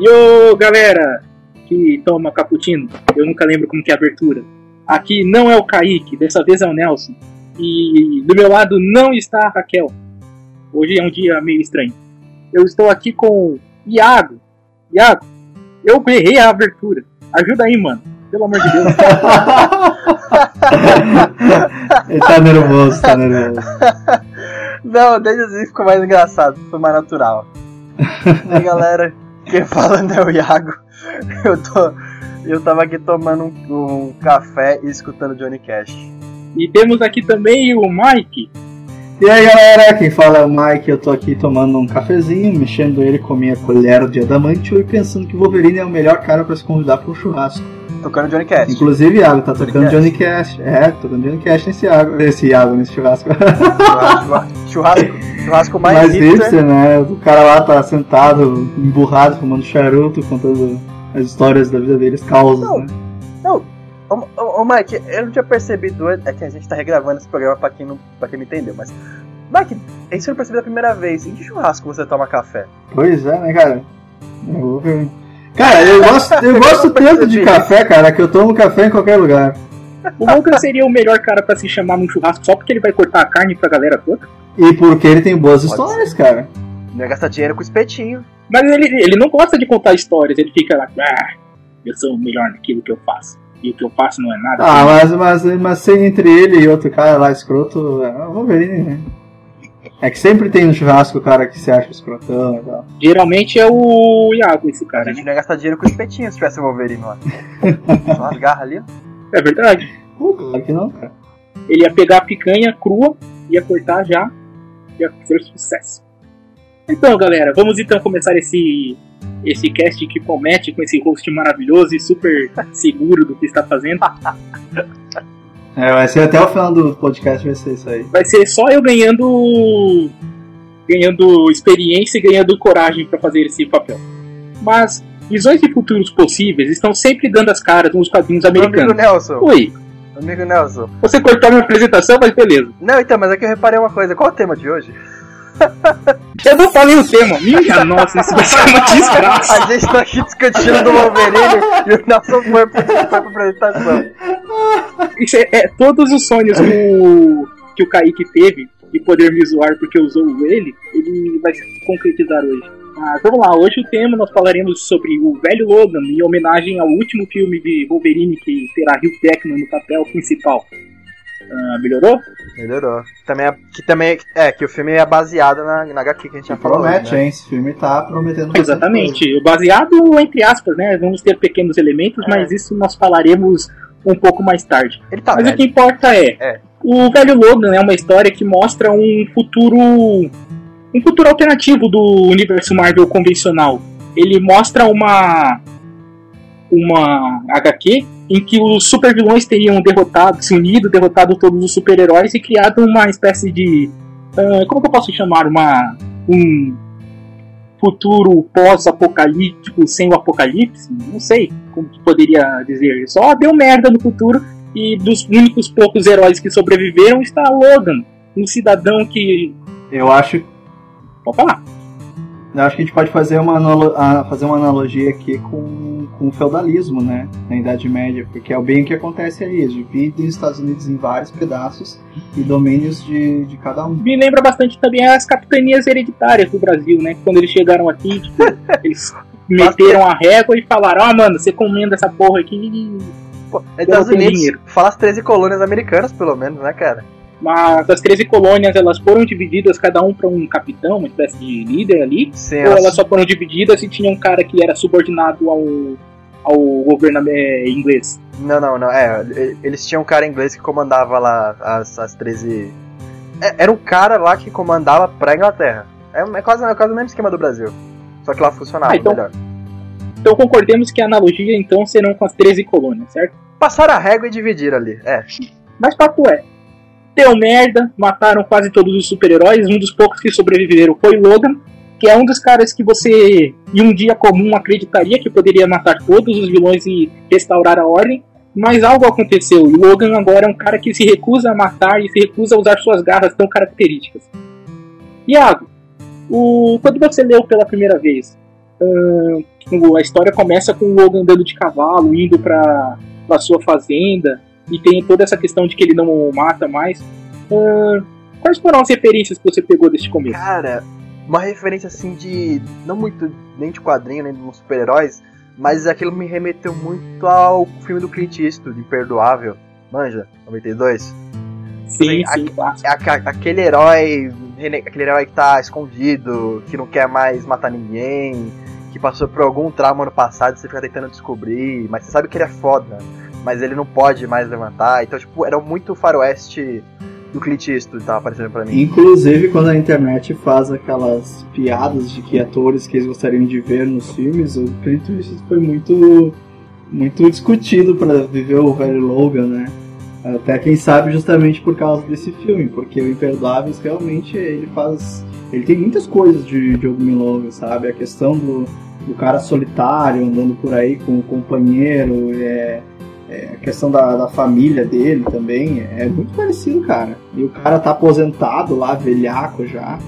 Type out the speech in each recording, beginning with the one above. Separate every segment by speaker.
Speaker 1: Yo, galera que toma cappuccino, eu nunca lembro como que é a abertura. Aqui não é o Kaique, dessa vez é o Nelson. E do meu lado não está a Raquel. Hoje é um dia meio estranho. Eu estou aqui com Iago. Iago, eu errei a abertura. Ajuda aí, mano. Pelo amor de Deus.
Speaker 2: Ele tá nervoso, tá nervoso.
Speaker 3: Não, desde assim ficou mais engraçado, foi mais natural. E aí, galera, quem fala é o Iago. Eu tô. Eu tava aqui tomando um, um café e escutando Johnny Cash.
Speaker 1: E temos aqui também o Mike.
Speaker 2: E aí galera, quem fala é o Mike, eu tô aqui tomando um cafezinho, mexendo ele com a minha colher de adamantio e pensando que o Wolverine é o melhor cara pra se convidar pro churrasco.
Speaker 3: Tocando Johnny Cash.
Speaker 2: Inclusive, Iago, tá tocando Johnny Cash. É, tocando Johnny Cash nesse Iago, nesse Iago, nesse churrasco.
Speaker 3: Churrasco, churrasco, churrasco mais,
Speaker 2: Mais
Speaker 3: hipster.
Speaker 2: hipster, né? O cara lá tá sentado, emburrado, fumando charuto, contando as histórias da vida deles, causas,
Speaker 3: Não.
Speaker 2: né?
Speaker 3: Não, ô, ô, ô, Mike, eu não tinha percebido. É que a gente tá regravando esse programa pra quem não, pra quem não entendeu, mas. Mike, isso eu não percebi da primeira vez. Em que churrasco você toma café?
Speaker 2: Pois é, né, cara? Eu vou ver. Cara, eu gosto, eu gosto tanto de café, cara, que eu tomo café em qualquer lugar.
Speaker 1: O Logan seria o melhor cara pra se chamar num churrasco só porque ele vai cortar a carne pra galera toda.
Speaker 2: E porque ele tem boas
Speaker 3: Pode
Speaker 2: histórias, cara.
Speaker 3: Não ia gastar dinheiro com espetinho.
Speaker 1: Mas ele, ele não gosta de contar histórias, ele fica lá, ah, eu sou o melhor naquilo que eu faço. E o que eu faço não é nada.
Speaker 2: Ah, mas, mas, mas sem entre ele e outro cara lá escroto, é o Wolverine, né? É que sempre tem no churrasco o cara que se acha escrotão e tal.
Speaker 1: Geralmente é o Iago, esse
Speaker 3: A
Speaker 1: cara,
Speaker 3: gente
Speaker 1: né?
Speaker 3: não ia gastar dinheiro com espetinho se tivesse o Wolverine lá. Só as garras ali. ó.
Speaker 1: É verdade.
Speaker 2: Pô, claro que não, cara.
Speaker 1: Ele ia pegar a picanha crua, ia cortar já, ia ser sucesso. Então, galera, vamos então começar esse esse cast que promete com esse host maravilhoso e super seguro do que está fazendo.
Speaker 2: É, vai ser até o final do podcast, vai ser isso aí.
Speaker 1: Vai ser só eu ganhando ganhando experiência e ganhando coragem para fazer esse papel. Mas visões de futuros possíveis estão sempre dando as caras nos quadrinhos
Speaker 3: Meu amigo
Speaker 1: americanos.
Speaker 3: Nelson.
Speaker 1: Oi,
Speaker 3: Amigo Nelson.
Speaker 1: você cortou minha apresentação, mas beleza.
Speaker 3: Não, então, mas é que eu reparei uma coisa. Qual é o tema de hoje?
Speaker 1: Eu não falei o tema. Minha nossa, isso vai ser uma desgraça.
Speaker 3: A gente tá aqui discutindo do Wolverine e o Nelson foi, foi pra apresentação.
Speaker 1: Isso é, é todos os sonhos que o, que o Kaique teve de poder me zoar porque usou ele, ele vai se concretizar hoje. Mas vamos lá, hoje o tema nós falaremos sobre o velho Logan, em homenagem ao último filme de Wolverine que terá Hugh Jackman no papel principal. Ah, melhorou?
Speaker 3: Melhorou. Também é, que também é que o filme é baseado na, na HQ que a gente já falou.
Speaker 2: Promete,
Speaker 3: hoje, né?
Speaker 2: hein? Esse filme tá prometendo
Speaker 1: Exatamente. O Baseado, entre aspas, né? Vamos ter pequenos elementos,
Speaker 3: É.
Speaker 1: mas isso nós falaremos um pouco mais tarde.
Speaker 3: Ele tá
Speaker 1: Mas o
Speaker 3: velho.
Speaker 1: que importa é,
Speaker 3: É.
Speaker 1: o velho Logan é uma história que mostra um futuro um futuro alternativo do universo Marvel convencional. Ele mostra uma uma HQ em que os supervilões teriam derrotado, se unido, derrotado todos os super-heróis e criado uma espécie de ah, como que eu posso chamar uma um futuro pós-apocalíptico sem o apocalipse? Não sei como que poderia dizer. Só deu merda no futuro e dos únicos poucos heróis que sobreviveram está Logan, um cidadão que.
Speaker 2: Eu acho,
Speaker 1: Pode falar.
Speaker 2: Eu acho que a gente pode fazer uma, fazer uma analogia aqui com, com o feudalismo, né? Na Idade Média, porque é bem o que acontece aí. Divide os Estados Unidos em vários pedaços e domínios de, de cada um.
Speaker 1: Me lembra bastante também as capitanias hereditárias do Brasil, né? Quando eles chegaram aqui, tipo, eles meteram a régua e falaram: Ah, mano, você comenda essa porra aqui. e
Speaker 3: Pô, Estados
Speaker 1: não tenho
Speaker 3: Unidos fala as 13 colônias americanas, pelo menos, né, cara?
Speaker 1: Mas as 13 colônias elas foram divididas cada um para um capitão, uma espécie de líder ali.
Speaker 3: Sim,
Speaker 1: ou elas só foram divididas e tinha um cara que era subordinado ao, ao governo eh, inglês.
Speaker 3: Não, não, não. É, eles tinham um cara inglês que comandava lá as, as 13. É, era um cara lá que comandava pra Inglaterra. É, é, quase, é quase o mesmo esquema do Brasil. Só que lá funcionava
Speaker 1: Ah, então-
Speaker 3: melhor.
Speaker 1: Então concordemos que a analogia então serão com as 13 colônias, certo?
Speaker 3: Passaram a régua e dividiram ali. É.
Speaker 1: Mas papo é. Deu merda, mataram quase todos os super-heróis. Um dos poucos que sobreviveram foi Logan, que é um dos caras que você, em um dia comum, acreditaria que poderia matar todos os vilões e restaurar a ordem. Mas algo aconteceu Logan agora é um cara que se recusa a matar e se recusa a usar suas garras tão características. Iago, o... quando você leu pela primeira vez, Uh, a história começa com o Logan andando de cavalo, indo para a sua fazenda, e tem toda essa questão de que ele não mata mais. Uh, quais foram as referências que você pegou desse começo?
Speaker 3: Cara, uma referência assim de. não muito nem de quadrinho, nem de super-heróis, mas aquilo me remeteu muito ao filme do Clint Eastwood, Imperdoável. Manja, 92?
Speaker 1: Sim, sim,
Speaker 3: a, a, aquele herói. Aquele herói que tá escondido, que não quer mais matar ninguém, que passou por algum trauma no passado e você fica tentando descobrir, mas você sabe que ele é foda, mas ele não pode mais levantar. Então, tipo, era muito faroeste do Clint Eastwood aparecendo pra mim.
Speaker 2: Inclusive, quando a internet faz aquelas piadas de que atores que eles gostariam de ver nos filmes, o Clint Eastwood foi muito muito discutido para viver o velho Logan, né? Até quem sabe justamente por causa desse filme, porque o Imperdoáveis realmente ele faz. Ele tem muitas coisas de, de Logan, sabe? A questão do, do cara solitário andando por aí com o companheiro, é, é, a questão da, da família dele também é muito parecido, cara. E o cara tá aposentado lá, velhaco já.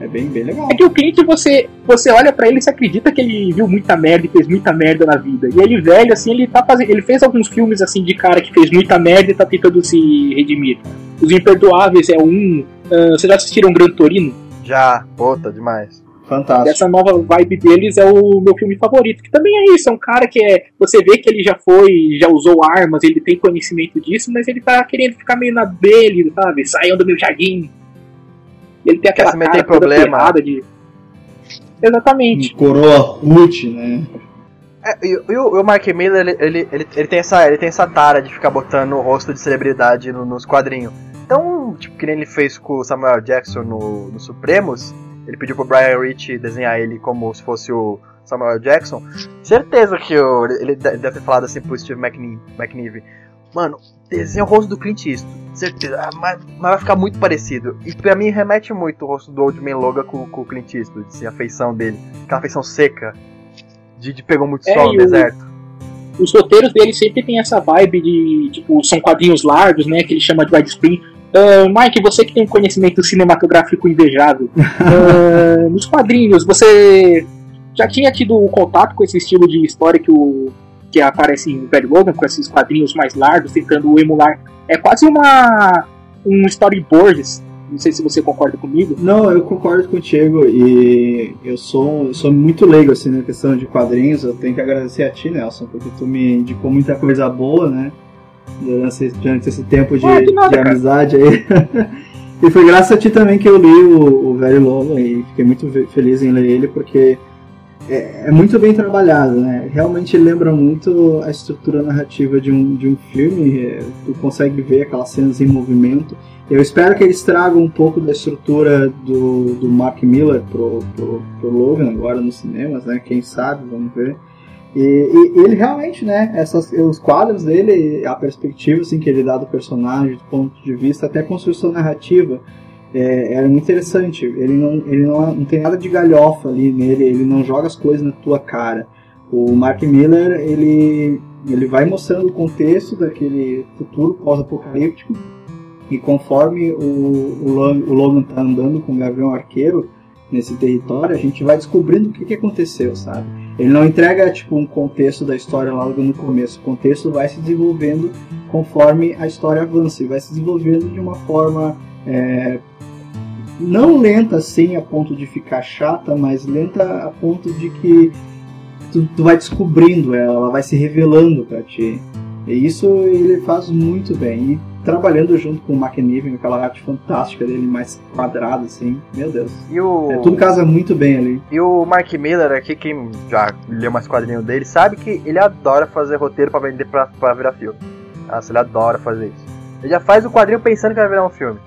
Speaker 2: É bem, bem legal.
Speaker 1: É que o cliente, você, você olha para ele e você acredita que ele viu muita merda e fez muita merda na vida. E ele, velho, assim, ele tá fazendo. Ele fez alguns filmes assim de cara que fez muita merda e tá tentando se redimir. Os Imperdoáveis é um. Uh, vocês já assistiram Gran Torino?
Speaker 3: Já, puta, demais.
Speaker 2: Fantástico.
Speaker 1: Essa nova vibe deles é o meu filme favorito, que também é isso, é um cara que é. Você vê que ele já foi, já usou armas, ele tem conhecimento disso, mas ele tá querendo ficar meio na dele, sabe? Saiam do meu jardim, ele tem aquela cara problema. de. Exatamente.
Speaker 2: Um coroa Ruth, né?
Speaker 3: É, e, e, o, o Mark Miller, ele, ele, ele, ele, tem essa, ele tem essa tara de ficar botando o rosto de celebridade no, nos quadrinhos. Então, tipo, que nem ele fez com o Samuel Jackson no, no Supremos, ele pediu pro Brian Rich desenhar ele como se fosse o Samuel Jackson. Certeza que o, ele deve ter falado assim pro Steve McNiven. Mano, desenha o rosto do Clint Eastwood. Certeza. Ah, mas, mas, vai ficar muito parecido. E pra mim remete muito o rosto do Old Man Logan com, com o Clint Eastwood, assim, a feição dele. Aquela feição seca. De, de pegou muito é, sol no deserto.
Speaker 1: Os roteiros dele sempre tem essa vibe de, tipo, são quadrinhos largos, né? Que ele chama de widescreen. Uh, Mike, você que tem um conhecimento cinematográfico invejável. uh, nos quadrinhos, você já tinha tido contato com esse estilo de história que o que aparece em Barry Logan com esses quadrinhos mais largos, tentando emular. É quase uma um storyboard. Não sei se você concorda comigo.
Speaker 2: Não, eu concordo contigo e eu sou, eu sou muito leigo assim na questão de quadrinhos. Eu tenho que agradecer a ti, Nelson, porque tu me indicou muita coisa boa, né? Durante, durante esse tempo de, de, nada, de amizade aí. e foi graças a ti também que eu li o, o Velho Logan e fiquei muito feliz em ler ele porque é, é, muito bem trabalhado, né? Realmente lembra muito a estrutura narrativa de um, de um filme. É, tu consegue ver aquelas cenas em movimento. Eu espero que eles tragam um pouco da estrutura do, do Mark Miller pro, pro, pro Logan agora nos cinemas, né? Quem sabe, vamos ver. E, e, ele realmente, né, essas, os quadros dele, a perspectiva assim, que ele dá do personagem, do ponto de vista, até a construção narrativa, é, era muito interessante. Ele não, ele não, não tem nada de galhofa ali nele, ele não joga as coisas na tua cara. O Mark Miller, ele, ele vai mostrando o contexto daquele futuro pós-apocalíptico e conforme o, o, o Logan tá andando com o Gavião Arqueiro nesse território, a gente vai descobrindo o que, que aconteceu, sabe? Ele não entrega tipo um contexto da história logo no começo. O contexto vai se desenvolvendo conforme a história avança e vai se desenvolvendo de uma forma é, não lenta assim a ponto de ficar chata, mas lenta a ponto de que tu, tu vai descobrindo ela, ela vai se revelando para ti. E isso ele faz muito bem. Trabalhando junto com o McNiven, aquela arte fantástica dele, mais quadrada, assim, meu Deus.
Speaker 3: E o...
Speaker 2: É, tudo casa muito bem ali.
Speaker 3: E o Mark Miller aqui, quem já leu mais quadrinhos dele, sabe que ele adora fazer roteiro para vender pra, pra virar filme. Nossa, ele adora fazer isso. Ele já faz o quadrinho pensando que vai virar um filme.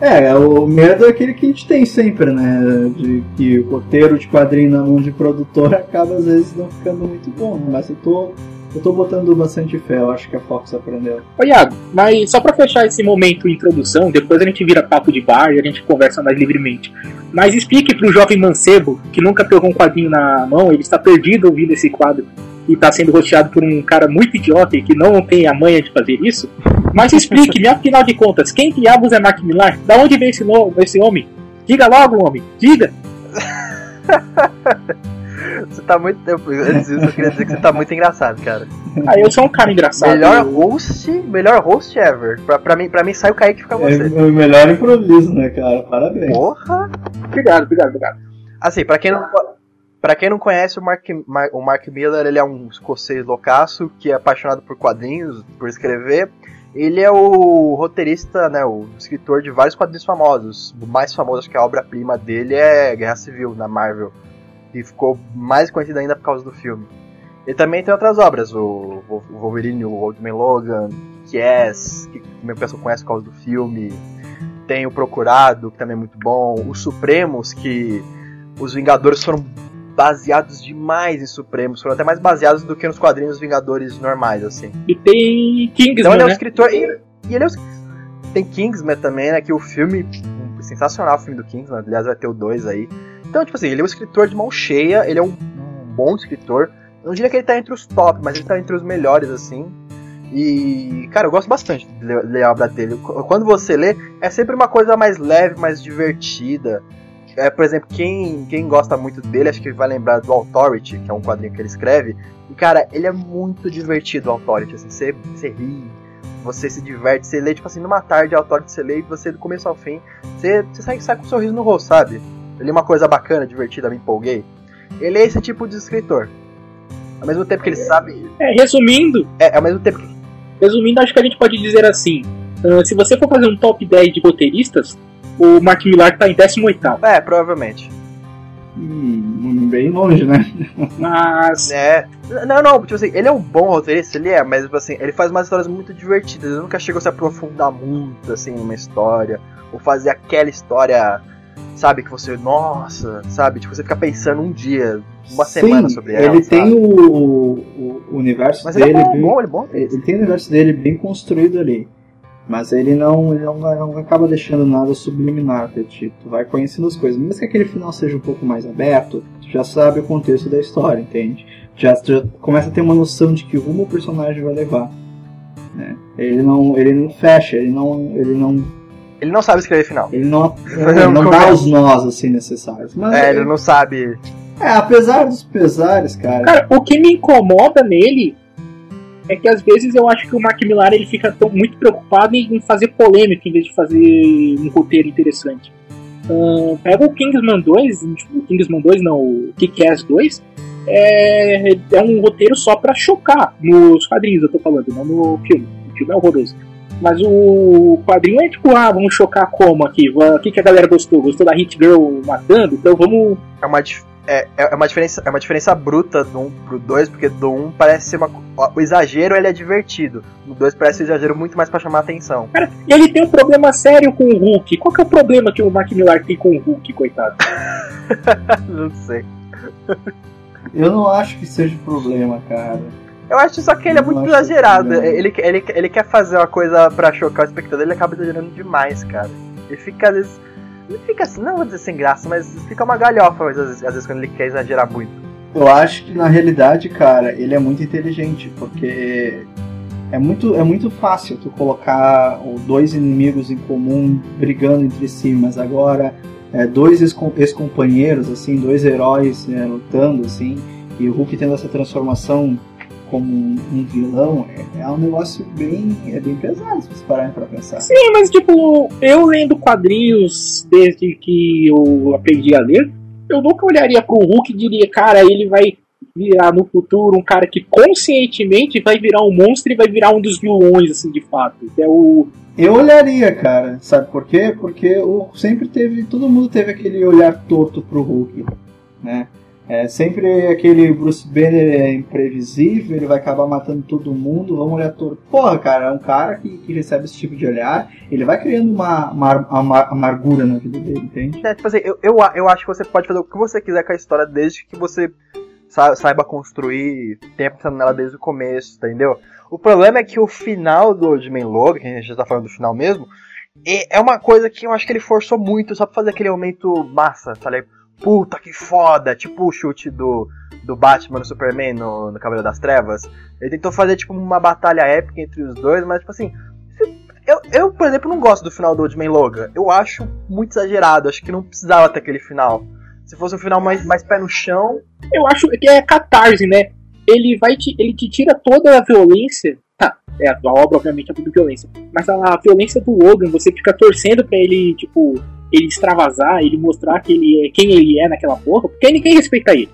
Speaker 2: É, o medo é aquele que a gente tem sempre, né? De que o roteiro de quadrinho na mão de produtor acaba às vezes não ficando muito bom, mas eu tô. Eu tô botando bastante fé, eu acho que a Fox aprendeu.
Speaker 1: Ô Iago, mas só pra fechar esse momento introdução, depois a gente vira papo de bar e a gente conversa mais livremente. Mas explique pro jovem mancebo que nunca pegou um quadrinho na mão, ele está perdido ouvindo esse quadro e está sendo roteado por um cara muito idiota e que não tem a manha de fazer isso. Mas explique-me, afinal de contas, quem diabos é Mark Millar? Da onde vem esse, no, esse homem? Diga logo, homem, diga!
Speaker 3: Você tá muito. Antes disso, eu queria dizer que você tá muito engraçado, cara.
Speaker 1: Ah, eu sou um cara engraçado.
Speaker 3: Melhor host, melhor host ever. Pra, pra, mim, pra mim sai o Kaique e fica você.
Speaker 2: É o melhor improviso, né, cara? Parabéns.
Speaker 3: Porra!
Speaker 1: Obrigado, obrigado, obrigado.
Speaker 3: Assim, pra quem não. Pra quem não conhece, o Mark, o Mark Miller ele é um escocês loucaço que é apaixonado por quadrinhos, por escrever. Ele é o roteirista, né, o escritor de vários quadrinhos famosos. O mais famoso, acho que a obra-prima dele é Guerra Civil, na Marvel. E ficou mais conhecido ainda por causa do filme. Ele também tem outras obras, o Wolverine, o Old Man Logan, Kiss, que o pessoal conhece por causa do filme. Tem o Procurado, que também é muito bom. Os Supremos, que os Vingadores foram baseados demais em Supremos, foram até mais baseados do que nos quadrinhos Vingadores normais, assim.
Speaker 1: E tem Kingsman,
Speaker 3: Então ele é um
Speaker 1: né?
Speaker 3: escritor. E, e ele é um, Tem Kingsman também, né? Que o filme. Sensacional o filme do Kingsman, aliás, vai ter o 2 aí. Então, tipo assim, ele é um escritor de mão cheia, ele é um, bom escritor. Eu não diria que ele tá entre os top, mas ele tá entre os melhores, assim. E, cara, eu gosto bastante de ler, ler a obra dele. Quando você lê, é sempre uma coisa mais leve, mais divertida. É, por exemplo, quem, quem gosta muito dele, acho que vai lembrar do Authority, que é um quadrinho que ele escreve. E, cara, ele é muito divertido, o Authority. Assim, você, você ri, você se diverte, você lê, tipo assim, numa tarde, Authority você lê e você, do começo ao fim, você, você sai, sai com um sorriso no rosto, sabe? Ele é uma coisa bacana, divertida, me empolguei. Ele é esse tipo de escritor. Ao mesmo tempo que ele sabe.
Speaker 1: É, resumindo,
Speaker 3: É, ao mesmo tempo que.
Speaker 1: resumindo, acho que a gente pode dizer assim: ah, se você for fazer um top 10 de roteiristas, o Mark Millar tá em 18.
Speaker 3: É, provavelmente.
Speaker 2: Hum, bem longe, né?
Speaker 1: Mas
Speaker 3: É. Não, não, tipo assim, ele é um bom roteirista, ele é, mas tipo assim, ele faz umas histórias muito divertidas. Ele nunca chegou a se aprofundar muito, assim, numa história. Ou fazer aquela história, sabe, que você, nossa, sabe, tipo, você fica pensando um dia, uma semana
Speaker 2: Sim,
Speaker 3: sobre ela.
Speaker 2: Ele
Speaker 3: sabe?
Speaker 2: tem o, o universo
Speaker 3: Mas ele
Speaker 2: dele
Speaker 3: é bom,
Speaker 2: bem,
Speaker 3: bom, ele é bom.
Speaker 2: ele tem o universo dele bem construído ali. Mas ele não, ele não, não acaba deixando nada subliminar pra ti. Tu vai conhecendo as coisas. Mesmo que aquele final seja um pouco mais aberto, tu já sabe o contexto da história, entende? Já, tu já começa a ter uma noção de que rumo o personagem vai levar. Né? Ele não, ele não fecha, ele não, ele não,
Speaker 3: Ele não sabe escrever final.
Speaker 2: ele não,
Speaker 3: Fazer
Speaker 2: ele não dá
Speaker 3: começo.
Speaker 2: os nós assim necessários. Mas
Speaker 3: É, ele não sabe.
Speaker 2: é, apesar dos pesares, cara.
Speaker 1: Cara, o que me incomoda nele é que às vezes eu acho que o Mark Millar ele fica tão, muito preocupado em fazer polêmica em vez de fazer um roteiro interessante. Ahn, pega o Kingsman 2, tipo, o Kingsman 2 não, o Kick-Ass 2, é, é um roteiro só pra chocar nos quadrinhos, eu tô falando, não no filme. O filme é horroroso. Mas o quadrinho é tipo, ah, vamos chocar como aqui? O que, que a galera gostou? Gostou da Hit Girl matando? Então vamos
Speaker 3: É uma, dif- é, é uma diferença, é uma diferença bruta do 1 pro 2, porque do 1 parece ser uma. O exagero ele é divertido. No 2 parece um exagero muito mais pra chamar atenção.
Speaker 1: Cara, e ele tem um problema sério com o Hulk. Qual que é o problema que o Mark Millar tem com o Hulk, coitado?
Speaker 3: não sei.
Speaker 2: Eu não acho que seja problema, cara.
Speaker 3: Eu acho só que ele é muito exagerado. Ele, ele, ele quer fazer uma coisa pra chocar o espectador, ele acaba exagerando demais, cara. Ele fica às vezes. Ele fica assim, não vou dizer sem graça, mas fica uma galhofa às vezes, às vezes quando ele quer exagerar muito.
Speaker 2: Eu acho que na realidade, cara, ele é muito inteligente, porque é muito, é muito fácil tu colocar dois inimigos em comum brigando entre si, mas agora é, dois ex-com- ex-companheiros, assim, dois heróis é, lutando, assim, e o Hulk tendo essa transformação como um, vilão, é, é um negócio bem, é bem pesado se vocês pararem pra pensar.
Speaker 1: Sim, mas tipo, eu lendo quadrinhos desde que eu aprendi a ler, eu nunca olharia pro Hulk e diria, cara, ele vai virar no futuro um cara que conscientemente vai virar um monstro e vai virar um dos vilões, assim, de fato. É o.
Speaker 2: Eu olharia, cara, sabe por quê? Porque o, sempre teve, todo mundo teve aquele olhar torto pro Hulk, né? É sempre aquele Bruce Banner é imprevisível, ele vai acabar matando todo mundo, vamos olhar torto. Porra, cara, é um cara que, que recebe esse tipo de olhar, ele vai criando uma, uma, uma amargura na vida dele, entende?
Speaker 3: É, tipo assim, eu, eu, eu acho que você pode fazer o que você quiser com a história desde que você sa- saiba construir, tenha pensando nela desde o começo, entendeu? O problema é que o final do Old Man Logan, que a gente já tá falando do final mesmo, é é uma coisa que eu acho que ele forçou muito só pra fazer aquele momento massa, tá ligado? Puta que foda, tipo o chute do, do Batman no Superman no, no Cavaleiro das Trevas. Ele tentou fazer tipo uma batalha épica entre os dois, mas tipo assim, eu, eu, por exemplo, não gosto do final do Old Man Logan. Eu acho muito exagerado. Acho que não precisava ter aquele final. Se fosse um final mais, mais pé no chão.
Speaker 1: Eu acho que é catarse, né? Ele vai te, ele te tira toda a violência. Tá, é, a obra obviamente é tudo violência. Mas a, a violência do Logan, você fica torcendo pra ele, tipo, ele extravasar, ele mostrar que ele é quem ele é naquela porra, porque ninguém respeita ele.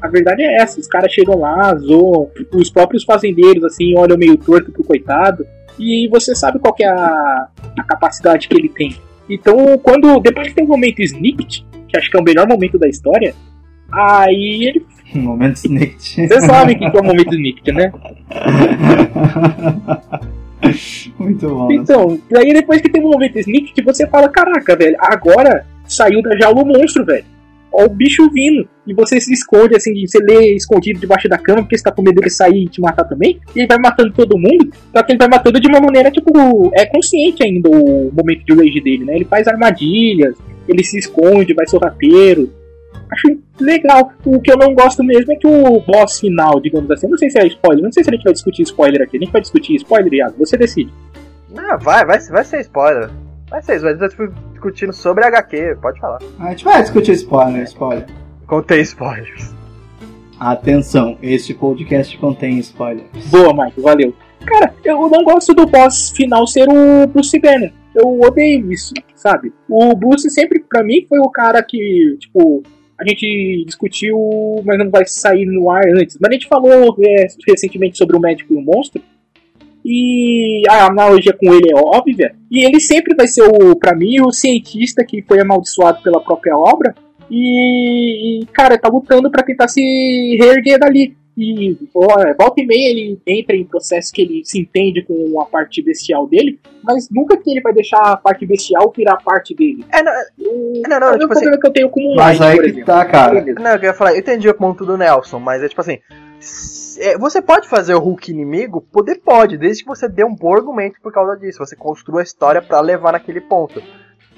Speaker 1: A verdade é essa, os caras chegam lá, zoam, os próprios fazendeiros assim olham meio torto pro coitado, e você sabe qual que é a, a capacidade que ele tem. Então, quando depois que tem o momento Snicket, que acho que é o melhor momento da história, aí ele
Speaker 2: Momento Snicket.
Speaker 1: Você sabe o que é o momento Snicket, né?
Speaker 2: Muito bom.
Speaker 1: Então, aí depois que tem o momento Snicket, você fala, caraca, velho, agora saiu da jaula o monstro, velho. Ó o bicho vindo. E você se esconde, assim, você lê escondido debaixo da cama, porque você tá com medo dele sair e te matar também. E ele vai matando todo mundo. Só que ele vai matando de uma maneira, tipo, é consciente ainda o momento de rage dele, né? Ele faz armadilhas, ele se esconde, vai sorrateiro. Acho legal. O que eu não gosto mesmo é que o boss final, digamos assim, não sei se é spoiler, não sei se a gente vai discutir spoiler aqui. A gente vai discutir spoiler, Iago, você decide.
Speaker 3: Não, vai, vai, vai ser spoiler. Vai ser, vai estar discutindo sobre HQ, pode falar.
Speaker 2: A gente vai discutir spoiler, spoiler.
Speaker 3: Contém spoilers.
Speaker 2: Atenção, este podcast contém spoilers.
Speaker 1: Boa, Mike, valeu. Cara, eu não gosto do boss final ser o Bruce Banner. Eu odeio isso, sabe? O Bruce sempre, pra mim, foi o cara que, tipo, a gente discutiu, mas não vai sair no ar antes. Mas a gente falou é, recentemente sobre o médico e o monstro. E a analogia com ele é óbvia. E ele sempre vai ser, o, pra mim, o cientista que foi amaldiçoado pela própria obra. E, e cara, tá lutando para tentar se reerguer dali. E volta e meia ele entra em processo que ele se entende com a parte bestial dele, mas nunca que ele vai deixar a parte bestial virar parte dele.
Speaker 3: É, não, não, não,
Speaker 1: é
Speaker 3: tipo
Speaker 1: o problema
Speaker 3: assim,
Speaker 1: que eu tenho com o
Speaker 2: Mas aí
Speaker 1: por
Speaker 2: que
Speaker 1: exemplo.
Speaker 2: tá, cara.
Speaker 3: Não, eu ia falar, eu entendi o ponto do Nelson, mas é tipo assim. é, Você pode fazer o Hulk inimigo? Poder pode, desde que você dê um bom argumento por causa disso. Você construa a história pra levar naquele ponto.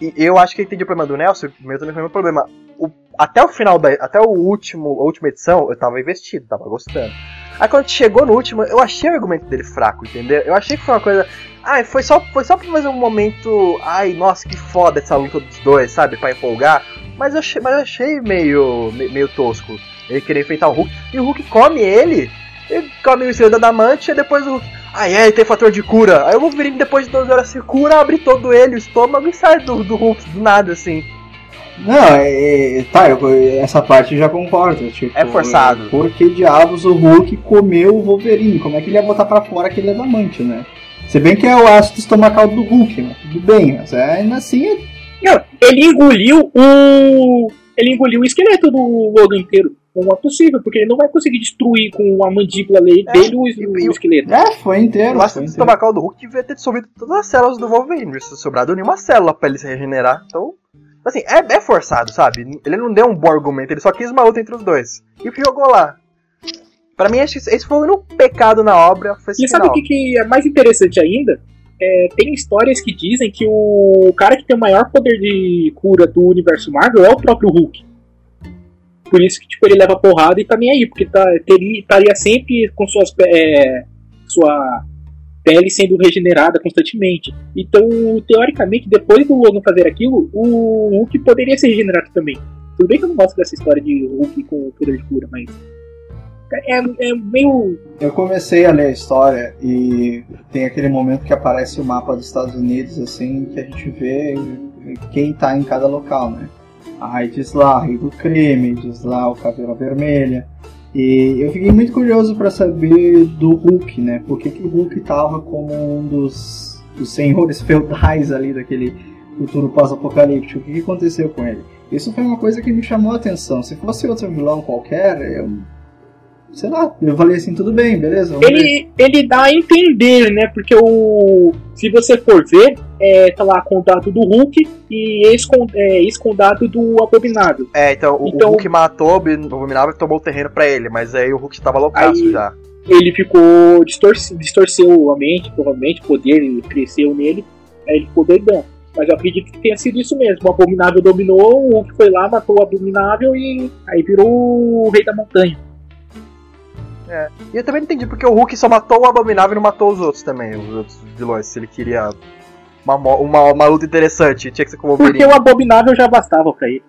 Speaker 3: E eu acho que eu entendi o problema do Nelson, o meu também foi o meu problema. O- até o final da. Até o último, a última edição, eu tava investido, tava gostando. Aí quando chegou no último, eu achei o argumento dele fraco, entendeu? Eu achei que foi uma coisa. Ai, foi só, foi só pra fazer um momento. Ai, nossa, que foda essa luta dos dois, sabe? Pra empolgar. Mas eu achei, mas eu achei meio, me- meio tosco. Ele querer enfrentar o Hulk. E o Hulk come ele. Ele come o estrela da Adamante e depois o Hulk. Ai, é, tem fator de cura. Aí o Wolverine, depois de 12 horas, se cura, abre todo ele, o estômago e sai do, do Hulk do nada, assim.
Speaker 2: Não, é, é- tá, eu- essa parte eu já concordo. Tipo,
Speaker 3: É forçado.
Speaker 2: Por que diabos o Hulk comeu o Wolverine? Como é que ele ia botar pra fora aquele adamante, né? Se bem que é o ácido estomacal do Hulk, né? Tudo bem, mas é, ainda assim é
Speaker 1: Não, ele engoliu o. Ele engoliu o esqueleto do Logan inteiro. Não é possível, porque ele não vai conseguir destruir com a mandíbula le-
Speaker 3: É,
Speaker 1: dele o,
Speaker 3: e-
Speaker 1: o
Speaker 3: e o-
Speaker 1: esqueleto.
Speaker 2: É, foi inteiro.
Speaker 3: O ácido estomacal do Hulk devia ter dissolvido todas as células do Wolverine, não tinha sobrado nenhuma célula pra ele se regenerar. Então, assim, é, é forçado, sabe? Ele não deu um bom argumento, ele só quis uma luta entre os dois. E o que jogou lá? Pra mim, esse, esse foi o único pecado na obra, foi esse
Speaker 1: E sabe
Speaker 3: final.
Speaker 1: o que, que é mais interessante ainda? É, tem histórias que dizem que o cara que tem o maior poder de cura do universo Marvel é o próprio Hulk. Por isso que tipo, ele leva porrada e tá nem aí, porque tá, teria, estaria sempre com suas, é, sua pele sendo regenerada constantemente. Então, teoricamente, depois do Logan fazer aquilo, o Hulk poderia ser regenerado também. Tudo bem que eu não gosto dessa história de Hulk com poder de cura, mas. É, é meio.
Speaker 2: Eu comecei a ler a história e tem aquele momento que aparece o mapa dos Estados Unidos, assim, que a gente vê quem tá em cada local, né? Aí diz lá, Rei do Crime, diz lá o Caveira Vermelha. E eu fiquei muito curioso para saber do Hulk, né? Por que, que o Hulk tava como um dos, dos senhores feudais ali daquele futuro pós-apocalíptico. O que, que aconteceu com ele? Isso foi uma coisa que me chamou a atenção. Se fosse outro vilão qualquer, eu sei lá, eu falei assim, tudo bem, beleza? ver.
Speaker 1: ele, ele dá a entender, né? Porque o. Se você for ver, é, tá lá condado do Hulk e é, ex-condado do Abominável.
Speaker 3: É, então, o,
Speaker 1: Então-
Speaker 3: o Hulk matou o Abominável e tomou o terreno pra ele, mas aí o Hulk tava loucaço
Speaker 1: Aí-
Speaker 3: já.
Speaker 1: Ele ficou. Distorce, distorceu a mente, provavelmente, o poder ele cresceu nele, aí ele ficou doidão. Mas eu acredito que tenha sido isso mesmo. O Abominável dominou, o Hulk foi lá, matou o Abominável e aí virou o Rei da Montanha.
Speaker 3: E eu também não entendi porque o Hulk só matou o Abominável e não matou os outros também, os outros vilões, se ele queria uma, uma, uma luta interessante, tinha que ser com o
Speaker 1: Porque
Speaker 3: Wolverine.
Speaker 1: o Abominável já bastava pra ele.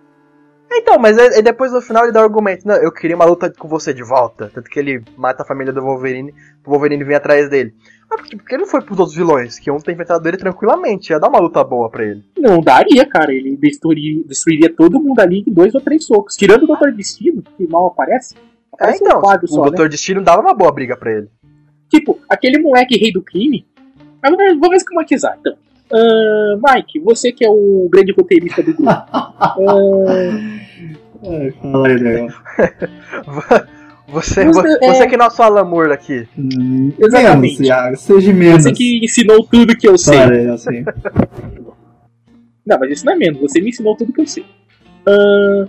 Speaker 3: Então, mas é, é depois no final ele dá o argumento. Não, eu queria uma luta com você de volta. Tanto que ele mata a família do Wolverine, o Wolverine vem atrás dele. Mas por que- porque ele não foi pros outros vilões, que iam ter enfrentado ele tranquilamente, ia dar uma luta boa pra ele.
Speaker 1: Não daria, cara. Ele destruiria, destruiria todo mundo ali em dois ou três socos. Tirando o Doutor Destino, que mal aparece.
Speaker 3: É, então,
Speaker 1: um quadro
Speaker 3: o
Speaker 1: só, né?
Speaker 3: Dr. Destino dava uma boa briga pra ele.
Speaker 1: Tipo, aquele moleque rei do crime. Mas vamos, vamos esquematizar, então. Ah, Mike, você que é o grande roteirista do grupo.
Speaker 2: Ai, fala aí, Legal.
Speaker 3: Você,
Speaker 1: Você-
Speaker 3: você,
Speaker 1: é-
Speaker 3: você que é nosso Alan Moore aqui.
Speaker 2: Hum,
Speaker 1: Exatamente.
Speaker 2: Menos, Iago. Seja menos.
Speaker 1: você que ensinou tudo que eu sei.
Speaker 2: Olha, eu sei.
Speaker 1: Não, mas isso não é menos. Você me ensinou tudo que eu sei. Ah,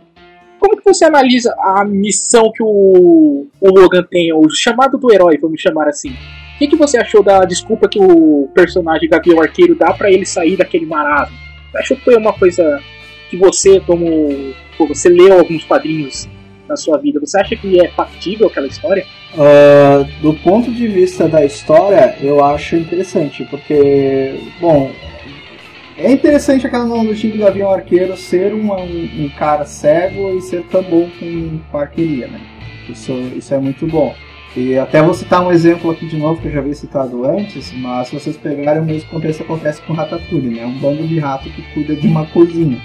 Speaker 1: como que você analisa a missão que o, o Logan tem, o chamado do herói, vamos chamar assim? O que, que você achou da desculpa que o personagem Gabriel Arqueiro dá pra ele sair daquele marasmo? Você achou que foi uma coisa que você, como pô, você leu alguns quadrinhos na sua vida, você acha que é factível aquela história?
Speaker 2: Ah, do ponto de vista da história, eu acho interessante, porque, bom, é interessante aquela analogia do Gavião Arqueiro ser um, um, um cara cego e ser tão bom com, com arqueria, né? Isso, isso é muito bom. E até vou citar um exemplo aqui de novo que eu já havia citado antes, mas se vocês pegarem o mesmo contexto acontece com Ratatouille, né? Um bando de rato que cuida de uma cozinha.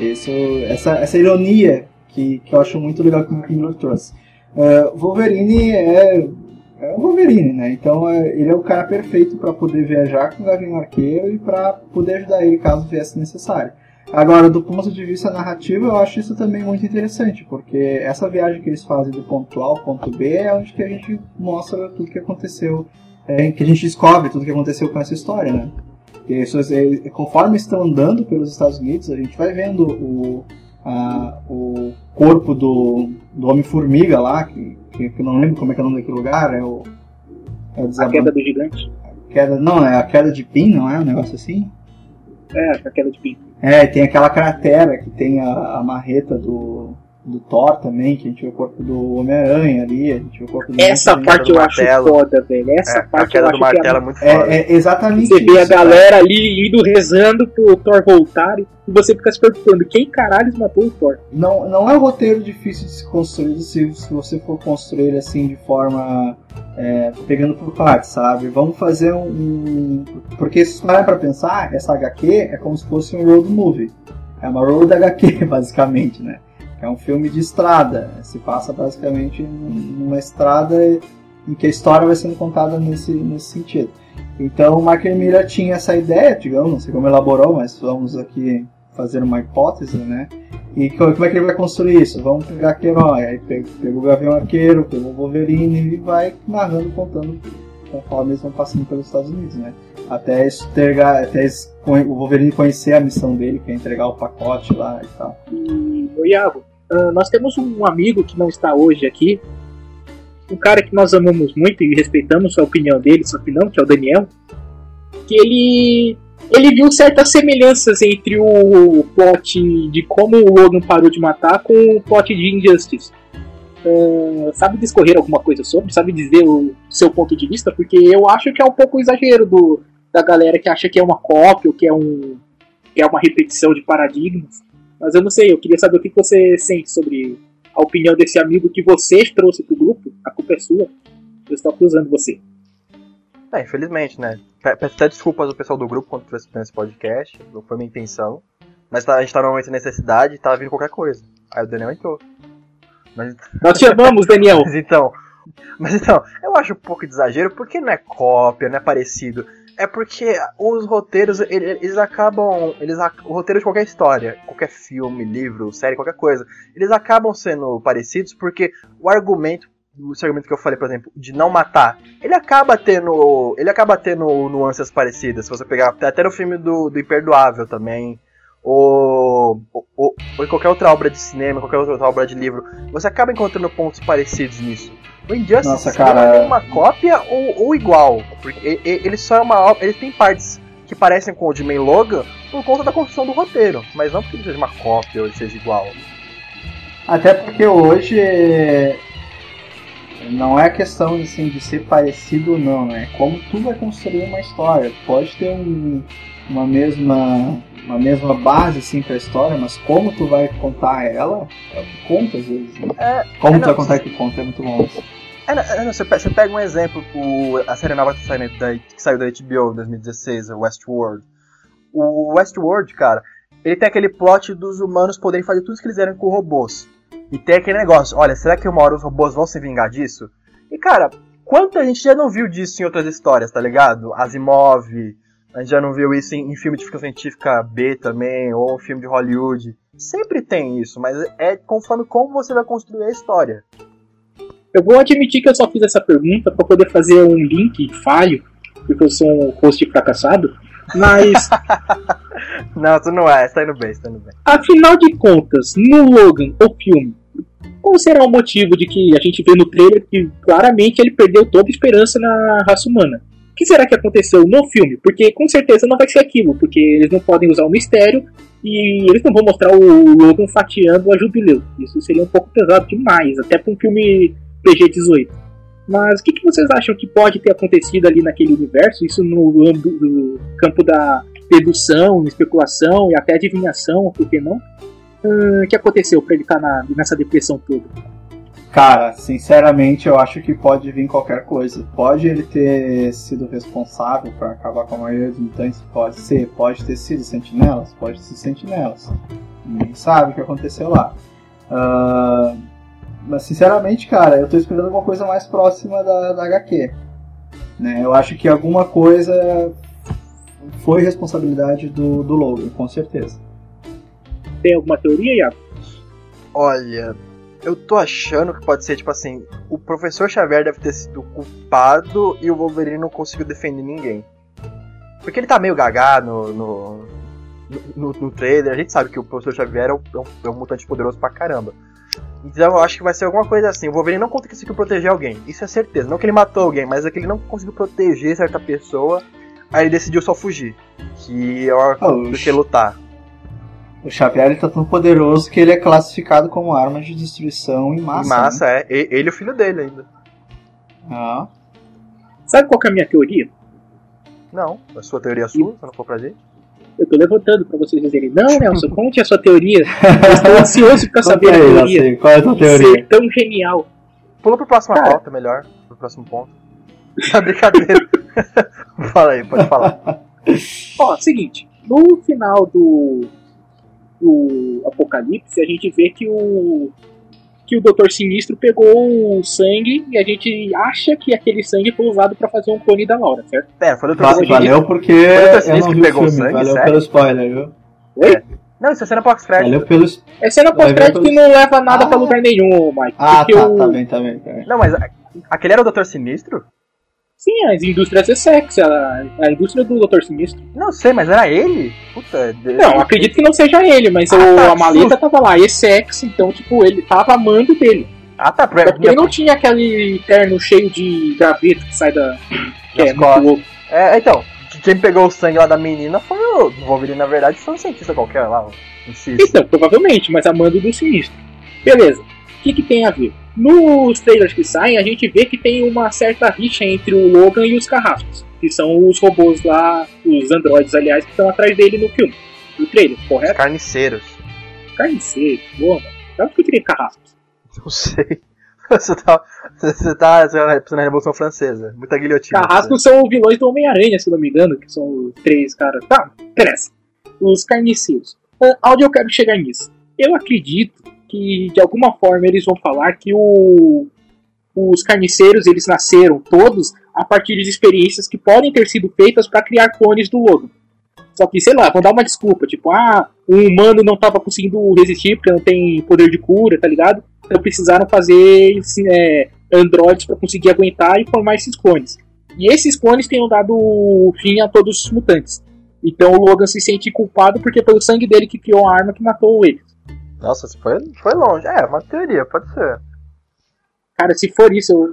Speaker 2: Isso, essa, essa ironia que, que eu acho muito legal que o Miller trouxe. É, Wolverine é, é o Wolverine, né? Então é, ele é o cara perfeito para poder viajar com o Gavião Arqueiro e para poder ajudar ele caso viesse necessário. Agora, do ponto de vista narrativo, eu acho isso também muito interessante, porque essa viagem que eles fazem do ponto A ao ponto B é onde que a gente mostra tudo que aconteceu, é, que a gente descobre tudo que aconteceu com essa história, né? E conforme estão andando pelos Estados Unidos, a gente vai vendo o, a- o corpo do, do Homem-Formiga lá, que, que, que eu não lembro como é que é o nome daquele lugar, é o. É o
Speaker 1: A queda do gigante?
Speaker 2: queda- Não, é a queda de Pin, não é? Um negócio assim?
Speaker 1: É, a queda de pinto.
Speaker 2: É, tem aquela cratera que tem a, a marreta do, do Thor também, que a gente vê o corpo do Homem-Aranha ali, a gente vê o corpo do
Speaker 1: Essa parte eu acho
Speaker 3: martelo.
Speaker 1: foda, velho. Essa
Speaker 3: É,
Speaker 1: parte eu acho
Speaker 3: do
Speaker 1: que é
Speaker 3: é muito foda.
Speaker 2: É, é exatamente
Speaker 1: Você vê a
Speaker 2: isso, cara.
Speaker 1: galera ali indo rezando pro Thor voltar e você fica se perguntando quem caralho matou o Thor.
Speaker 2: Não, não é um roteiro difícil de se construir se, se você for construir assim de forma. é, pegando por partes, sabe? Vamos fazer um. um- Porque se parar pra pensar, essa HQ é como se fosse um road movie. É uma road HQ, basicamente, né? É um filme de estrada. Se passa basicamente numa estrada em que a história vai sendo contada nesse, nesse sentido. Então o Mark Miller tinha essa ideia, digamos, não sei como elaborou, mas vamos aqui fazer uma hipótese, né? E co- como é que ele vai construir isso? Vamos pegar aquele herói, aí pega o Gavião Arqueiro, pega o Wolverine e vai narrando, contando conforme eles vão passando pelos Estados Unidos, né? Até, ter, até o Wolverine conhecer a missão dele, que é entregar o pacote lá e tal.
Speaker 1: E, ô Iago, ah, nós temos um amigo que não está hoje aqui, um cara que nós amamos muito e respeitamos a opinião dele, sua opinião, que é o Daniel, que ele ele viu certas semelhanças entre o plot de como o Logan parou de matar com o plot de Injustice. Ah, sabe discorrer alguma coisa sobre? Sabe dizer o seu ponto de vista? Porque eu acho que é um pouco exagero do, da galera que acha que é uma cópia ou que é, um, que é uma repetição de paradigmas. Mas eu não sei, eu queria saber o que você sente sobre a opinião desse amigo que você trouxe pro grupo. A culpa é sua. Eu estou acusando você.
Speaker 3: É, infelizmente, né? Pe- Peço até desculpas ao pessoal do grupo quando estiver escutando esse podcast. Não foi minha intenção. Mas tá- a gente tá num momento de necessidade e tava vindo qualquer coisa. Aí o Daniel entrou. Mas,
Speaker 1: Nós te amamos, Daniel.
Speaker 3: mas então. Mas então, eu acho um pouco de exagero, porque não é cópia, não é parecido. É porque os roteiros, ele- eles acabam. Eles, o roteiro de qualquer história, qualquer filme, livro, série, qualquer coisa, eles acabam sendo parecidos porque o argumento, esse argumento que eu falei, por exemplo, de não matar, ele acaba tendo. Ele acaba tendo nuances parecidas. Se você pegar até no filme do, do Imperdoável também. Ou, ou, ou em qualquer outra obra de cinema, qualquer outra obra de livro, você acaba encontrando pontos parecidos nisso. O Injustice
Speaker 2: Nossa, cara.
Speaker 3: é uma cópia ou, ou igual. Porque ele só é uma. Ele tem partes que parecem com o de May Logan por conta da construção do roteiro. Mas não porque ele seja uma cópia ou ele seja igual.
Speaker 2: Até porque hoje não é questão assim, de ser parecido ou não, né? É como tu vai construir uma história. Pode ter um- uma mesma uma mesma base assim pra história, mas como tu vai contar ela, é o que conta às vezes. Né?
Speaker 3: É,
Speaker 2: Como
Speaker 3: é,
Speaker 2: tu
Speaker 3: não,
Speaker 2: vai contar que conta é muito bom.
Speaker 3: É, é, você, pe- você pega um exemplo, o, a série nova que, saiu da, que saiu da HBO em 2016, o Westworld. O Westworld, cara, ele tem aquele plot dos humanos poderem fazer tudo que eles quiserem com robôs. E tem aquele negócio, olha, será que uma hora os robôs vão se vingar disso? E cara, quanta gente já não viu disso em outras histórias, tá ligado? Asimov, a gente já não viu isso em, em filme de ficção científica B também, ou filme de Hollywood. Sempre tem isso, mas é conforme como você vai construir a história.
Speaker 1: Eu vou admitir que eu só fiz essa pergunta pra poder fazer um link falho, porque eu sou um host fracassado. Mas,
Speaker 3: Não, tu não é, tá indo bem, tá indo bem.
Speaker 1: afinal de contas, no Logan, o filme, qual será o motivo de que a gente vê no trailer que claramente ele perdeu toda esperança na raça humana? O que será que aconteceu no filme? Porque com certeza não vai ser aquilo, porque eles não podem usar o mistério e eles não vão mostrar o Logan fatiando a Jubileu. Isso seria um pouco pesado demais, até para um filme PG-18. Mas o que, que vocês acham que pode ter acontecido ali naquele universo? Isso no, no campo da dedução, especulação e até adivinhação, por que não? Ah, O que aconteceu para ele estar na- nessa depressão toda?
Speaker 2: Cara, sinceramente, eu acho que pode vir qualquer coisa. Pode ele ter sido responsável por acabar com a maioria dos mutantes? Pode ser. Pode ter sido sentinelas? Pode ser sentinelas. Ninguém sabe o que aconteceu lá. Ah, mas, sinceramente, cara, eu tô esperando alguma coisa mais próxima da, da HQ. Né? Eu acho que alguma coisa foi responsabilidade do, do Logan, com certeza.
Speaker 1: Tem alguma teoria, Iago?
Speaker 3: Olha, eu tô achando que pode ser tipo assim: o professor Xavier deve ter sido culpado e o Wolverine não conseguiu defender ninguém. Porque ele tá meio gagá no, no, no, no trailer, a gente sabe que o professor Xavier é um, é um- é um mutante poderoso pra caramba. Então eu acho que vai ser alguma coisa assim: o Wolverine não conseguiu proteger alguém, isso é certeza. Não que ele matou alguém, mas é que ele não conseguiu proteger certa pessoa, aí ele decidiu só fugir. Que é uma
Speaker 2: Ah,
Speaker 3: do que lutar.
Speaker 2: O Xavier ele tá tão poderoso que ele é classificado como arma de destruição em massa.
Speaker 3: Em massa, é. E- Ele e o filho dele ainda.
Speaker 2: Né? Ah.
Speaker 1: Sabe qual que é a minha teoria?
Speaker 3: Não, a sua teoria é sua, se não for pra gente.
Speaker 1: Eu tô levantando para vocês dizerem, não, Nelson, conte a sua teoria. Eu estou ansioso para saber a
Speaker 2: aí,
Speaker 1: teoria.
Speaker 2: Laci, Qual é a tua teoria?
Speaker 1: Ser tão genial.
Speaker 3: Pula pro próximo
Speaker 1: Cara.
Speaker 3: pauta, melhor. Pro próximo ponto. Tá brincadeira. Fala aí, pode falar.
Speaker 1: Ó, seguinte, no final do, do Apocalipse, a gente vê que o que o Doutor Sinistro pegou o sangue e a gente acha que aquele sangue foi usado pra fazer um clone da Laura, certo?
Speaker 3: Pera, foi o
Speaker 2: Va-
Speaker 3: Dr.
Speaker 2: valeu porque
Speaker 3: Foi o Sinistro
Speaker 2: vi
Speaker 3: que
Speaker 2: o
Speaker 3: pegou o
Speaker 2: filme.
Speaker 3: sangue,
Speaker 2: valeu
Speaker 3: sério?
Speaker 2: pelo spoiler, viu?
Speaker 3: Não, isso é cena pós-crédito.
Speaker 2: Valeu pelo...
Speaker 1: É cena pós-crédito que
Speaker 2: pelos-
Speaker 1: não leva nada
Speaker 2: Ah.
Speaker 1: pra lugar nenhum, Mike.
Speaker 2: Ah, tá,
Speaker 1: o...
Speaker 2: tá bem, tá bem, tá bem.
Speaker 3: Não, mas aquele era o Dr. Sinistro?
Speaker 1: Sim, as indústrias é sexo, a, a indústria do Doutor Sinistro.
Speaker 3: Não sei, mas era ele? Puta. de-
Speaker 1: Não, acredito que não seja ele, mas
Speaker 3: Ah,
Speaker 1: o-
Speaker 3: tá,
Speaker 1: a maleta
Speaker 3: susto.
Speaker 1: tava lá, Essex, então, tipo, ele tava amando dele.
Speaker 3: Ah, tá. Pra...
Speaker 1: Só porque ele não tinha aquele terno cheio de graveto que sai da. Que é.
Speaker 3: É, então, quem pegou o sangue lá da menina foi o Wolverine, na verdade, foi um cientista qualquer lá, um.
Speaker 1: Então, provavelmente, mas amando do sinistro. Beleza. O que, que tem a ver? Nos trailers que saem, a gente vê que tem uma certa rixa entre o Logan e os carrascos. Que são os robôs lá, os androides, aliás, que estão atrás dele no filme. No trailer, correto?
Speaker 3: Carniceiros.
Speaker 1: Carniceiro, boa, mano. Sabe que eu tirei carrascos?
Speaker 3: Não sei. Você tá, você tá você tá pensando na Revolução Francesa. Muita guilhotina.
Speaker 1: Carrascos são os vilões do Homem-Aranha, se não me engano, que são os três caras. Tá, interessa. Os carniceiros. Ah, Onde eu quero chegar nisso? Eu acredito que de alguma forma eles vão falar que o, os carniceiros eles nasceram todos a partir de experiências que podem ter sido feitas para criar clones do Logan. Só que, sei lá, vão dar uma desculpa, tipo, ah, um humano não tava conseguindo resistir porque não tem poder de cura, tá ligado? Então precisaram fazer assim, é, androides para conseguir aguentar e formar esses clones. E esses clones tenham dado fim a todos os mutantes. Então o Logan se sente culpado porque foi o sangue dele que criou a arma que matou ele.
Speaker 3: Nossa, foi, foi longe. É, uma teoria, pode ser.
Speaker 1: Cara, se for isso, eu...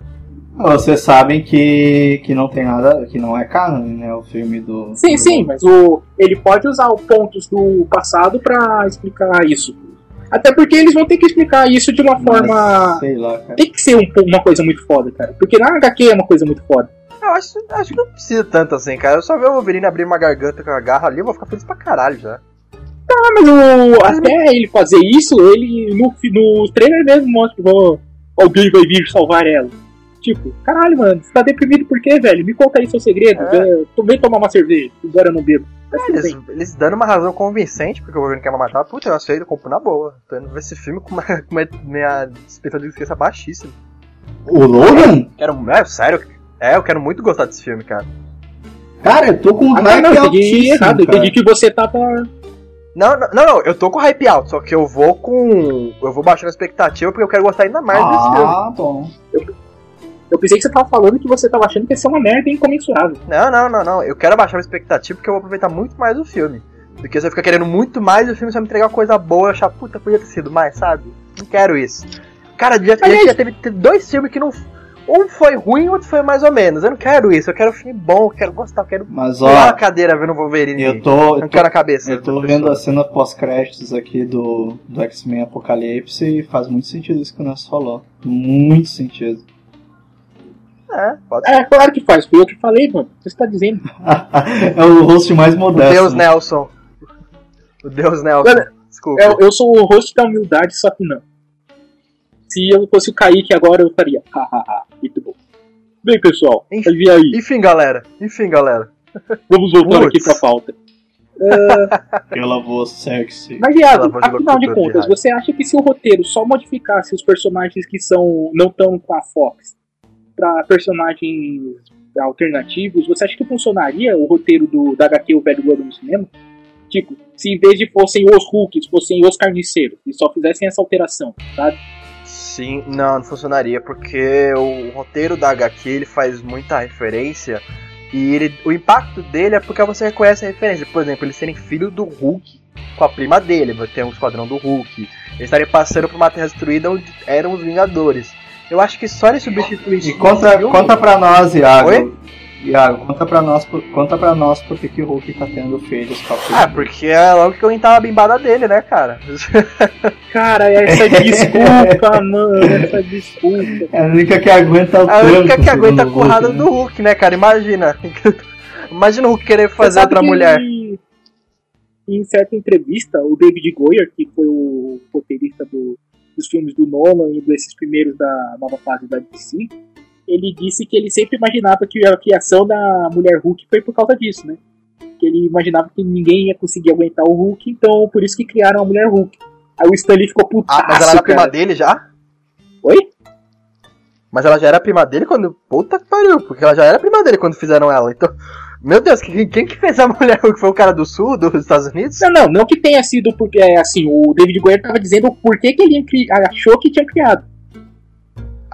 Speaker 2: Vocês sabem que, que não tem nada, que não é canon, né? O filme do.
Speaker 1: Sim,
Speaker 2: do-
Speaker 1: sim, mas o, ele pode usar os pontos do passado pra explicar isso. Até porque eles vão ter que explicar isso de uma
Speaker 2: Mas,
Speaker 1: forma.
Speaker 2: Sei lá, cara.
Speaker 1: Tem que ser um, uma coisa muito foda, cara. Porque na HQ é uma coisa muito foda.
Speaker 3: Eu acho, acho que não precisa tanto assim, cara. Eu só ver o Wolverine abrir uma garganta com a garra ali, eu vou ficar feliz pra caralho já.
Speaker 1: Ah, mas o, até ele fazer isso, ele no, no trailer mesmo mostra que ó, alguém vai vir salvar ela. Tipo, caralho, mano, você tá deprimido por quê, velho? Me conta aí seu segredo. É. Vem tomar uma cerveja, embora eu não bebo.
Speaker 3: É, eles, eles, dando uma razão convincente, porque o governo quer me matar, puta, eu aceito, eu compro na boa. Tô indo ver esse filme com, uma, com uma, minha expectativa de crença baixíssima.
Speaker 2: O Logan?
Speaker 3: Quero, é, sério, é, eu quero muito gostar desse filme, cara.
Speaker 2: Cara, eu tô com um ah, hype não,
Speaker 1: entendi errado, eu entendi que você tava...
Speaker 3: Não, não, não, eu tô com hype alto, só que eu vou com... Eu vou baixando a expectativa porque eu quero gostar ainda mais
Speaker 2: ah,
Speaker 3: desse filme.
Speaker 2: Ah, bom.
Speaker 1: Eu, eu pensei que você tava falando que você tava achando que ia ser uma merda incomensurável.
Speaker 3: Não, não, não, não. Eu quero baixar a expectativa porque eu vou aproveitar muito mais o filme. Do que você ficar querendo muito mais e o filme só me entregar uma coisa boa e achar, puta, podia ter sido mais, sabe? Não quero isso. Cara, já, já, já teve, teve dois filmes que não um foi ruim, outro foi mais ou menos. Eu não quero isso, eu quero um filme bom, eu quero gostar, eu quero
Speaker 2: Mas, ó, a
Speaker 3: cadeira vendo o Wolverine.
Speaker 2: Eu tô.
Speaker 3: Eu quero a cabeça.
Speaker 2: Eu tô vendo a cena pós-créditos aqui do, do X-Men Apocalipse e faz muito sentido isso que o Nelson falou. Muito sentido.
Speaker 1: É, pode é, ser. É, claro que faz. Foi eu que falei, mano. Você está dizendo.
Speaker 2: é o host mais modesto. O
Speaker 3: Deus Nelson. O Deus Nelson. Desculpa.
Speaker 1: Eu, eu sou o host da humildade, só que não. Se eu fosse o Kaique agora, eu faria. Hahaha, muito bom. Bem, pessoal, enfim, vi aí.
Speaker 3: Enfim, galera. Enfim, galera.
Speaker 1: Vamos voltar Puts. aqui pra pauta.
Speaker 2: Pela voz sexy.
Speaker 1: Mas, Iago, afinal de contas, de você acha que se o roteiro só modificasse os personagens que são não estão com a Fox para personagens alternativos, você acha que funcionaria o roteiro do, da HQ O Velho Globo no cinema? Tipo, se em vez de fossem os Hulks, fossem os Carniceiros, e só fizessem essa alteração, sabe?
Speaker 3: Sim, não, não funcionaria, porque o roteiro da HQ ele faz muita referência e ele, o impacto dele é porque você reconhece a referência. Por exemplo, eles serem filho do Hulk com a prima dele, vai ter um esquadrão do Hulk. Eles estarem passando por uma terra destruída onde eram os Vingadores. Eu acho que só ele substituir.
Speaker 2: E conta, conta pra nós, Iago. Oi? Iago, conta pra nós, conta pra nós por que o Hulk tá tendo filhos com
Speaker 3: a Ah, porque é logo que eu tava a bimbada dele, né, cara?
Speaker 1: cara, essa desculpa, mano, essa desculpa.
Speaker 2: É a única que aguenta o
Speaker 3: É a única que aguenta a currada né? do Hulk, né, cara? Imagina. Imagina o Hulk querer fazer outra mulher.
Speaker 1: Em certa entrevista, o David Goyer, que foi o roteirista do, dos filmes do Nolan e desses primeiros da nova fase da DC, ele disse que ele sempre imaginava que a criação da mulher Hulk foi por causa disso, né? Que ele imaginava que ninguém ia conseguir aguentar o Hulk, então por isso que criaram a mulher Hulk. Aí o Stanley ficou puto.
Speaker 3: Ah, mas ela era prima dele já?
Speaker 1: Oi?
Speaker 3: Mas ela já era prima dele quando. Puta que pariu, porque ela já era prima dele quando fizeram ela. Então. Meu Deus, quem, quem que fez a mulher Hulk? Foi o cara do sul, dos Estados Unidos?
Speaker 1: Não, não, não que tenha sido porque, é, assim, o David Goyer tava dizendo o porquê que ele achou que tinha criado.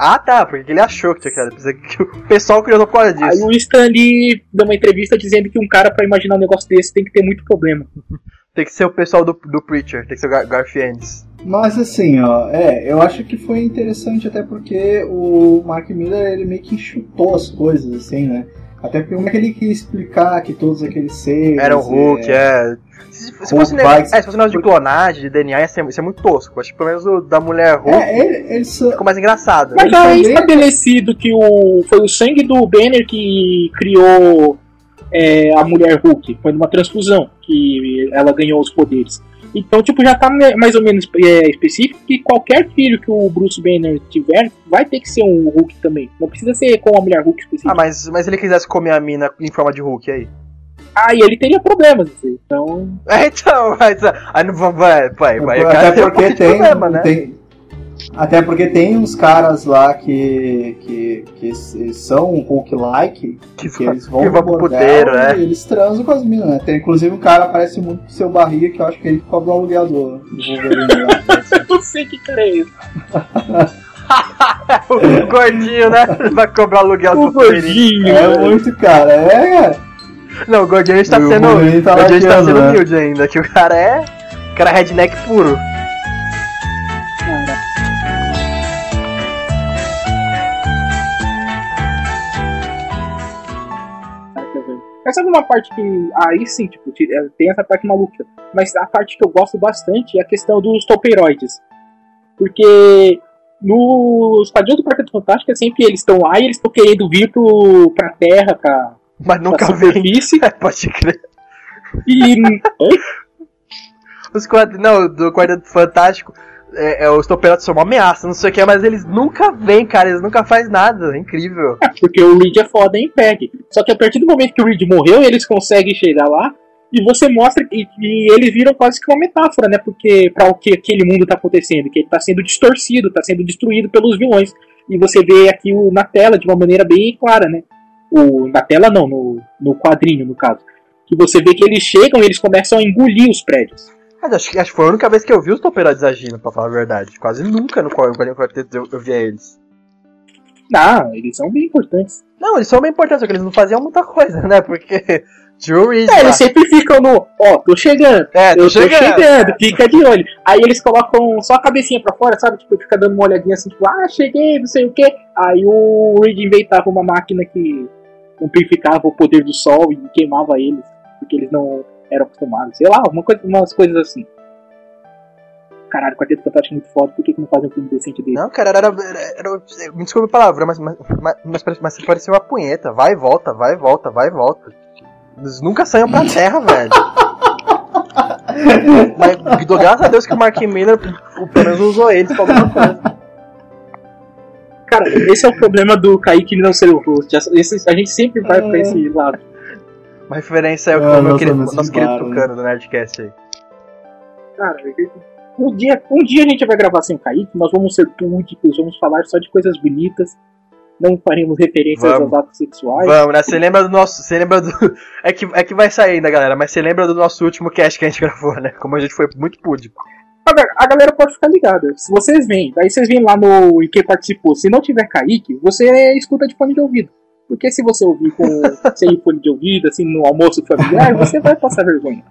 Speaker 3: Ah, tá, porque ele achou que tinha criado. Que o pessoal criou por causa disso.
Speaker 1: Aí o Stanley deu uma entrevista dizendo que um cara para imaginar um negócio desse tem que ter muito problema.
Speaker 3: tem que ser o pessoal do, do Preacher, tem que ser o Gar Garfiennes.
Speaker 2: Mas assim, ó, é, eu acho que foi interessante até porque o Mark Miller ele meio que chutou as coisas, assim, né? Até porque como é que ele queria explicar que todos aqueles seres.
Speaker 3: Era o Hulk, é. é se, se, fosse, vai... é, se fosse negócio de clonagem, de DNA, ia ser, ia ser muito tosco. Acho que pelo menos o da mulher Hulk é, ele, ele só... ficou mais engraçado.
Speaker 1: Mas já é estabelecido que o, foi o sangue do Banner que criou é, a mulher Hulk. Foi numa transfusão que ela ganhou os poderes. Então, tipo, já tá mais ou menos é, específico que qualquer filho que o Bruce Banner tiver vai ter que ser um Hulk também. Não precisa ser com a mulher Hulk específica.
Speaker 3: Ah, mas, mas se ele quisesse comer a mina em forma de Hulk aí?
Speaker 1: Ah, e ele teria problemas, assim, então.
Speaker 3: É, então, mas. Aí não vai, vai, vai.
Speaker 2: Até porque tem, problema, né? tem, até porque tem uns caras lá que, que, que são Hulk-like, que, que, eles vão que pro puteiro, né? E eles transam com as minas, né? Tem inclusive um cara parece muito com seu barriga que eu acho que ele cobra o aluguel do, Wolverine.
Speaker 1: eu não sei que cara é esse.
Speaker 3: o gordinho, né? Vai cobrar aluguel o
Speaker 1: do gordinho.
Speaker 2: É muito, cara. É,
Speaker 3: Não, o gordinho a gente tá sendo. O gordinho tá sendo né? humilde ainda, que o cara é. O cara é redneck puro.
Speaker 1: Mas sabe uma parte que. Aí sim, tipo, é, tem essa parte maluca. Mas a parte que eu gosto bastante é a questão dos topeiroides. Porque nos quadrinhos do Quarteto Fantástico é sempre eles estão lá e eles estão querendo vir pro, pra Terra, pra.
Speaker 3: Mas nunca pra superfície.
Speaker 1: É, pode crer. E.
Speaker 3: Os quadrinhos. Não, do Quarteto Fantástico. É, é, os Toperatos são uma ameaça, não sei o que, mas eles nunca vêm, cara, eles nunca fazem nada, é incrível.
Speaker 1: É, porque o Reed é foda em PEG. Só que a partir do momento que o Reed morreu, eles conseguem chegar lá e você mostra que e eles viram quase que uma metáfora, né? Porque para o que aquele mundo tá acontecendo, que ele tá sendo distorcido, tá sendo destruído pelos vilões. E você vê aqui na tela de uma maneira bem clara, né? O, na tela não, no, no quadrinho, no caso. Que você vê que eles chegam e eles começam a engolir os prédios.
Speaker 3: Mas acho, acho que foi a única vez que eu vi os Toperados agindo, pra falar a verdade. Quase nunca no Quarteto eu, eu via eles.
Speaker 1: Não, eles são bem importantes.
Speaker 3: Não, eles são bem importantes, só que eles não faziam muita coisa, né? Porque
Speaker 1: Jury. É, eles sempre ficam no, ó, tô chegando.
Speaker 3: É, tô eu chegando. tô chegando,
Speaker 1: fica de olho. Aí eles colocam só a cabecinha pra fora, sabe? Tipo, fica dando uma olhadinha assim, tipo, ah, cheguei, não sei o que. Aí o Reed inventava uma máquina que amplificava o poder do sol e queimava eles, porque eles não eram acostumados. Sei lá, uma coisa, umas coisas assim. Caralho, o Quarteto Fantástico é muito foda, por que, que não fazem um filme decente dele?
Speaker 3: Não, cara, era. era, era me desculpe a palavra, mas, mas, mas, mas, parecia uma punheta. Vai e volta, vai e volta, vai e volta. Eles nunca saíam pra terra, velho. Mas graças a Deus que o Mark Miller pelo menos usou eles pra alguma coisa.
Speaker 1: Cara, esse é o problema do Kaique não ser o host. A gente sempre vai pra esse lado.
Speaker 3: Uma referência é o ah, meu querido, nosso querido Tucano do Nerdcast aí.
Speaker 1: Cara, um dia, um dia a gente vai gravar sem o Kaique, nós vamos ser púdicos, vamos falar só de coisas bonitas não faremos referências Vamos. aos atos sexuais.
Speaker 3: Vamos, né? Você lembra do nosso. Você lembra do. É que, é que vai sair ainda, galera, mas você lembra do nosso último cast que a gente gravou, né? Como a gente foi muito público.
Speaker 1: A galera pode ficar ligada. Se vocês vêm, daí vocês vêm lá no e quem participou. Se não tiver Kaique, você escuta de fone de ouvido. Porque se você ouvir com sem fone de ouvido, assim, no almoço familiar, você vai passar vergonha.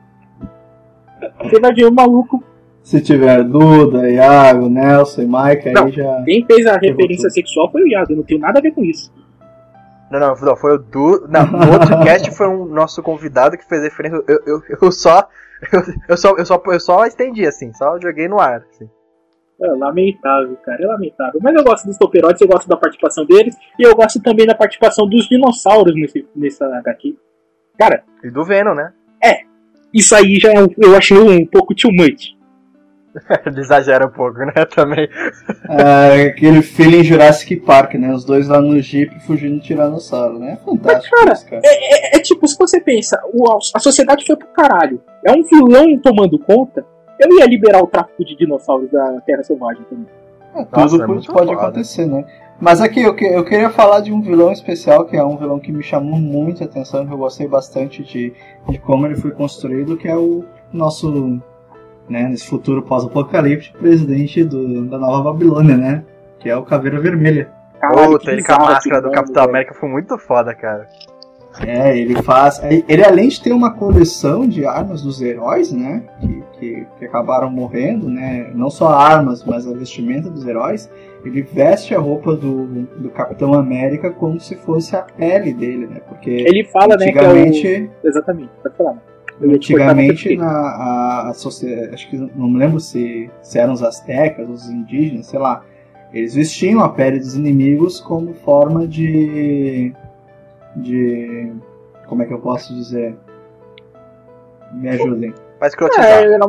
Speaker 1: Você vai ver um maluco
Speaker 2: se tiver Duda, Iago, Nelson e Mike,
Speaker 1: não,
Speaker 2: aí já.
Speaker 1: Quem fez a referência sexual foi o Iago, eu não tenho nada a ver com isso.
Speaker 3: Não, não, não foi o Du. Não, no outro cast foi um nosso convidado que fez referência. Eu, eu, eu só. Eu, eu, só, eu, só, eu só estendi assim, só joguei no ar. Assim.
Speaker 1: É lamentável, cara, é lamentável. Mas eu gosto dos toperotes, eu gosto da participação deles, e eu gosto também da participação dos dinossauros nesse, nessa HQ. Cara.
Speaker 3: E do Venom, né?
Speaker 1: É. Isso aí já é um, eu achei um pouco too much.
Speaker 3: Ele exagera um pouco, né? Também.
Speaker 2: É, aquele feeling Jurassic Park, né? Os dois lá no Jeep fugindo de tiranossauro, né? Fantástico.
Speaker 1: Mas, cara, isso, cara. É, é, é, tipo, se você pensa, o, a sociedade foi pro caralho. É um vilão tomando conta. Eu ia liberar o tráfico de dinossauros da Terra Selvagem também.
Speaker 2: É, tudo Nossa, é pode acontecer, né? Mas aqui eu, que, eu queria falar de um vilão especial, que é um vilão que me chamou muita atenção, que eu gostei bastante de, de como ele foi construído, que é o nosso né, nesse futuro pós-apocalíptico, presidente do, da Nova Babilônia, né? Que é o Caveira Vermelha.
Speaker 3: Puta, ele com a máscara do Capitão América foi muito foda, cara.
Speaker 2: É, ele faz. Ele além de ter uma coleção de armas dos heróis, né? Que, que, que, acabaram morrendo, né? Não só armas, mas a vestimenta dos heróis. Ele veste a roupa do, do Capitão América como se fosse a pele dele, né? Porque
Speaker 1: ele fala, antigamente, né? É o... Exatamente, pode falar.
Speaker 2: Antigamente, na, a, a sociedade, acho que não me lembro se, se eram os astecas, os indígenas, sei lá, eles vestiam a pele dos inimigos como forma de. De. como é que eu posso dizer? Me ajudem.
Speaker 3: Mas crotizar. É, era,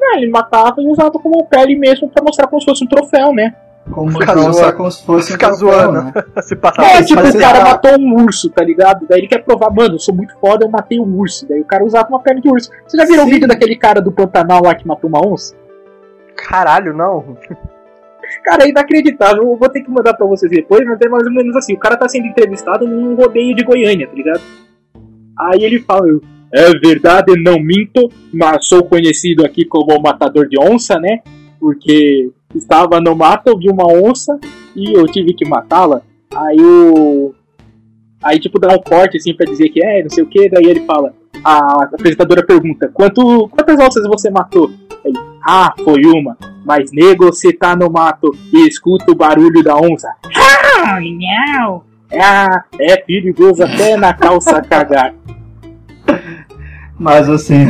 Speaker 1: é, ele matava e usava como pele mesmo para mostrar como se fosse um troféu, né?
Speaker 2: Como, zoando, como se fosse
Speaker 3: ficar zoando. Né?
Speaker 1: se passar é, tipo, o cara matou um urso, tá ligado? Daí ele quer provar, mano, eu sou muito foda, eu matei um urso. Daí o cara usava uma perna de urso. Você já viram o vídeo daquele cara do Pantanal lá que matou uma onça?
Speaker 3: Caralho, não.
Speaker 1: Cara, é inacreditável. Eu vou ter que mandar pra vocês depois, mas é mais ou menos assim. O cara tá sendo entrevistado num rodeio de Goiânia, tá ligado? Aí ele fala, é verdade, não minto, mas sou conhecido aqui como matador de onça, né? Porque estava no mato, vi uma onça e eu tive que matá-la. Aí o. Aí, tipo, dá um corte assim pra dizer que é, não sei o que. Daí ele fala. A apresentadora pergunta: Quanto, Quantas onças você matou? Ele, ah, foi uma. Mas, nego, você tá no mato e escuta o barulho da onça. Ah, não! Ah, é perigoso até na calça cagar.
Speaker 2: Mas assim.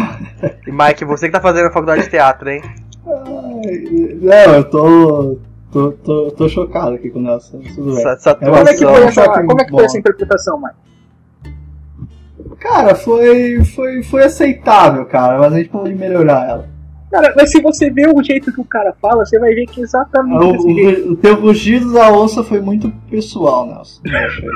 Speaker 3: E Mike, você que tá fazendo a faculdade de teatro, hein?
Speaker 2: Não, eu tô. Tô, tô, tô chocado aqui com essa. Tudo
Speaker 1: Essa, essa como é que foi essa, como é que foi essa interpretação, Mike?
Speaker 2: Cara, foi, foi, foi aceitável, cara, mas a gente pode melhorar ela.
Speaker 1: Cara, mas se você ver o jeito que o cara fala, você vai ver que exatamente
Speaker 2: O,
Speaker 1: desse jeito.
Speaker 2: o, o teu rugido da onça foi muito pessoal, Nelson. Eu achei.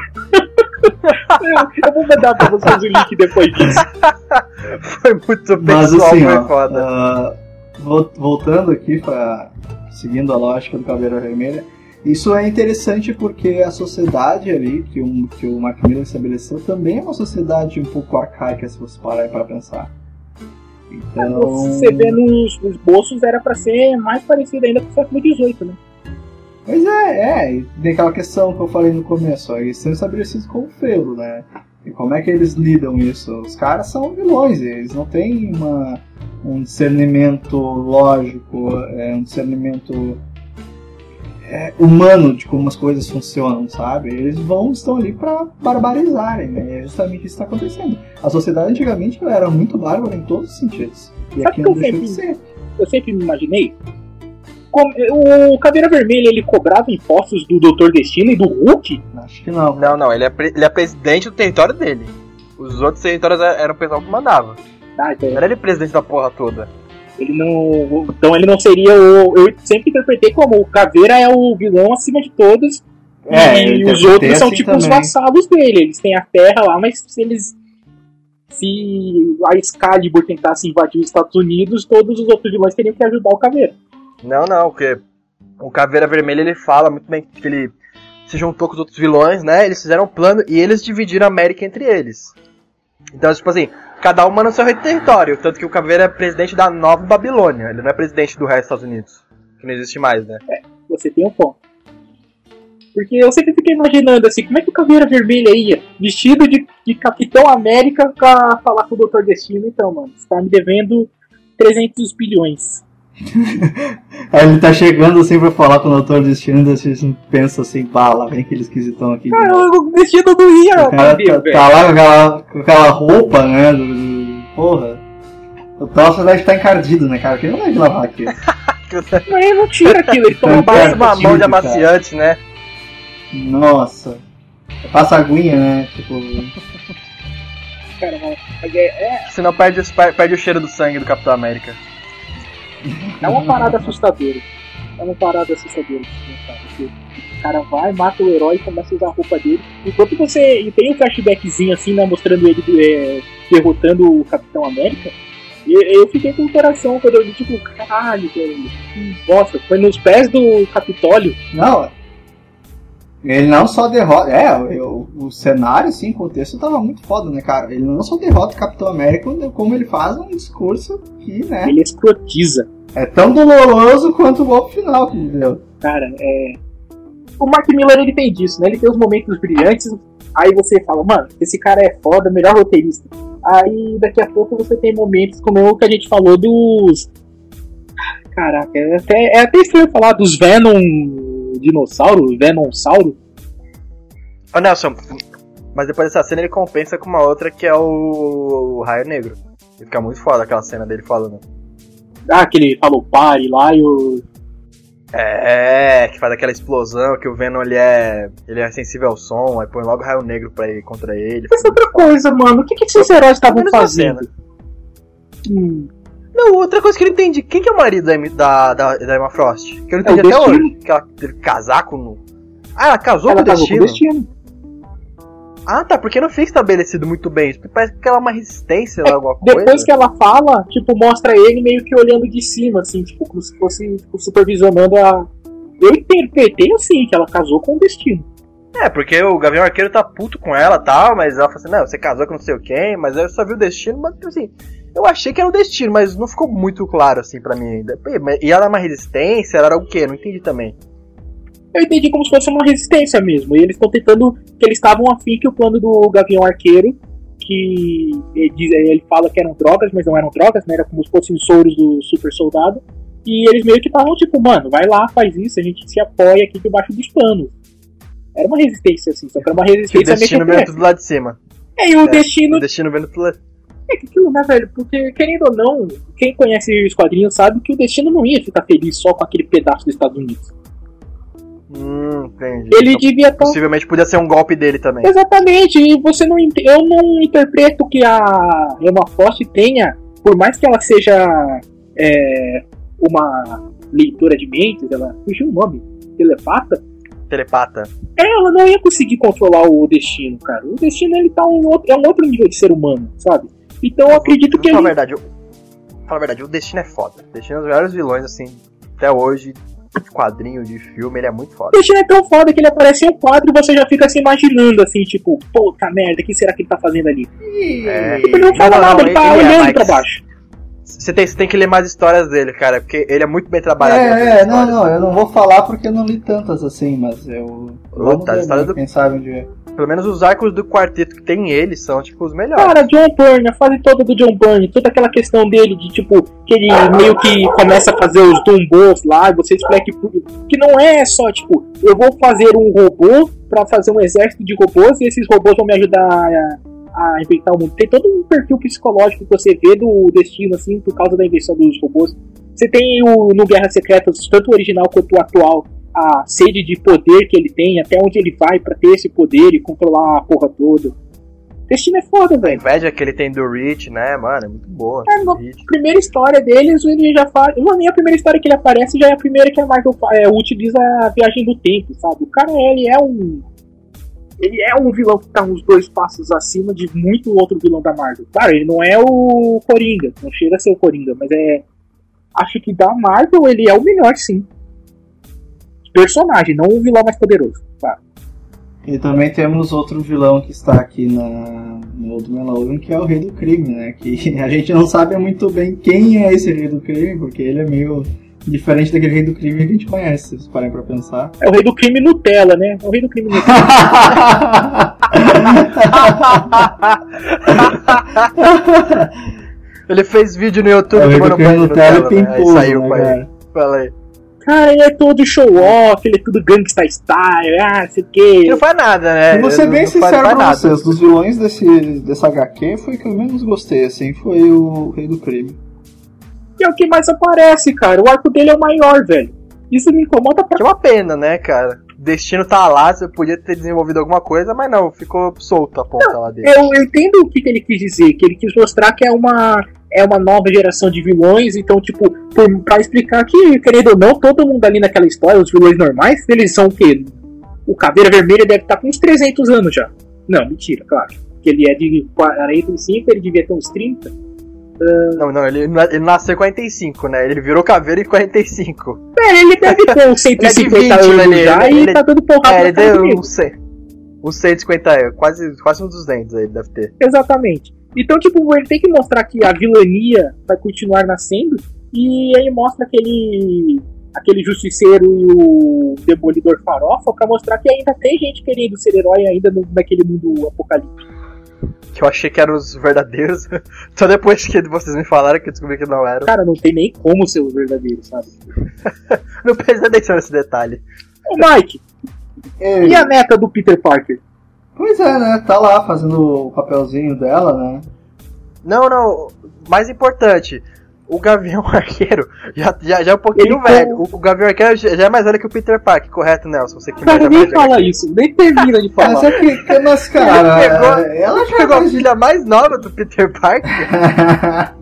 Speaker 1: Eu, eu vou mandar pra vocês o link depois disso.
Speaker 3: Foi muito
Speaker 2: Mas
Speaker 3: pessoal,
Speaker 2: assim,
Speaker 3: foi
Speaker 2: ó,
Speaker 3: foda.
Speaker 2: ah, vol- voltando aqui, pra, seguindo a lógica do Caveira Vermelha, isso é interessante porque a sociedade ali que, um, que o Macmillan estabeleceu também é uma sociedade um pouco arcaica, se você parar para pensar. Então,
Speaker 1: Você vê nos, bolsos era pra ser mais parecido ainda com o século XVIII, né?
Speaker 2: Pois é, é, tem aquela questão que eu falei no começo, ó, eles são estabelecidos como feudo, né? E como é que eles lidam isso? Os caras são vilões, eles não têm uma, um discernimento lógico, é, um discernimento é, humano de como as coisas funcionam, sabe? Eles vão, estão ali pra barbarizarem, né? E é justamente isso que está acontecendo. A sociedade antigamente ela era muito bárbara em todos os sentidos. E
Speaker 1: Sabe
Speaker 2: aqui
Speaker 1: que
Speaker 2: não
Speaker 1: eu
Speaker 2: deixou de
Speaker 1: sempre-
Speaker 2: ser.
Speaker 1: Eu sempre me imaginei. como- o Caveira Vermelha ele cobrava impostos do Doutor Destino e do Hulk?
Speaker 2: Acho que não.
Speaker 3: Não, não, ele é, pre- ele é presidente do território dele. Os outros territórios é- eram o pessoal que mandava.
Speaker 1: Ah, então
Speaker 3: Não era ele presidente da porra toda.
Speaker 1: Ele não. Então ele não seria o. Eu sempre interpretei como o Caveira é o vilão acima de todos.
Speaker 2: É,
Speaker 1: e os outros são
Speaker 2: assim
Speaker 1: tipo os
Speaker 2: também.
Speaker 1: vassalos dele. Eles têm a terra lá, mas se eles. Se a Excalibur tentasse invadir os Estados Unidos, todos os outros vilões teriam que ajudar o Caveira.
Speaker 3: Não, não, porque o Caveira Vermelha ele fala muito bem que ele se juntou com os outros vilões, né? Eles fizeram um plano e eles dividiram a América entre eles. Então, tipo assim, cada um manda no seu território. Tanto que o Caveira é presidente da Nova Babilônia. Ele não é presidente do resto dos Estados Unidos. Que não existe mais, né?
Speaker 1: Você tem um ponto. Porque eu sempre fiquei imaginando assim, como é que o Caveira Vermelha ia, vestido de, de Capitão América, pra falar com o Doutor Destino? Então, mano, você tá me devendo 300 bilhões.
Speaker 2: Aí ele tá chegando assim pra falar com o Doutor Destino, e você pensa assim, pá, lá vem aquele esquisitão aqui.
Speaker 1: Cara, o Destino não ia,
Speaker 2: o cara tá, tá lá com aquela, com aquela roupa, né? Do, do- porra. O troço deve estar encardido, né, cara? Quem não vai lavar aqui?
Speaker 1: Mas ele não tira aquilo, ele toma
Speaker 2: Cara.
Speaker 3: Parece uma mão de
Speaker 2: cara.
Speaker 3: amaciante, né?
Speaker 2: Nossa. Passa aguinha, né? Tipo.
Speaker 1: Cara, mas é, é,
Speaker 3: Senão perde, os- perde o cheiro do sangue do Capitão América.
Speaker 1: É uma parada assustadora. É uma parada assustadora. porque O cara vai, mata o herói e começa a usar a roupa dele. Enquanto você. E tem um flashbackzinho assim, né? Mostrando ele é, derrotando o Capitão América. E eu fiquei com o coração quando eu vi, tipo, caralho, velho. Bosta, foi nos pés do Capitólio.
Speaker 2: Não. Ele não só derrota. É, o, o cenário, assim, o contexto tava muito foda, né, cara? Ele não só derrota o Capitão América, como ele faz um discurso que, né?
Speaker 1: Ele escrotiza.
Speaker 2: É tão doloroso quanto o golpe final que ele deu.
Speaker 1: Cara, é. O Mark Miller ele tem disso, né? Ele tem os momentos brilhantes, aí você fala, mano, esse cara é foda, melhor roteirista. Aí daqui a pouco você tem momentos como o que a gente falou dos. Caraca, é até, é até estranho falar dos Venom dinossauro, Venomsauro.
Speaker 3: Ô Nelson, mas depois dessa cena ele compensa com uma outra que é o, o Raio Negro. E fica muito foda aquela cena dele falando.
Speaker 1: Ah, que ele falou pare lá e o.
Speaker 3: É, que faz aquela explosão, que o Venom ele é, ele é sensível ao som, aí põe logo o Raio Negro pra ir contra ele.
Speaker 1: Mas outra coisa, mano, o que, que esses heróis estavam fazendo? Hum,
Speaker 3: Não, outra coisa que eu não entendi, quem que é o marido da, da, da, da Emma Frost? Que eu não
Speaker 1: É o
Speaker 3: entendi até
Speaker 1: Destino.
Speaker 3: hoje. Que ela teve casaco no... Ah, ela casou
Speaker 1: ela
Speaker 3: com o
Speaker 1: casou com o
Speaker 3: Destino?
Speaker 1: destino.
Speaker 3: Ah, tá, porque não fica estabelecido muito bem. isso. Parece que ela é uma resistência ou alguma coisa.
Speaker 1: Depois que ela fala, tipo, mostra ele meio que olhando de cima, assim, tipo, como se fosse tipo, supervisionando a. Eu interpretei assim, que ela casou com o destino.
Speaker 3: É, porque o Gavião Arqueiro tá puto com ela e tal, mas ela fala assim, não, você casou com não sei quem, mas eu só vi o destino, mas tipo assim, eu achei que era o destino, mas não ficou muito claro assim pra mim ainda. E ela era uma resistência, ela era o quê? Não entendi também.
Speaker 1: Eu entendi como se fosse uma resistência mesmo. E eles estão tentando. que eles estavam afim que o plano do Gavião Arqueiro, que ele, diz- ele fala que eram drogas, mas não eram drogas, né? Era como se fossem soros do super soldado. E eles meio que estavam tipo, mano, vai lá, faz isso, a gente se apoia aqui debaixo dos panos. Era uma resistência, assim, só que era uma
Speaker 3: Que o
Speaker 1: resistência
Speaker 3: destino
Speaker 1: meio
Speaker 3: vendo tudo lá de cima.
Speaker 1: É, e o
Speaker 3: É,
Speaker 1: destino
Speaker 3: O destino vendo tudo lá.
Speaker 1: É que aquilo, né, velho? Porque, querendo ou não, quem conhece os quadrinhos sabe que o destino não ia ficar feliz só com aquele pedaço dos Estados Unidos.
Speaker 3: Hum, entendi.
Speaker 1: Ele
Speaker 3: Então,
Speaker 1: devia estar.
Speaker 3: Possivelmente podia ser um golpe dele também.
Speaker 1: Exatamente, e você não. Eu não interpreto que a Emma Frost tenha, por mais que ela seja é, uma leitora de mentes, ela fugiu o nome, telepata,
Speaker 3: Telepata.
Speaker 1: ela não ia conseguir controlar o destino, cara. O destino ele tá um outro, é um outro nível de ser humano, sabe? Então eu acredito que
Speaker 3: falar
Speaker 1: ele,
Speaker 3: a verdade, eu... Fala a verdade, o Destino é foda. O Destino é um dos melhores vilões, assim, até hoje, de quadrinho, de filme, ele é muito
Speaker 1: o
Speaker 3: foda.
Speaker 1: destino é tão foda que ele aparece em um quadro e você já fica se imaginando assim, tipo, puta merda, o que será que ele tá fazendo ali?
Speaker 3: É.
Speaker 1: Ele não fala
Speaker 3: Não,
Speaker 1: nada, ele tá
Speaker 3: ele é
Speaker 1: olhando
Speaker 3: mais-
Speaker 1: pra baixo.
Speaker 3: Você tem, você tem que ler mais histórias dele, cara, porque ele é muito bem trabalhado.
Speaker 2: É, é, não, não, eu não vou falar porque eu não li tantas assim, mas eu.
Speaker 3: Puta, a
Speaker 2: ver,
Speaker 3: história
Speaker 2: né,
Speaker 3: do-
Speaker 2: Quem sabe um dia.
Speaker 3: Pelo menos os arcos do quarteto que tem ele são, tipo, os melhores.
Speaker 1: Cara, John Byrne, a fase toda do John Byrne, toda aquela questão dele de tipo, que ele meio que começa a fazer os Dumbos lá, e você explica que, que não é só tipo, eu vou fazer um robô pra fazer um exército de robôs e esses robôs vão me ajudar a, a inventar o mundo. Tem todo um perfil psicológico que você vê do destino, assim, por causa da invenção dos robôs. Você tem o, no Guerra Secretas, tanto o original quanto o atual, a sede de poder que ele tem, até onde ele vai pra ter esse poder e controlar a porra toda. Destino é foda,
Speaker 3: A
Speaker 1: velho.
Speaker 3: inveja que ele tem do Rich, né, mano, é muito boa.
Speaker 1: É, no- primeira história deles, ele já faz. Não, nem a primeira história que ele aparece já é a primeira que a Marvel é, utiliza a viagem do tempo, sabe? O cara, ele é um. Ele é um vilão que tá uns dois passos acima de muito outro vilão da Marvel. Claro, ele não é o Coringa, não chega a ser o Coringa, mas é. Acho que da Marvel ele é o melhor, sim. Personagem, não o vilão mais poderoso. Claro.
Speaker 2: E também temos outro vilão que está aqui na, no Old Logan, que é o Rei do Crime, né? Que a gente não sabe muito bem quem é esse Rei do Crime, porque ele é meio diferente daquele Rei do Crime que a gente conhece, se parem pra pensar.
Speaker 1: É o rei do crime Nutella, né? É o rei do crime Nutella.
Speaker 3: Ele fez vídeo no YouTube
Speaker 2: É o Rei do Crime Nutella e
Speaker 3: Nutella, né? Aí
Speaker 2: Pimposo,
Speaker 3: saiu
Speaker 2: né, cara?
Speaker 3: Fala aí.
Speaker 1: Cara, ele é todo show off, ele é tudo gangsta style, ah, sei o
Speaker 3: Que não faz nada, né?
Speaker 2: E vou ser bem
Speaker 3: não
Speaker 2: sincero
Speaker 3: faz
Speaker 2: pra
Speaker 3: nada.
Speaker 2: vocês, dos vilões desse, dessa HQ, foi o que eu menos gostei, assim, foi o Rei do Crime.
Speaker 1: E é o que mais aparece, cara. O arco dele é o maior, velho. Isso me incomoda pra
Speaker 3: Que é uma pena, né, cara? Destino tá lá, você podia ter desenvolvido alguma coisa, mas não, ficou solto a ponta lá dele.
Speaker 1: Eu, eu entendo o que, que ele quis dizer, que ele quis mostrar que é uma, é uma nova geração de vilões, então, tipo, por, pra explicar que, querendo ou não, todo mundo ali naquela história, os vilões normais, eles são o quê? O Caveira Vermelha deve estar com uns 300 anos já. Não, mentira, claro. Que ele é de 45, ele devia ter uns 30.
Speaker 3: Não, não, ele, ele nasceu em 45, né? Ele virou caveira em 45.
Speaker 1: É, ele deve ter uns 150
Speaker 3: Ele é de 20,
Speaker 1: anos
Speaker 3: né?
Speaker 1: já
Speaker 3: Ele-
Speaker 1: e
Speaker 3: ele-
Speaker 1: tá dando porrada
Speaker 3: É, ele deu uns 100. Uns 150, quase, quase uns 200 aí, ele deve ter.
Speaker 1: Exatamente. Então, tipo, ele tem que mostrar que a vilania vai continuar nascendo. E aí mostra aquele. aquele justiceiro e o demolidor farofa pra mostrar que ainda tem gente querendo ser herói ainda no, naquele mundo apocalíptico.
Speaker 3: Que eu achei que eram os verdadeiros. Só depois que vocês me falaram que eu descobri que não eram.
Speaker 1: Cara, não tem nem como ser os verdadeiros, sabe?
Speaker 3: Não prestei atenção nesse detalhe.
Speaker 1: Ô Mike,
Speaker 2: Ei,
Speaker 1: e a neta do Peter Parker?
Speaker 2: Pois é, né? Tá lá fazendo o papelzinho dela, né?
Speaker 3: Não, não. Mais importante. O Gavião Arqueiro já, já, já é um pouquinho
Speaker 1: Ele
Speaker 3: velho. O, o Gavião Arqueiro já é mais velho que o Peter Parker, correto, Nelson? Você que
Speaker 1: Cara, nem fala
Speaker 3: HQ.
Speaker 1: isso, nem termina de
Speaker 2: Mas
Speaker 1: falar.
Speaker 2: é que, que mas, cara,
Speaker 3: Ele pegou-
Speaker 2: ela já
Speaker 3: pegou a filha mais nova do Peter Parker?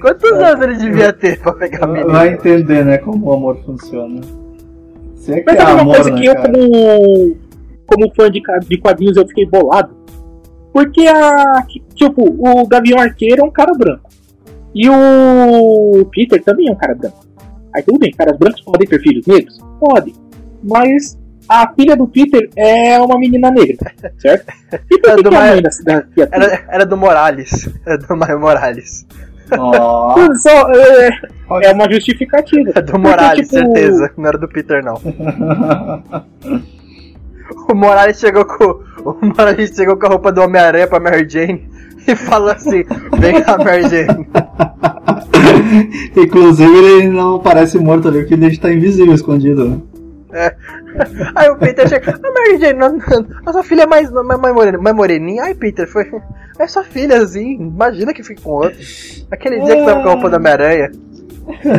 Speaker 3: Quantos anos ele devia ter pra pegar a menina?
Speaker 2: Vai entender, né, como o amor funciona. Você é que
Speaker 1: Mas
Speaker 2: é
Speaker 1: uma
Speaker 2: amor,
Speaker 1: coisa
Speaker 2: né,
Speaker 1: que eu,
Speaker 2: cara?
Speaker 1: como, como fã de, de quadrinhos, eu fiquei bolado? Porque a. Tipo, o Gavião Arqueiro é um cara branco. E o Peter também é um cara branco. Aí tudo bem, caras brancos podem ter filhos negros? Podem. Mas a filha do Peter é uma menina negra, certo? E por
Speaker 3: É
Speaker 1: que,
Speaker 3: do
Speaker 1: que a
Speaker 3: Ma-
Speaker 1: mãe da?
Speaker 3: Era, era do Morales. Era do Maio Morales.
Speaker 2: Ó,
Speaker 1: Só, é, é uma justificativa.
Speaker 3: É do
Speaker 1: Porque,
Speaker 3: Morales,
Speaker 1: tipo,
Speaker 3: certeza. Não era do Peter, não. O Morales chegou com. O Morales chegou com a roupa do Homem-Aranha pra Mary Jane e falou assim: Vem cá, Mary Jane.
Speaker 2: Inclusive ele não parece morto ali, porque ele está invisível, escondido, né?
Speaker 3: Aí o Peter chega, ah, Mary Jane, não- não- a sua filha é mais, mais, mais, morena- mais moreninha. Ai, Peter, foi. É sua filha, assim. Imagina que fica com outro. Aquele dia que tava com a roupa da Homem-Aranha.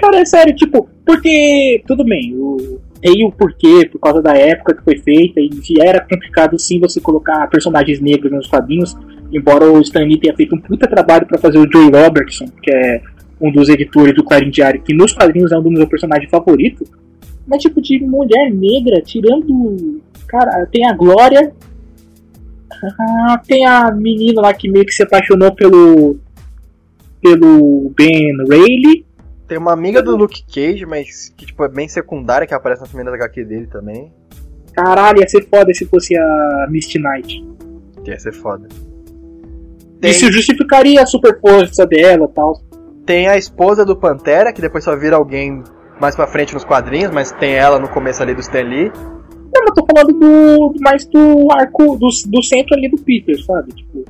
Speaker 1: Cara, é sério, tipo, porque. Tudo bem, o. Tem o porquê, por causa da época que foi feita, e era complicado sim você colocar personagens negros nos quadrinhos, embora o Stan Lee tenha feito um puta trabalho para fazer o Joey Robertson, que é um dos editores do Clarim Diário, que nos quadrinhos é um dos meus personagens favoritos. Mas tipo, de mulher negra, tirando. Cara, tem a Glória. Ah, tem a menina lá que meio que se apaixonou pelo. pelo Ben Rayleigh.
Speaker 3: Tem uma amiga do Luke Cage, mas que tipo, é bem secundária, que aparece nas primeiras HQ dele também.
Speaker 1: Caralho, ia ser foda se fosse a Misty Knight.
Speaker 3: Ia ser foda.
Speaker 1: Tem... Isso justificaria a super força dela e tal.
Speaker 3: Tem a esposa do Pantera, que depois só vira alguém mais pra frente nos quadrinhos, mas tem ela no começo ali do Stan Lee.
Speaker 1: Não, eu tô falando do mais do arco, do, do centro ali do Peter, sabe? Tipo,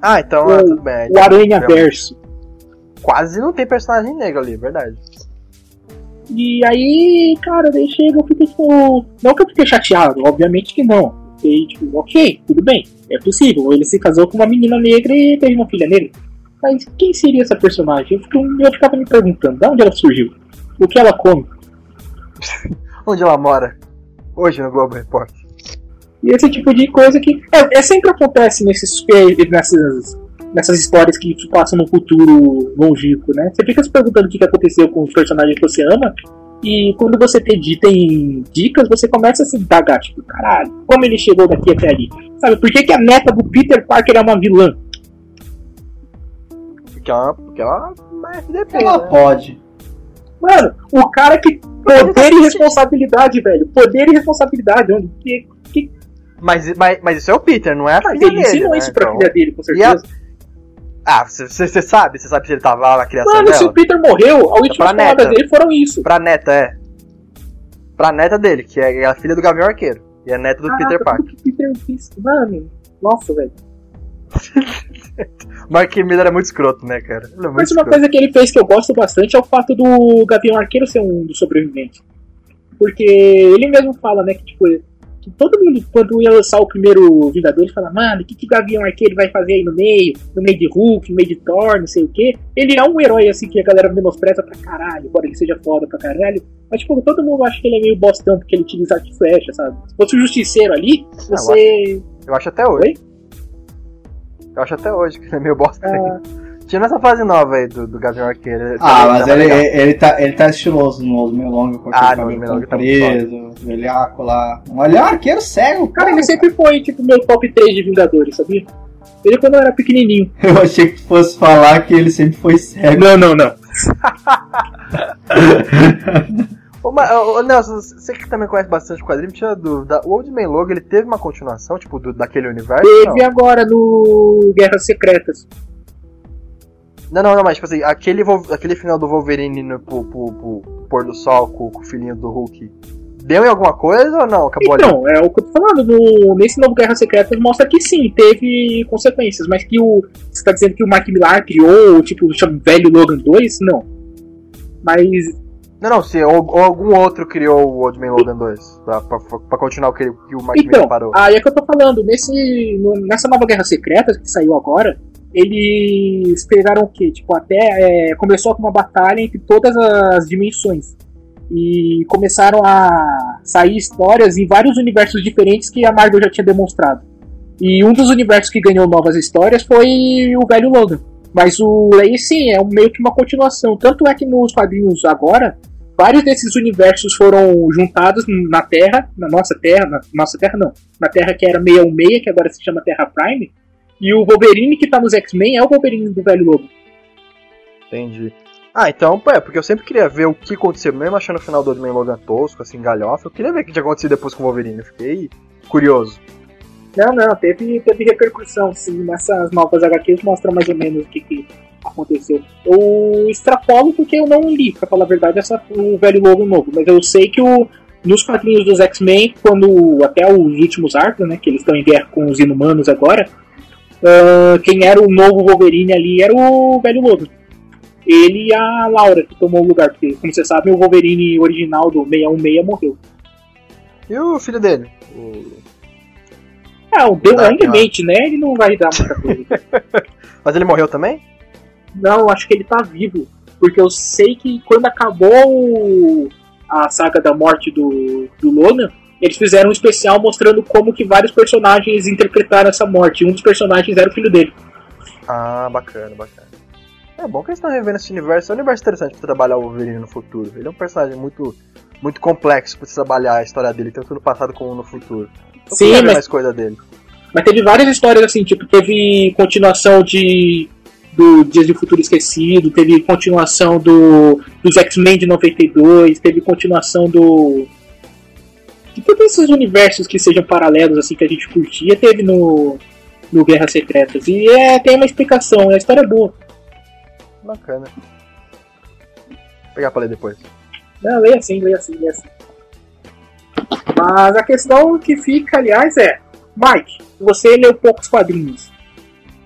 Speaker 3: ah, então
Speaker 1: o,
Speaker 3: ah, tudo bem.
Speaker 1: O Aranha Verso.
Speaker 3: Quase não tem personagem negro ali, verdade.
Speaker 1: E aí, cara, daí chega, eu fiquei tipo. Não que eu fiquei chateado, obviamente que não. Fiquei tipo, ok, tudo bem, é possível. Ele se casou com uma menina negra e teve uma filha negra. Mas quem seria essa personagem? Eu, fiquei, eu ficava me perguntando, de onde ela surgiu? O que ela come?
Speaker 3: onde ela mora? Hoje no Globo Repórter.
Speaker 1: E esse tipo de coisa que é, é sempre acontece nesses, nessas, nessas histórias que se passam no futuro longínquo, né? Você fica se perguntando o que aconteceu com os personagens que você ama, e quando você tem, tem dicas, você começa a se indagar, tipo, caralho, como ele chegou daqui até ali? Sabe, por que, que a neta do Peter Parker é uma vilã?
Speaker 3: Porque ela, porque ela é FDP,
Speaker 2: Ela né? pode.
Speaker 1: Mano, o cara que. Poder e responsabilidade, velho. Poder e responsabilidade. Onde, que, que...
Speaker 3: Mas, mas, mas isso é o Peter, não é a
Speaker 1: mas
Speaker 3: filha
Speaker 1: ele
Speaker 3: dele.
Speaker 1: ensinou
Speaker 3: né?
Speaker 1: isso pra
Speaker 3: Então-
Speaker 1: filha dele, com certeza.
Speaker 3: Ah, você sabe? Você sabe se ele tava lá na criação
Speaker 1: Mano, se
Speaker 3: dela?
Speaker 1: o Peter morreu,
Speaker 3: pra
Speaker 1: palavras
Speaker 3: neta.
Speaker 1: dele foram isso.
Speaker 3: Pra neta, é. Pra neta dele, que é a filha do Gavião Arqueiro. E a neta do
Speaker 1: Caraca,
Speaker 3: Peter Parker.
Speaker 1: que Peter. Mano, nossa, velho.
Speaker 3: Mark Miller é muito escroto, né, cara? É
Speaker 1: Mas uma
Speaker 3: escroto.
Speaker 1: coisa que ele fez que eu gosto bastante é o fato do Gavião Arqueiro ser um dos sobreviventes. Porque ele mesmo fala, né, que tipo, que todo mundo, quando ia lançar o primeiro Vingador, ele fala, mano, o que, que o Gavião Arqueiro vai fazer aí no meio? No meio de Hulk, no meio de Thor, não sei o quê. Ele é um herói, assim, que a galera menospreza pra caralho, embora ele seja foda pra caralho. Mas, tipo, todo mundo acha que ele é meio bostão porque ele utiliza arco e flecha, sabe? Se fosse o Justiceiro ali, você...
Speaker 3: Eu acho até hoje. Eu acho até hoje que ele é meio bosta.
Speaker 1: Ah,
Speaker 3: Tinha nessa fase nova aí do, do Gavião Arqueiro. ele
Speaker 2: Ah,
Speaker 3: tá
Speaker 2: mas
Speaker 3: mais
Speaker 2: ele,
Speaker 3: legal.
Speaker 2: ele, tá, ele tá estiloso no Osmo Longo com aquele
Speaker 3: Ah, no
Speaker 2: cabelo
Speaker 3: Longo tá
Speaker 2: velhaco lá. Olha, é um arqueiro cego,
Speaker 1: Cara,
Speaker 2: cara.
Speaker 1: ele sempre foi, tipo, meu top 3 de Vingadores, sabia? Ele quando eu era pequenininho.
Speaker 2: Eu achei que tu fosse falar que ele sempre foi cego.
Speaker 1: Não, não, não.
Speaker 3: Ô, ma- ô, Nelson, você que também conhece bastante o quadrinho, tinha dúvida. O Old Man Logan, ele teve uma continuação, tipo, do- daquele universo?
Speaker 1: Teve agora no Guerras Secretas.
Speaker 3: Não, não, não, mas tipo assim, aquele, aquele final do Wolverine no, pro, pro- pro pôr do sol com, com o filhinho do Hulk, deu em alguma coisa ou não? Acabou ali?
Speaker 1: Então, é o que eu tô falando. No, nesse novo Guerras Secretas mostra que sim, teve consequências, mas que o. Você tá dizendo que o Mark Millar criou, tipo, chama velho Logan 2? Não. Mas.
Speaker 3: Não, não, se ou, ou algum outro criou o Old Man Logan 2, pra, pra, pra continuar o que, que o Mark
Speaker 1: Então,
Speaker 3: parou.
Speaker 1: aí é que eu tô falando. Nesse, no- nessa nova Guerra Secretas que saiu agora, eles pegaram o quê? Tipo, até. é, começou com uma batalha entre todas as dimensões. E começaram a sair histórias em vários universos diferentes que a Marvel já tinha demonstrado. E um dos universos que ganhou novas histórias foi o velho Logan. Mas o sim, é meio que uma continuação. Tanto é que nos quadrinhos agora, vários desses universos foram juntados na Terra, na nossa Terra, na nossa Terra não, na Terra que era 616, que agora se chama Terra Prime. E o Wolverine que tá nos X-Men é o Wolverine do velho Logan.
Speaker 3: Entendi. Ah, então, é, porque eu sempre queria ver o que aconteceu, mesmo achando o final do Man Logan tosco, assim, galhofa, eu queria ver o que tinha acontecido depois com o Wolverine, eu fiquei curioso.
Speaker 1: Não, não, teve, teve repercussão, sim. Nessas novas HQs mostra mais ou menos o que, que aconteceu. Eu extrapolo porque eu não li, pra falar a verdade, essa, o velho Logan novo. Mas eu sei que o, nos quadrinhos dos X-Men, quando até os últimos arcos, né, que eles estão em guerra com os inumanos agora, ah, quem era o novo Wolverine ali era o velho Logan. Ele e a Laura, que tomou o lugar, porque, como vocês sabem, o Wolverine original do 616 morreu.
Speaker 3: E o filho dele? O-
Speaker 1: Ah, o
Speaker 3: Tá,
Speaker 1: Young Mate, né? Ele não vai dar muita coisa.
Speaker 3: Mas ele morreu também?
Speaker 1: Não, acho que ele tá vivo. Porque eu sei que quando acabou o- a saga da morte do, do Logan, eles fizeram um especial mostrando como que vários personagens interpretaram essa morte. Um dos personagens era o filho dele.
Speaker 3: Ah, bacana, bacana. É bom que eles estão revendo esse universo. É um universo interessante pra trabalhar o Wolverine no futuro. Ele é um personagem muito, muito complexo pra se trabalhar a história dele, tanto no passado como no futuro. Eu
Speaker 1: Sim, mas-
Speaker 3: mais coisa dele.
Speaker 1: Mas teve várias histórias assim, tipo, teve continuação de do Dias de Futuro Esquecido, teve continuação do dos X-Men de 92, teve continuação do de todos esses universos que sejam paralelos assim que a gente curtia, teve no no Guerras Secretas. E é, tem uma explicação, a história é boa.
Speaker 3: Bacana. Vou pegar pra ler depois.
Speaker 1: Não, leia assim, leia assim, leia assim. Mas a questão que fica, aliás, é: Mike, você leu poucos quadrinhos.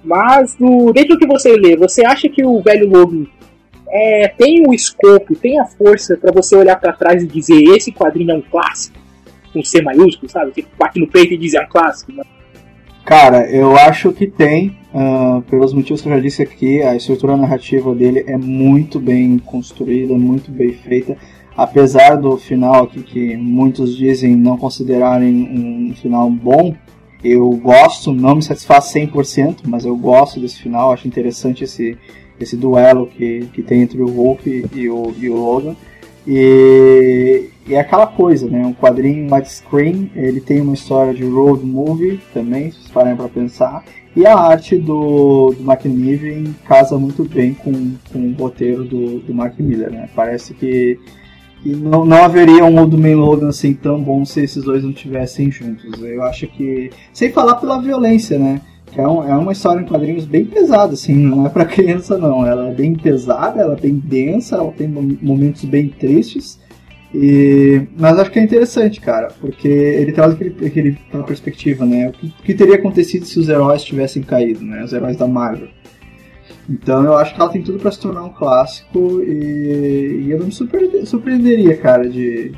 Speaker 1: Mas do, dentro do que você lê, você acha que o velho Logan é, tem o escopo, tem a força pra você olhar pra trás e dizer esse quadrinho é um clássico? Com C maiúsculo, sabe? Você bate no peito e diz é um clássico. Mas
Speaker 2: Cara, eu acho que tem, ah, pelos motivos que eu já disse aqui, a estrutura narrativa dele é muito bem construída, muito bem feita. Apesar do final aqui que muitos dizem não considerarem um final bom, eu gosto, não me satisfaz 100%, mas eu gosto desse final, acho interessante esse, esse duelo que, que tem entre o Wolf e o, e o Logan. E, e é aquela coisa, né? Um quadrinho widescreen, ele tem uma história de road movie também, se vocês pararem pra pensar. E a arte do, do Mark Niven casa muito bem com, com o roteiro do, do Mark Miller, né? Parece que, que não, não haveria um Old Man Logan assim tão bom se esses dois não estivessem juntos. Eu acho que. Sem falar pela violência, né? É, um- é uma história em quadrinhos bem pesada, assim, não é pra criança não. Ela é bem pesada, ela é bem densa, ela tem mom- momentos bem tristes. E, mas acho que é interessante, cara, porque ele traz aquele, aquele, aquela perspectiva, né? O que, que teria acontecido se os heróis tivessem caído, né? Os heróis da Marvel. Então eu acho que ela tem tudo pra se tornar um clássico e, e eu não me surpreende- surpreenderia, cara, de.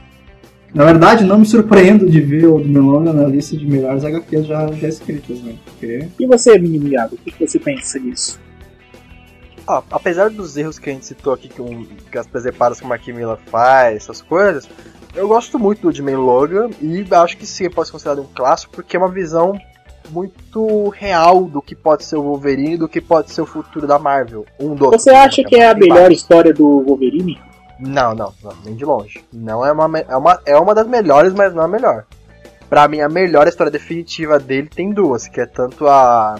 Speaker 2: Na verdade, não me surpreendo de ver o do Melonga na lista de melhores HQs já, já escritas, né? Porque
Speaker 1: E você, menino Iago, o que você pensa disso?
Speaker 3: Ah, apesar dos erros que a gente citou aqui, que, um, que as presepadas que o Mark Miller faz, essas coisas, eu gosto muito do Jimmy Logan e acho que sim, pode ser considerado um clássico, porque é uma visão muito real do que pode ser o Wolverine e do que pode ser o futuro da Marvel. Um dos.
Speaker 1: Você acha que é a melhor história do Wolverine?
Speaker 3: Não, não, não, nem de longe. Não é uma, é uma, é uma das melhores, mas não a melhor. Pra mim, a melhor história definitiva dele tem duas, que é tanto a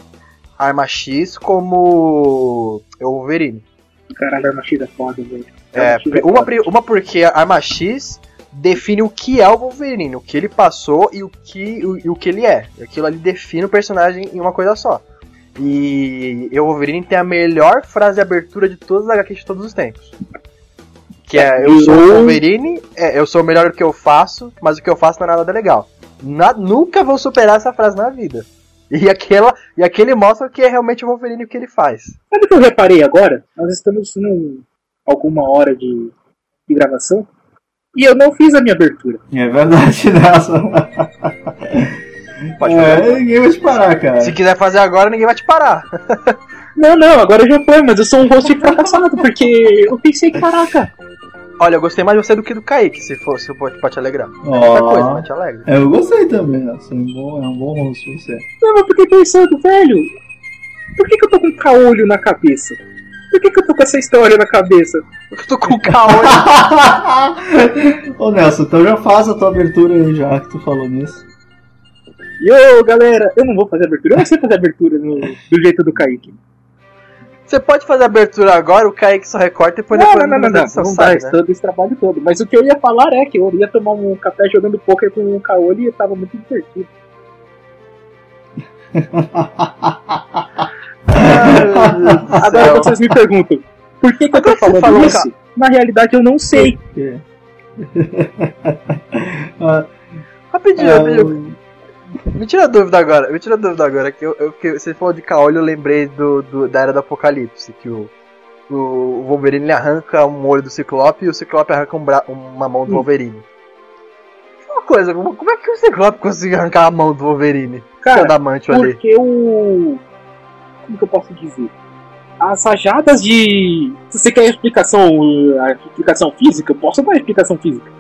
Speaker 3: Arma X como o Wolverine.
Speaker 1: Caralho, a Arma X é foda, velho.
Speaker 3: É, pri- uma, uma porque a Arma X define o que é o Wolverine, o que ele passou e o que, o, e o que ele é. Aquilo ali define o personagem em uma coisa só. E o Wolverine tem a melhor frase de abertura de todas as HQs de todos os tempos. Que é, eu sou o Wolverine, é, eu sou o melhor do que eu faço, mas o que eu faço não é nada legal. Na- nunca vou superar essa frase na vida. E, aquela, e aquele mostra que é realmente o Wolverine o que ele faz.
Speaker 1: Sabe o que eu reparei agora? Nós estamos em alguma hora de, de gravação e eu não fiz a minha abertura.
Speaker 2: é verdade, nessa.
Speaker 3: Pode
Speaker 2: é,
Speaker 3: fazer.
Speaker 2: ninguém vai te parar, cara.
Speaker 3: Se quiser fazer agora, ninguém vai te parar.
Speaker 1: Não, não, agora já foi, mas eu sou um host fracassado, porque eu pensei, caraca,
Speaker 3: Olha, eu gostei mais de você do que do Kaique, se fosse pode, pode te alegrar.
Speaker 2: Ó.
Speaker 3: Outra coisa, mas te alegra.
Speaker 2: É, Eu gostei também, é um bom, é um bom host você.
Speaker 1: não, mas eu fiquei pensando, velho, por que, que eu tô com caolho na cabeça? Por que, que eu tô com essa história na cabeça?
Speaker 3: Eu tô com o caô.
Speaker 2: Ô Nelson, então já faz a tua abertura aí já que tu falou nisso.
Speaker 1: E ô, galera, eu não vou fazer abertura, eu não sei fazer abertura no- do jeito do Kaique.
Speaker 3: Você pode fazer a abertura agora, o Kaique só recorta e põe
Speaker 1: Não,
Speaker 3: depois
Speaker 1: não, não, não,
Speaker 3: no
Speaker 1: não,
Speaker 3: edição,
Speaker 1: não dá
Speaker 3: né?
Speaker 1: todo esse trabalho todo. Mas o que eu ia falar é que eu ia tomar um café jogando poker com um caolho e tava muito divertido. Agora vocês me perguntam, por que, que eu tô falando
Speaker 3: falou,
Speaker 1: isso? Na realidade eu não sei.
Speaker 2: Ah,
Speaker 3: Rapidinho,
Speaker 2: ah,
Speaker 3: rapidinho. Me tira a dúvida agora, me tira a dúvida agora, que, eu, eu- que você falou de caolho, eu lembrei do, do- da Era do Apocalipse, que o, o Wolverine arranca um olho do Ciclope e o Ciclope arranca um bra- uma mão do
Speaker 1: Hum.
Speaker 3: Wolverine. Uma coisa, como, é que o Ciclope conseguiu arrancar a mão do Wolverine?
Speaker 1: Cara,
Speaker 3: adamante ali.
Speaker 1: porque o. Como que eu posso dizer? As rajadas de. Se você quer explicação, a explicação física, eu posso dar a explicação física.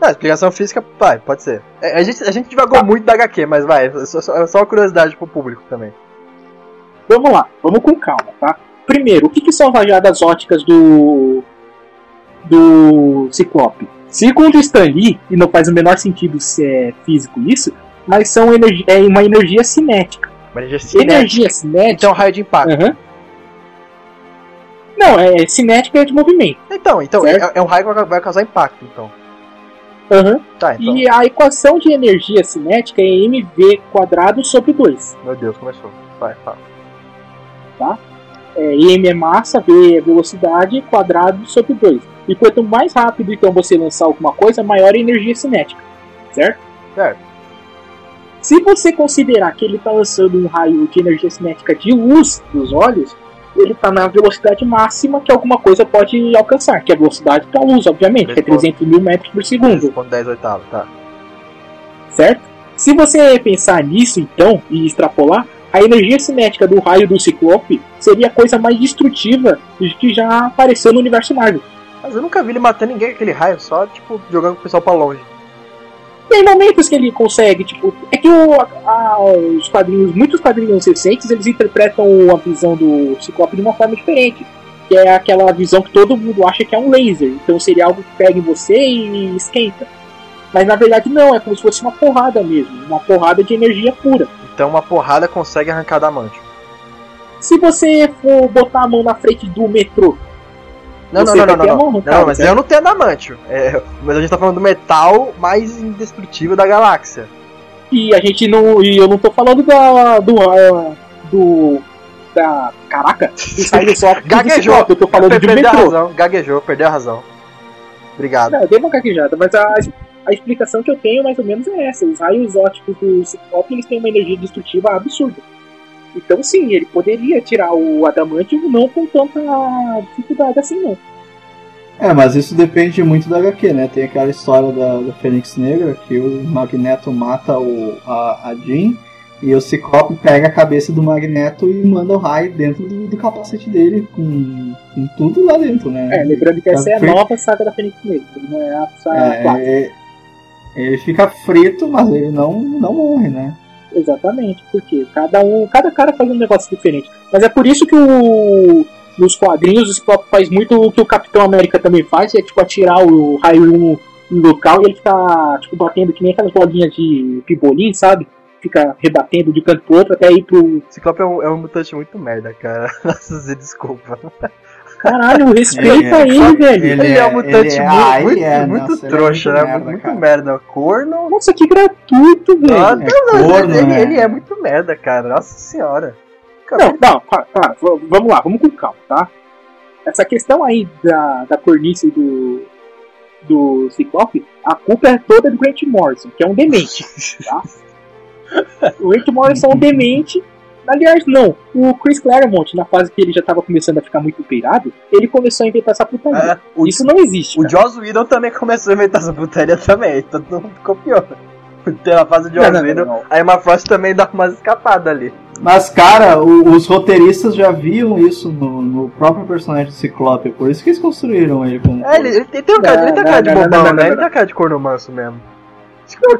Speaker 3: Não, explicação física, vai, pode ser. É, a, gente, a gente divagou muito da HQ, mas vai, é só, só, é só uma curiosidade pro público também.
Speaker 1: Vamos lá, vamos com calma, tá? Primeiro, o que, que são rajadas óticas do. do Ciclope? Segundo Stan Lee, e não faz o menor sentido se é físico isso, mas são energi é uma energia cinética.
Speaker 3: Uma energia cinética.
Speaker 1: Energia cinética.
Speaker 3: Então, raio de impacto.
Speaker 1: Aham. Não, é cinética é de movimento.
Speaker 3: Então, então é, é um raio que vai causar impacto, então.
Speaker 1: Aham.
Speaker 3: Tá, então.
Speaker 1: E a equação de energia cinética é mv quadrado sobre 2.
Speaker 3: Meu Deus, começou. Vai, fala.
Speaker 1: É, m é massa, v é velocidade, quadrado sobre 2. E quanto mais rápido então você lançar alguma coisa, maior a energia cinética. Certo?
Speaker 3: Certo.
Speaker 1: Se você considerar que ele está lançando um raio de energia cinética de luz dos olhos, ele está na velocidade máxima que alguma coisa pode alcançar, que é a velocidade da luz, obviamente, que é 300 mil metros por segundo.
Speaker 3: Com 10 oitavos, tá.
Speaker 1: certo? Se você pensar nisso então e extrapolar, a energia cinética do raio do Ciclope seria a coisa mais destrutiva que já apareceu no universo Marvel.
Speaker 3: Mas eu nunca vi ele matando ninguém com aquele raio, só, tipo, jogando o pessoal pra longe.
Speaker 1: Tem momentos que ele consegue, tipo, é que o- a- os quadrinhos, muitos quadrinhos recentes, eles interpretam a visão do Ciclope de uma forma diferente. Que é aquela visão que todo mundo acha que é um laser. Então seria algo que pega em você e esquenta. Mas na verdade não, é como se fosse uma porrada mesmo. Uma porrada de energia pura.
Speaker 3: Então uma porrada consegue arrancar da mante.
Speaker 1: Se você for botar a mão na frente do metrô,
Speaker 3: Não, não, não, não, não. Não, mas eu não tenho adamantio. É, mas a gente tá falando do metal mais indestrutível da galáxia.
Speaker 1: e a gente não. E eu não tô falando da. do. ah, do da. Caraca, só
Speaker 3: Gaguejou.
Speaker 1: Eu tô falando de um metrô.
Speaker 3: razão, gaguejou, perdeu a razão. Obrigado.
Speaker 1: Não, eu dei uma gaguejada, mas a, a explicação que eu tenho mais ou menos é essa. Os raios óticos do Ciclope eles têm uma energia destrutiva absurda. Então sim, ele poderia tirar o Adamantium não com tanta dificuldade assim não.
Speaker 2: É, mas isso depende muito da HQ, né? Tem aquela história da, da Fênix Negra que o Magneto mata o, a, a Jean e o Ciclope pega a cabeça do Magneto e manda o raio dentro do, do capacete dele, com, com tudo lá dentro, né?
Speaker 1: É, lembrando que essa é a
Speaker 2: Foi-
Speaker 1: nova saga da Fênix Negra, não é a saga.
Speaker 2: É, é- ele fica frito, mas ele não, não morre, né?
Speaker 1: Exatamente, porque cada um, cada cara faz um negócio diferente. Mas é por isso que o nos quadrinhos o Ciclope faz muito o que o Capitão América também faz, é tipo atirar o raio no, no local e ele fica tipo batendo que nem aquelas bolinhas de pibolim, sabe? Fica rebatendo de canto pro outro até ir pro.
Speaker 3: Ciclope é um, é um mutante muito merda, cara. Nossa, desculpa.
Speaker 1: Caralho, respeita
Speaker 2: Ele
Speaker 1: ele,
Speaker 2: é-
Speaker 1: velho.
Speaker 3: Ele, é um mutante
Speaker 2: ele é-
Speaker 3: muito,
Speaker 2: ele
Speaker 3: muito,
Speaker 2: é,
Speaker 3: muito
Speaker 2: nossa, ele é
Speaker 3: trouxa,
Speaker 2: muito
Speaker 3: né?
Speaker 2: merda,
Speaker 3: muito
Speaker 2: cara.
Speaker 3: merda. Corno.
Speaker 1: Nossa, que gratuito, velho.
Speaker 2: É corno,
Speaker 3: ele,
Speaker 2: né?
Speaker 3: ele é muito merda, cara. Nossa senhora.
Speaker 1: Não, não, para, para, v- vamos lá, vamos com calma, tá? Essa questão aí da, da cornice do, do Ciclope, a culpa é toda do Grant Morrison, que é um demente, tá? O Grant Morrison é um demente. Aliás, não. O Chris Claremont, na fase que ele já tava começando a ficar muito peirado, ele começou a inventar essa putaria.
Speaker 3: É, o,
Speaker 1: Isso não existe.
Speaker 3: o
Speaker 1: cara.
Speaker 3: Joss Whedon também começou a inventar essa putaria também. Todo mundo copiou. Tem a fase de Joss
Speaker 1: não,
Speaker 3: Whedon.
Speaker 1: não.
Speaker 3: A Emma Frost também dá umas escapadas ali.
Speaker 2: Mas, cara, o- os roteiristas já viam isso no, no próprio personagem do Ciclope, por isso que eles construíram ele como.
Speaker 3: É, ele, ele tem, um cara, ele tem
Speaker 1: não,
Speaker 3: cara de bobão, né? Ele tem cara de corno manso mesmo.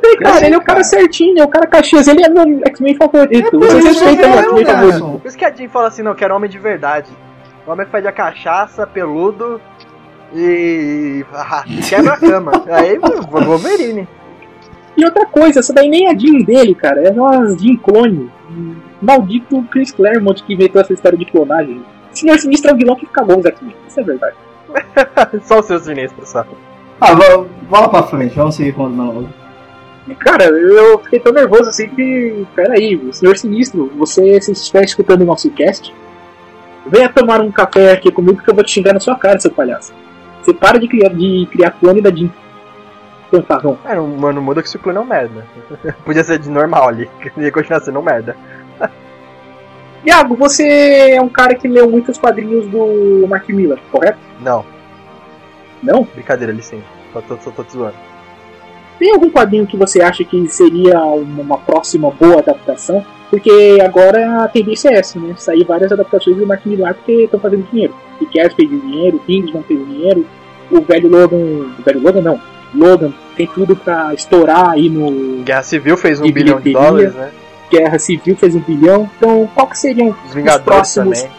Speaker 1: Tem, cara, ele é o cara
Speaker 2: cara.
Speaker 1: certinho, é o cara Caxias, ele é meu X-Men favorito. meu X-Men favorito.
Speaker 3: Por isso que a Jean fala assim, não, eu quero homem de verdade. Um homem que faz a cachaça, peludo e. ah, quebra a cama. Aí, vou Wolverine.
Speaker 1: E outra coisa, essa daí nem é a Jean dele, cara. É uma Jean clone. Maldito Chris Claremont que inventou essa história de clonagem. Senhor Sinistro é o vilão que cagou os X-Men. Isso é verdade.
Speaker 3: Só o seu sinistro, só.
Speaker 2: Ah, va- vamos pra frente, vamos seguir com o monólogo.
Speaker 1: Cara, eu fiquei tão nervoso assim que. Pera aí, o Senhor Sinistro, você se estiver escutando o nosso cast, venha tomar um café aqui comigo que eu vou te xingar na sua cara, seu palhaço. Você para de criar, de criar clone da Jean. Fanfarrão.
Speaker 3: É, não- mano, muda que esse clone é um merda. Podia ser de normal ali, que ia continuar sendo um merda.
Speaker 1: Iago, você é um cara que leu muitos quadrinhos do Mark Miller, correto?
Speaker 3: Não,
Speaker 1: Não?
Speaker 3: brincadeira, licença. Só tô, só tô te zoando.
Speaker 1: Tem algum quadrinho que você acha que seria uma, próxima boa adaptação? Porque agora a tendência é essa, né? Sair várias adaptações do Mark Millar porque estão fazendo dinheiro. E Cass fez dinheiro, Kingsman fez dinheiro, o velho Logan. O velho Logan não. Logan tem tudo pra estourar aí no
Speaker 3: Guerra Civil fez um
Speaker 1: De
Speaker 3: bilhão de dólares, né?
Speaker 1: Guerra Civil, fez um bilhão. Então, qual que seriam
Speaker 3: Os Vingadores
Speaker 1: próximos-
Speaker 3: também.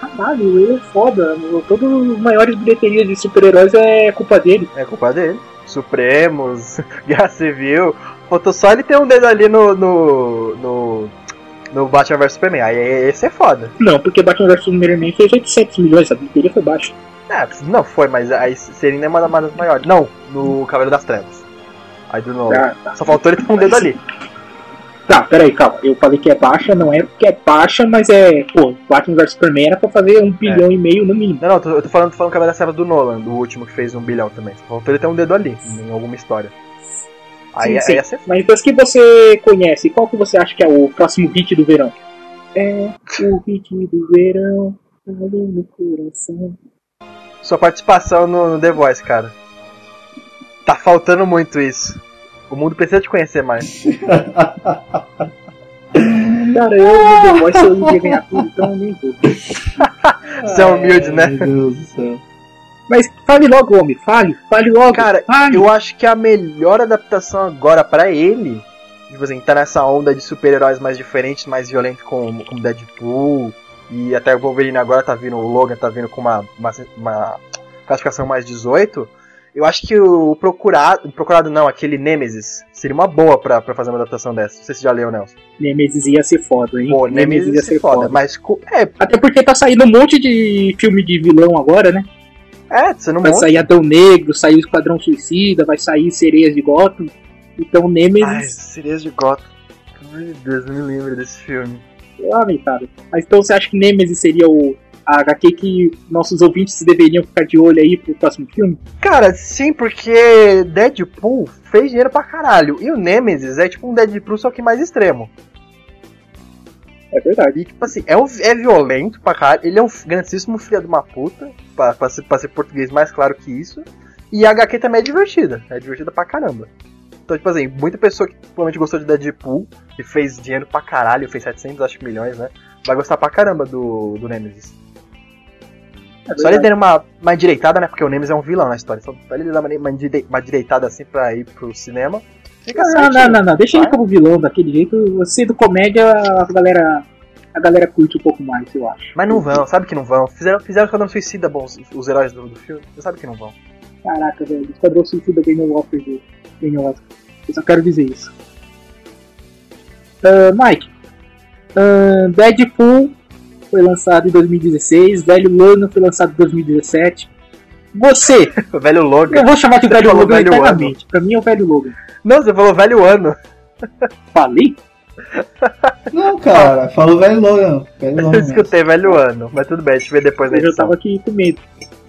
Speaker 1: Caralho, ele é foda. Todas as maiores bilheterias de super-heróis é culpa dele.
Speaker 3: É culpa dele. Supremos, Guerra Civil. Faltou só ele ter um dedo ali no. no. no, no Batman vs Superman. Aí esse é foda.
Speaker 1: Não, porque Batman vs Superman fez 800 milhões, a bilheteria foi baixa.
Speaker 3: É, não foi, mas aí seria ainda uma das maiores. Não, no Cavaleiro das Trevas. Aí do novo.
Speaker 1: Ah, tá.
Speaker 3: Só faltou ele ter um dedo ali.
Speaker 1: Tá, peraí, calma. Eu falei que é baixa, não é porque é baixa, mas é. Pô, Batman vs Superman era pra fazer um bilhão e meio no mínimo.
Speaker 3: Não, não, eu tô- eu tô falando, tô falando do Cavaleiro das Trevas do Nolan, do último que fez um bilhão também. Só faltou ele ter um dedo ali, em alguma história. Aí,
Speaker 1: Sim,
Speaker 3: aí
Speaker 1: sim.
Speaker 3: ia ser
Speaker 1: Mas das que você conhece, qual que você acha que é o próximo hit do verão? É o hit do verão, ali no coração.
Speaker 3: Sua participação no, no The Voice, cara. Tá faltando muito isso. O mundo precisa te conhecer mais.
Speaker 1: Cara, eu no The Voice eu iria ganhar tudo, então eu nem vou.
Speaker 3: Você é humilde, né?
Speaker 2: Meu Deus do céu.
Speaker 1: Mas fale logo, homem, fale, fale logo.
Speaker 3: Cara,
Speaker 1: fale.
Speaker 3: eu acho que a melhor adaptação agora pra ele, tipo assim, tá nessa onda de super-heróis mais diferentes, mais violentos como, como Deadpool, e até o Wolverine agora tá vindo, o Logan tá vindo com uma, uma, uma classificação mais 18. Eu acho que o Procurado, Procurado não, aquele Nemesis, seria uma boa pra, pra fazer uma adaptação dessa. Não sei se você já leu, Nelson.
Speaker 1: Nemesis ia ser foda, hein?
Speaker 3: Pô, Nemesis ia ser foda, mas co- é,
Speaker 1: Até porque tá saindo um monte de filme de vilão agora, né?
Speaker 3: é, você não
Speaker 1: Vai
Speaker 3: monta.
Speaker 1: sair Adão Negro, sair o Esquadrão Suicida, vai sair Sereias de Gotham. Então
Speaker 3: Ai,
Speaker 1: Nemesis,
Speaker 3: Sereias de Gotham. Meu Deus, não me lembro desse filme.
Speaker 1: lamentável. Mas então você acha que Nemesis seria o a HQ que nossos ouvintes deveriam ficar de olho aí pro próximo filme?
Speaker 3: Cara, sim, porque Deadpool fez dinheiro pra caralho. E o Nemesis é tipo um Deadpool, só que mais extremo.
Speaker 1: É verdade.
Speaker 3: E tipo assim, é, um, é violento pra caralho. Ele é um grandíssimo filho de uma puta. Pra, pra, ser, pra ser português mais claro que isso. E a HQ também é divertida. É divertida pra caramba. Então, tipo assim, muita pessoa que provavelmente gostou de Deadpool e fez dinheiro pra caralho, fez 700, acho, milhões, né? Vai gostar pra caramba do, do Nemesis. Só ele dando uma, uma endireitada, né? Porque o Nemesis é um vilão na história. Só ele dar uma, uma, direitada assim pra ir pro cinema. Fica
Speaker 1: Não,
Speaker 3: certinho.
Speaker 1: não, não, não, deixa ele
Speaker 3: Vai.
Speaker 1: como vilão daquele jeito. Você do comédia, a galera. A galera curte um pouco mais, eu acho.
Speaker 3: Mas não vão, sabe que não vão. Fizeram, fizeram Esquadrão Suicida bons, os heróis do, do filme. Você sabe que não vão.
Speaker 1: Caraca, velho. Esquadrão Suicida ganhou o Oscar do ganhou Oscar. Eu só quero dizer isso. Ah, Mike, ah, Deadpool foi lançado em 2016, Velho Logan foi lançado em 2017. Você,
Speaker 3: O velho Logan.
Speaker 1: eu vou chamar de
Speaker 3: Você
Speaker 1: Velho Logan
Speaker 3: Velho
Speaker 1: eternamente. Pra mim é o Velho Logan.
Speaker 3: Não, você falou velho ano.
Speaker 1: Falei?
Speaker 2: Não, cara, falou velho Logan. Velho
Speaker 3: Eu
Speaker 2: Logan. mesmo.
Speaker 3: escutei velho ano. Mas tudo bem, a gente vê depois da
Speaker 1: Eu já
Speaker 3: edição.
Speaker 1: tava aqui com medo.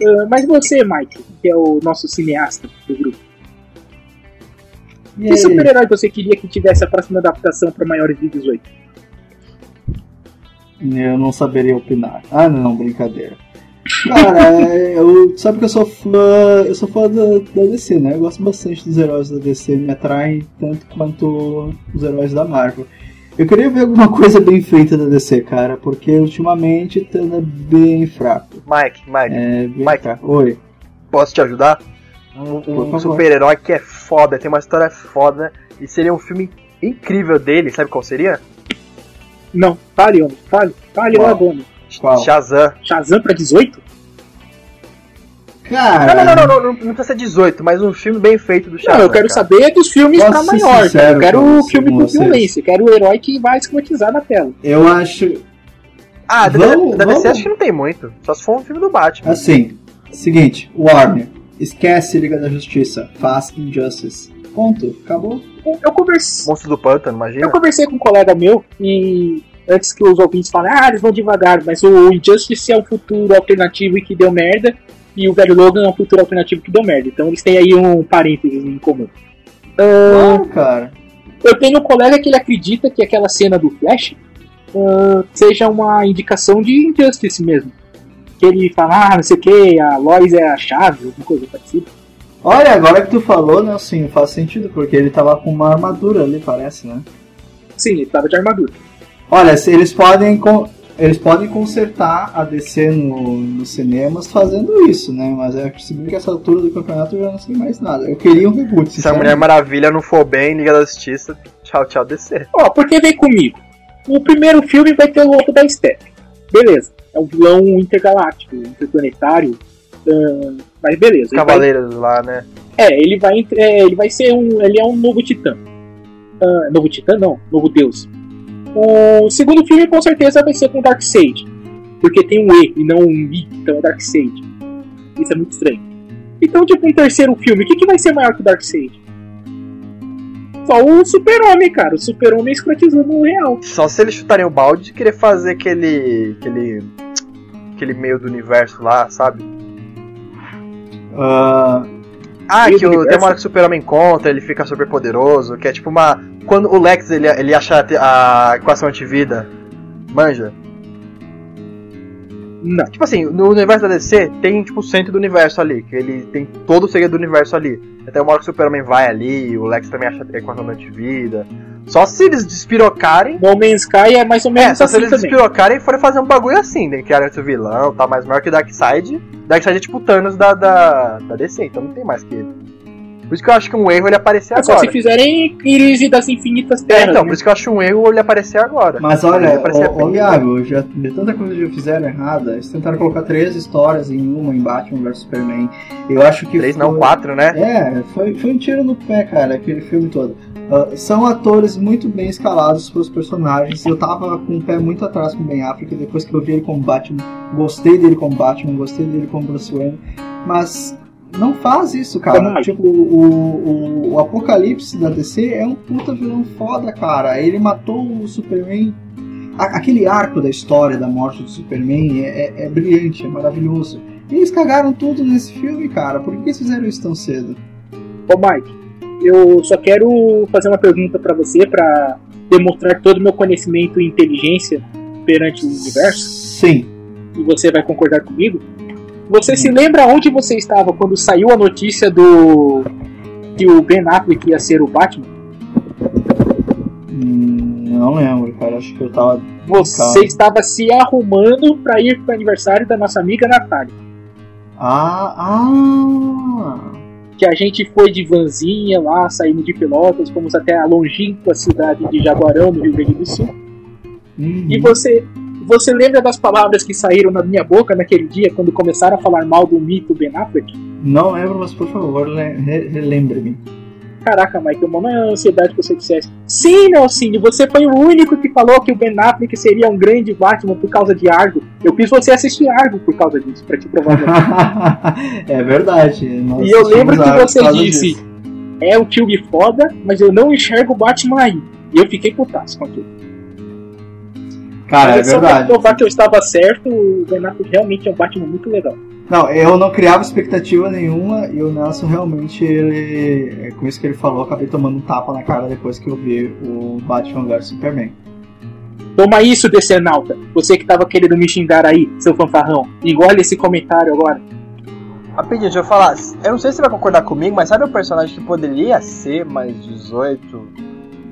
Speaker 1: Ah, mas você, Mike, que é o nosso cineasta do grupo.
Speaker 2: E
Speaker 1: Que
Speaker 2: aí?
Speaker 1: super-herói você queria que tivesse a próxima adaptação para maiores de 18?
Speaker 2: Eu não saberia opinar. Ah, não, brincadeira. Cara, é, eu, sabe que eu sou fã. Eu sou fã da, da DC, né? Eu gosto bastante dos heróis da DC, me atraem tanto quanto os heróis da Marvel. Eu queria ver alguma coisa bem feita da DC, cara, porque ultimamente tá bem fraco.
Speaker 3: Mike, Mike,
Speaker 2: É,
Speaker 3: Mike.
Speaker 2: fraco. Oi.
Speaker 3: posso te ajudar? Um, um super-herói que é foda, tem uma história foda. E seria um filme incrível dele, sabe qual seria?
Speaker 1: Não, fale, homem, fale, fale
Speaker 2: Qual?
Speaker 3: Shazam.
Speaker 1: Shazam pra 18?
Speaker 2: Cara,
Speaker 3: Não, não, não, não, não, não precisa ser 18, mas um filme bem feito do Shazam.
Speaker 1: Não, eu quero
Speaker 3: cara.
Speaker 1: saber dos filmes
Speaker 2: Posso
Speaker 1: pra maior. Eu quero o filme
Speaker 2: com
Speaker 1: violência. Eu quero o herói que vai escrotizar na tela.
Speaker 2: eu acho.
Speaker 3: Ah, da,
Speaker 2: Vamos,
Speaker 3: da DC
Speaker 2: vamos.
Speaker 3: acho que não tem muito. Só se for um filme do Batman.
Speaker 2: Assim, seguinte, Warner, esquece Liga da Justiça, faz Injustice. Ponto, acabou.
Speaker 1: Eu conversei,
Speaker 3: Monstro do Pântano, imagina.
Speaker 1: eu conversei com um colega meu e antes que os ouvintes falem, ah, eles vão devagar, mas o Injustice é um futuro alternativo e que deu merda, e o velho Logan é um futuro alternativo que deu merda. Então eles têm aí um parênteses em comum. Ah,
Speaker 2: Não, cara.
Speaker 1: Eu tenho um colega que ele acredita que aquela cena do Flash ah, seja uma indicação de Injustice mesmo. Que ele fala, ah, não sei o que, a Lois é a chave, alguma coisa parecida.
Speaker 2: Olha, agora que tu falou, né, assim, faz sentido, porque ele tava com uma armadura ali, parece, né?
Speaker 1: Sim, ele tava de armadura.
Speaker 2: Olha, se eles podem. Eles podem consertar a DC no, nos cinemas fazendo isso, né? Mas é bem que essa altura do campeonato eu já não sei mais nada. Eu queria um reboot.
Speaker 3: Se a Mulher Maravilha não for bem, Liga da Justiça, tchau, tchau, DC.
Speaker 1: Ó, porque vem comigo. O primeiro filme vai ter o outro da Step. Beleza. É um vilão intergaláctico, interplanetário. Uh, mas beleza.
Speaker 3: Cavaleiros vai... lá, né?
Speaker 1: É, ele vai, é, ele vai ser um. Ele é um novo titã. Uh, novo titã não, novo deus. O segundo filme com certeza vai ser com Darkseid. Porque tem um E e não um I, então é Darkseid. Isso é muito estranho. Então, tipo, um terceiro filme, o que, que vai ser maior que o Darkseid? Só o Super-Homem, cara. O Super-Homem escrotizando no real.
Speaker 3: Só se eles chutarem o balde e querer fazer aquele. aquele. aquele meio do universo lá, sabe?
Speaker 2: Uh,
Speaker 3: ah, que o, tem uma hora que o Super-Homem encontra, ele fica super poderoso, que é tipo uma. Quando o Lex ele, ele acha a equação antivida, manja.
Speaker 1: Não.
Speaker 3: Tipo assim, no universo da DC tem tipo o centro do universo ali, que ele tem todo o segredo do universo ali. Até uma hora que o Superman vai ali, o Lex também acha a equação da antivida. Só se eles despirocarem.
Speaker 1: No Man's Sky é mais ou menos
Speaker 3: é, só assim se eles também. despirocarem e forem fazer um bagulho assim, né? Criar outro vilão, tá mais maior que Darkseid. Darkseid é tipo o Thanos da, da, da DC, então não tem mais que ele. Por isso que eu acho que um erro ele aparecer é agora.
Speaker 1: Só se fizerem crise das infinitas terras.
Speaker 3: É, então,
Speaker 1: né?
Speaker 3: por isso que eu acho um erro ele aparecer agora.
Speaker 2: Mas olha, ô, ô Iago, já, de tanta coisa que já fizeram errada, eles tentaram colocar três histórias em uma, em Batman vs Superman. Eu acho que.
Speaker 3: Três
Speaker 2: foi...
Speaker 3: não, quatro, né?
Speaker 2: É, foi, foi um tiro no pé, cara, aquele filme todo. Uh, são atores muito bem escalados para os personagens. Eu tava com o pé muito atrás com o Ben Affleck depois que eu vi ele como Batman. Gostei dele como Batman, gostei dele como Bruce Wayne. Mas não faz isso, cara. Tipo, o, o, o, Apocalipse da DC é um puta vilão foda, cara. Ele matou o Superman. aquele arco da história da morte do Superman é, é, é, brilhante, é maravilhoso. E eles cagaram tudo nesse filme, cara. Por que eles fizeram isso tão cedo?
Speaker 1: Ô, Mike, eu só quero fazer uma pergunta para você para demonstrar todo o meu conhecimento e inteligência perante o universo.
Speaker 2: Sim.
Speaker 1: E você vai concordar comigo? Você se lembra onde você estava quando saiu a notícia do que o Ben Affleck ia ser o Batman?
Speaker 2: Hum, não lembro, cara. Acho que eu tava.
Speaker 1: Você estava se arrumando para ir pro aniversário da nossa amiga Natália.
Speaker 2: Ah, ah!
Speaker 1: Que a gente foi de vanzinha lá, saímos de Pelotas, fomos até a longínqua cidade de Jaguarão, no Rio Grande do Sul. Uhum. E você você lembra das palavras que saíram na minha boca naquele dia quando começaram a falar mal do mito Ben Affleck?
Speaker 2: Não lembro, mas por favor, relembre-me.
Speaker 1: Caraca, Mike, eu não é ansiedade que você dissesse. Sim, Nelcine, você foi o único que falou que o Ben Affleck seria um grande Batman por causa de Argo. Eu fiz você assistir Argo por causa disso, pra te provar.
Speaker 2: é verdade.
Speaker 1: E eu lembro que você disse: disso. é o tio foda, mas eu não enxergo o Batman aí. E eu fiquei putaço com aquilo.
Speaker 2: Cara, é verdade. Pra
Speaker 1: provar que eu estava certo, o Ben Affleck realmente é um Batman muito legal.
Speaker 2: Não, eu não criava expectativa nenhuma e o Nelson realmente, ele, é com isso que ele falou, acabei tomando um tapa na cara depois que eu vi o Batman vs Superman.
Speaker 1: Toma isso, Decenalta. Você que tava querendo me xingar aí, seu fanfarrão. Engole esse comentário agora.
Speaker 3: Rapidinho, deixa eu falar. Eu não sei se você vai concordar comigo, mas sabe o personagem que poderia ser mais 18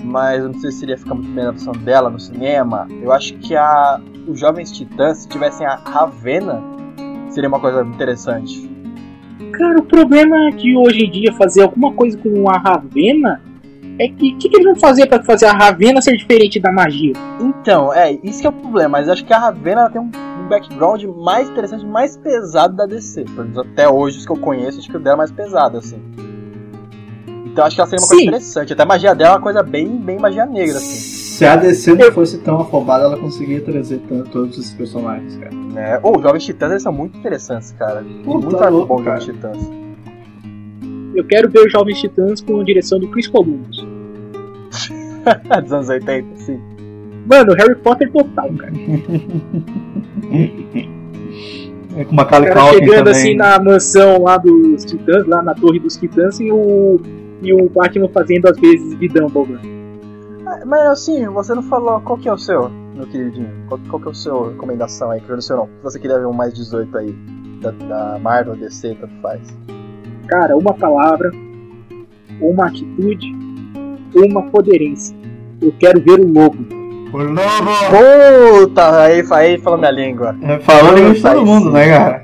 Speaker 3: mas eu não sei se iria ficar muito bem na versão dela no cinema. Eu acho que a os Jovens Titãs, se tivessem a Ravena, seria uma coisa interessante.
Speaker 1: Cara, o problema é que hoje em dia fazer alguma coisa com a Ravena é que o que, que, eles vão fazer para fazer a Ravena ser diferente da magia?
Speaker 3: Então, é, isso que é o problema, mas acho que a Ravena tem um, um background mais interessante, mais pesado da DC. Pelo menos até hoje, os que eu conheço, acho que o dela é mais pesado, assim. Então acho que ela seria uma Sim. coisa interessante. Até a magia dela é uma coisa bem, bem magia negra, assim.
Speaker 2: Se a DC não fosse tão afobada, ela conseguia trazer todos esses personagens, cara.
Speaker 3: É. Ou oh, os Jovens Titãs eles são muito interessantes, cara. Pô, muito tá louco, bom Jovens Titãs.
Speaker 1: Eu quero ver os Jovens Titãs com a direção do Chris Columbus.
Speaker 3: Dos anos 80, sim.
Speaker 1: Mano, Harry Potter total, cara.
Speaker 2: É com uma Macaulay
Speaker 1: chegando
Speaker 2: também.
Speaker 1: assim na mansão lá dos Titãs, lá na torre dos Titãs, e o e o Batman fazendo às vezes de Dumbledore.
Speaker 3: Ah, mas assim, você não falou qual que é o seu, meu queridinho? Qual, qual que é o seu recomendação aí, que eu não sei não. Se você queria ver um mais 18 aí, da, da Marvel, DC, tanto faz.
Speaker 1: Cara, uma palavra, uma atitude, uma poderência. Eu quero ver o lobo.
Speaker 2: O lobo!
Speaker 3: Puta, aí, aí falou minha língua.
Speaker 2: É, Falou língua de todo mundo, né, cara?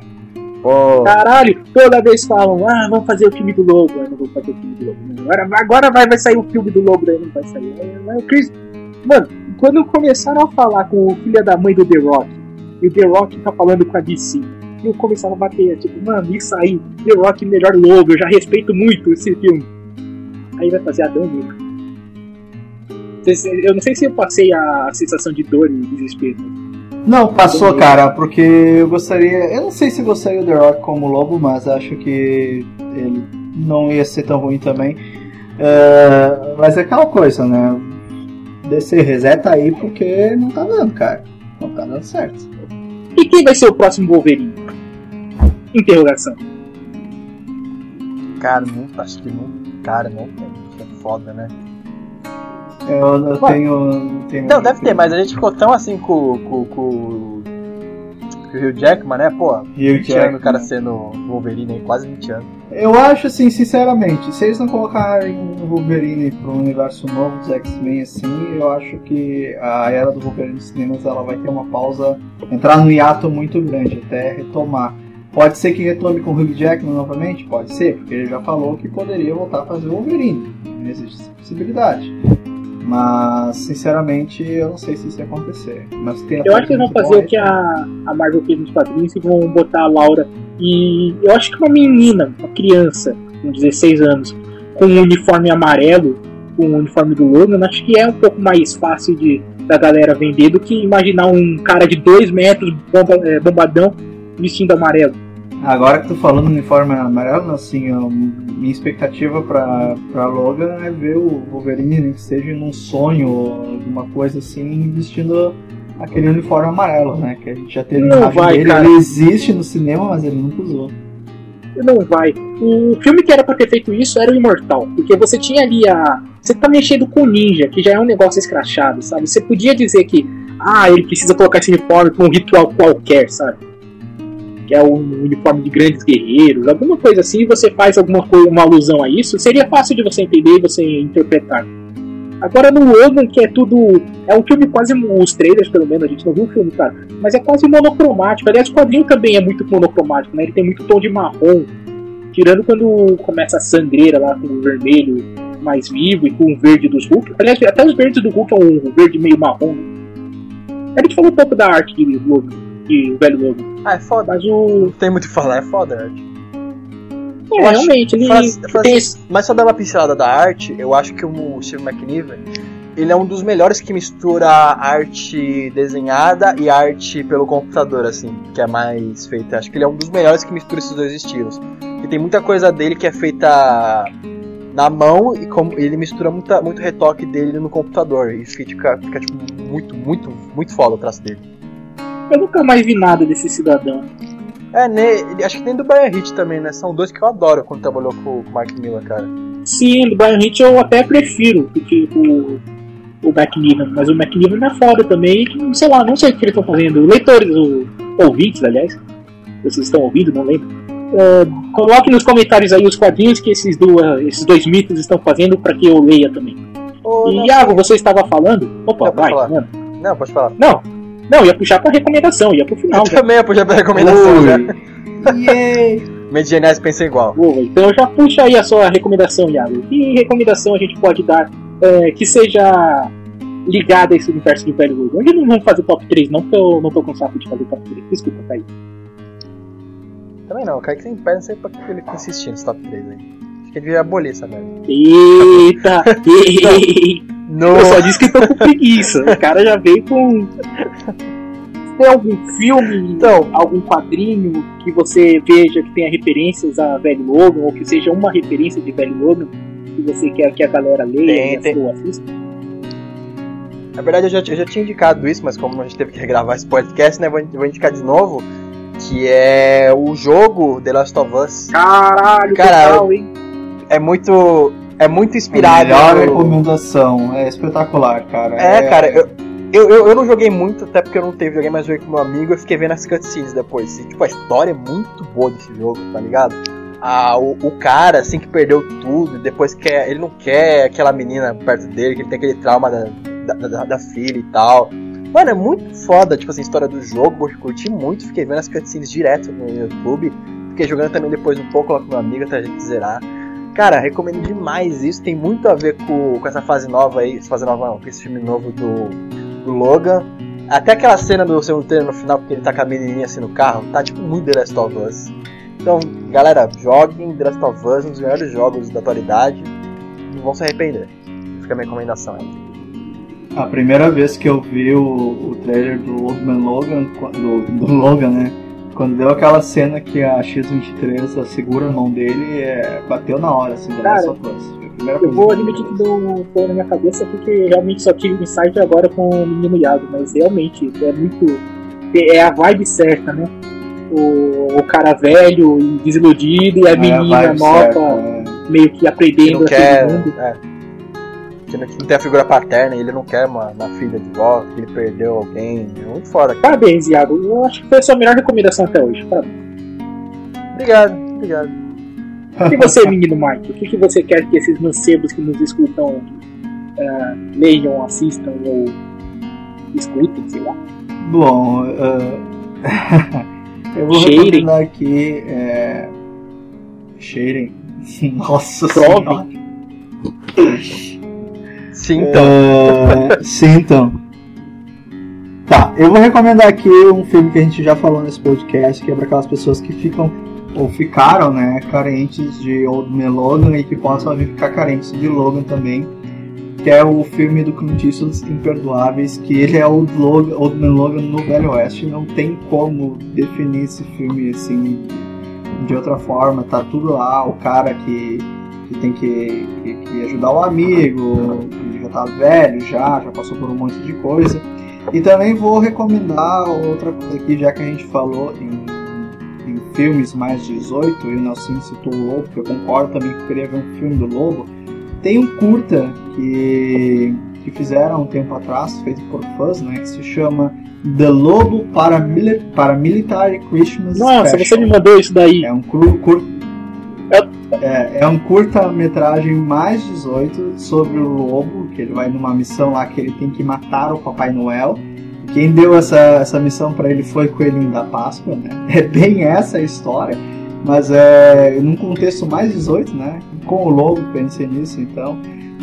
Speaker 3: Pô,
Speaker 1: Caralho, toda vez falam, ah, vamos fazer o filme do Lobo. Eu não vou fazer o filme do Lobo. Agora, agora vai, vai sair o filme do Lobo, daí não vai sair. Aí, o Chris... Mano, quando começaram a falar com o filho da mãe do The Rock, e o The Rock tá falando com a DC, e eu começava a bater, tipo, mano, isso aí, The Rock melhor Lobo, eu já respeito muito esse filme. Aí vai fazer Adão Negro. Vocês- Eu não sei se eu passei a sensação de dor e desespero.
Speaker 2: Não, passou, cara, porque eu gostaria. Eu não sei se gostaria do The Rock como lobo, mas acho que ele não ia ser tão ruim também. É, mas é aquela coisa, né? DC reseta aí porque não tá dando, cara. Não tá dando certo.
Speaker 1: E quem vai ser o próximo Wolverine? Interrogação.
Speaker 3: cara, não, acho que não. Cara, não tem. É foda, né?
Speaker 2: Eu, eu
Speaker 1: Ué.
Speaker 2: tenho, tenho.
Speaker 3: Não, deve ter, mas a gente ficou tão assim com, com, com, com o Hugh Jackman, né? Pô,
Speaker 2: Hugh
Speaker 3: 20 anos
Speaker 2: Jackman.
Speaker 3: o cara sendo Wolverine aí, quase 20 anos.
Speaker 2: Eu acho assim, sinceramente, se eles não colocarem o Wolverine pro universo novo dos X-Men assim, eu acho que a era do Wolverine nos cinemas ela vai ter uma pausa, entrar num hiato muito grande até retomar. Pode ser que retome com o Hugh Jackman novamente? Pode ser, porque ele já falou que poderia voltar a fazer o Wolverine. Não existe essa possibilidade. Mas, sinceramente, eu não sei se isso ia acontecer. Mas tem
Speaker 1: Eu acho que eles vão fazer o que a, a Marvel fez nos quadrinhos e vão botar a Laura. E eu acho que uma menina, uma criança, com 16 anos, com um uniforme amarelo, com o uniforme do Logan, acho que é um pouco mais fácil de, da galera vender do que imaginar um cara de 2 metros, bomba, é, bombadão, vestindo amarelo.
Speaker 2: Agora que tu falando no uniforme amarelo, assim, ó, minha expectativa pra, pra Logan é ver o Wolverine, nem que seja num sonho ou alguma coisa assim, vestindo aquele uniforme amarelo, né? Que a gente já teve
Speaker 1: Não vai,
Speaker 2: dele.
Speaker 1: cara.
Speaker 2: Ele existe no cinema, mas ele nunca usou.
Speaker 1: Não vai. O filme que era pra ter feito isso era o Imortal. Porque você tinha ali a. Você tá mexendo com o ninja, que já é um negócio escrachado, sabe? Você podia dizer que. Ah, ele precisa colocar esse uniforme pra um ritual qualquer, sabe? É um uniforme de grandes guerreiros, alguma coisa assim, e você faz alguma coisa, uma alusão a isso, seria fácil de você entender e você interpretar. Agora no Logan, que é tudo. É um filme quase. Os trailers, pelo menos, a gente não viu o filme, cara. Mas é quase monocromático. Aliás, o quadrinho também é muito monocromático, né? Ele tem muito tom de marrom. Tirando quando começa a sangreira lá com o vermelho mais vivo e com o verde dos Hulk. Aliás, até os verdes do Hulk é um verde meio marrom. Né? A gente falou um pouco da arte de Logan, de velho Logan.
Speaker 3: Ah, é foda.
Speaker 1: Mas o.
Speaker 3: Não tem muito o que falar, é foda, Art.
Speaker 1: É,
Speaker 3: Eu
Speaker 1: realmente, ele
Speaker 3: Faz- faz-
Speaker 1: esse-
Speaker 3: Mas só dar uma pincelada da arte, eu acho que o Steve McNiven, ele é um dos melhores que mistura arte desenhada e arte pelo computador, assim, que é mais feita. Acho que ele é um dos melhores que mistura esses dois estilos. E tem muita coisa dele que é feita na mão e como ele mistura muita, muito retoque dele no computador. E isso fica, fica tipo, muito, muito, muito foda o traço dele.
Speaker 1: Eu nunca mais vi nada desse cidadão.
Speaker 3: É, né, acho que tem do Brian Hitch também, né? São dois que eu adoro quando trabalhou com o Mark Miller, cara.
Speaker 1: Sim, do Brian Hitch eu até prefiro do que o, o McNiven, mas o McNiven é foda também, que, sei lá, não sei o que eles estão fazendo. Leitores, o, ouvintes, aliás, vocês estão ouvindo, não lembro. É, coloque nos comentários aí os quadrinhos que esses, do, esses dois mitos estão fazendo para que eu leia também.
Speaker 3: Ô,
Speaker 1: E Iago, você estava falando? Opa,
Speaker 3: Não,
Speaker 1: vai,
Speaker 3: falar.
Speaker 1: mano.
Speaker 3: não, pode falar.
Speaker 1: Não, não, ia puxar pra recomendação, ia pro final.
Speaker 3: Eu também ia puxar pra recomendação,
Speaker 2: Ui.
Speaker 3: né? Medianese pensa igual.
Speaker 1: Boa, então já puxa aí a sua recomendação, Iago. Que recomendação a gente pode dar é, que seja ligada a esse universo de velho Logan? Hoje não vamos fazer top 3, não, porque eu não tô com saco de fazer top 3. Desculpa, Thaís.
Speaker 3: Também não, o Kaique tem perna, não sei pra que ele tá insistindo nesse top 3 aí. Acho que ele devia abolir essa merda.
Speaker 1: Eita! eita.
Speaker 3: No...
Speaker 1: Eu só disse que tô com preguiça. O cara já veio com. Tem algum filme,
Speaker 3: Então.
Speaker 1: algum quadrinho que você veja que tenha referências a velho Logan, ou que seja uma referência de velho Logan, que você quer que a galera leia
Speaker 3: Tem, tem.
Speaker 1: ou assista?
Speaker 3: Na verdade, eu já, eu já tinha indicado isso, mas como a gente teve que regravar esse podcast, né, vou, vou indicar de novo, que é o jogo The Last of Us.
Speaker 1: Caralho,
Speaker 3: Cara,
Speaker 1: total, hein?
Speaker 3: É muito, é muito inspirado.
Speaker 2: Melhor
Speaker 3: no-
Speaker 2: recomendação. É espetacular, cara.
Speaker 3: É, cara, eu, eu, eu, eu não joguei muito, até porque eu não teve videogame, mas joguei com meu amigo, eu fiquei vendo as cutscenes depois. E, tipo, a história é muito boa desse jogo, tá ligado? Ah, o, o cara, assim, que perdeu tudo, depois quer, ele não quer aquela menina perto dele, que ele tem aquele trauma da, da, da, da filha e tal. Mano, é muito foda, tipo assim, a história do jogo, eu curti muito, fiquei vendo as cutscenes direto no YouTube, fiquei jogando também depois um pouco lá com meu amigo até a gente zerar. Cara, recomendo demais isso, tem muito a ver com, com essa fase nova aí, essa fase nova não, com esse filme novo do, do Logan. Até aquela cena do segundo trailer no final, porque ele tá com a menininha assim no carro, tá tipo muito The Last of Us. Então, galera, joguem The Last of Us, um dos melhores jogos da atualidade, não vão se arrepender. Fica a minha recomendação aí.
Speaker 2: A primeira vez que eu vi o, o trailer do Old Man Logan, do, do Logan, né? Quando deu aquela cena que a X-23 segura a mão dele, é, bateu na hora, assim, da of Us.
Speaker 1: Eu vou admitir que deu um pão na minha cabeça porque realmente só tive um insight agora com o menino Iago, mas realmente é muito. É a vibe certa, né? O, o cara velho e desiludido e a é menina a nova certa, é. meio que aprendendo
Speaker 3: que quer, mundo. É. Que não, tem a figura paterna e ele não quer uma, uma filha de volta, que ele perdeu alguém. É muito foda.
Speaker 1: Parabéns, Iago. Eu acho que foi a sua melhor recomendação até hoje. Parabéns.
Speaker 3: Obrigado, obrigado.
Speaker 1: E você, menino Mike, o que, que você quer que esses mancebos que nos escutam uh, leiam, assistam ou escutem, sei lá?
Speaker 2: Bom, uh, eu vou Cheirem. recomendar aqui. É... Cheirem. Nossa Senhora.
Speaker 3: Sintam.
Speaker 2: Uh, sintam. Tá, eu vou recomendar aqui um filme que a gente já falou nesse podcast, que é para aquelas pessoas que ficam ou ficaram né, carentes de Old Man Logan e que possam vir ficar carentes de Logan também, que é o filme do Clint Eastwood Imperdoáveis, que ele é Old, Logan, Old Man Logan no Velho Oeste, não tem como definir esse filme assim de outra forma, tá tudo lá, o cara que, que tem que, que, que ajudar o amigo, que já tá velho já, já passou por um monte de coisa. E também vou recomendar outra coisa aqui, já que a gente falou em filmes mais 18, e o Nelson citou o Lobo, que eu concordo também que eu queria ver um filme do Lobo. Tem um curta que, que fizeram um tempo atrás, feito por fãs, né, que se chama The Lobo Paramil Paramilitary Christmas
Speaker 1: Nossa, Special. você me mandou isso daí.
Speaker 2: É um curta é, é um curta-metragem mais 18 sobre o lobo, que ele vai numa missão lá que ele tem que matar o Papai Noel. Quem deu essa, essa missão para ele foi o Coelhinho da Páscoa, né? É bem essa a história, mas é num contexto mais 18, né? Com o logo, pensei nisso, então.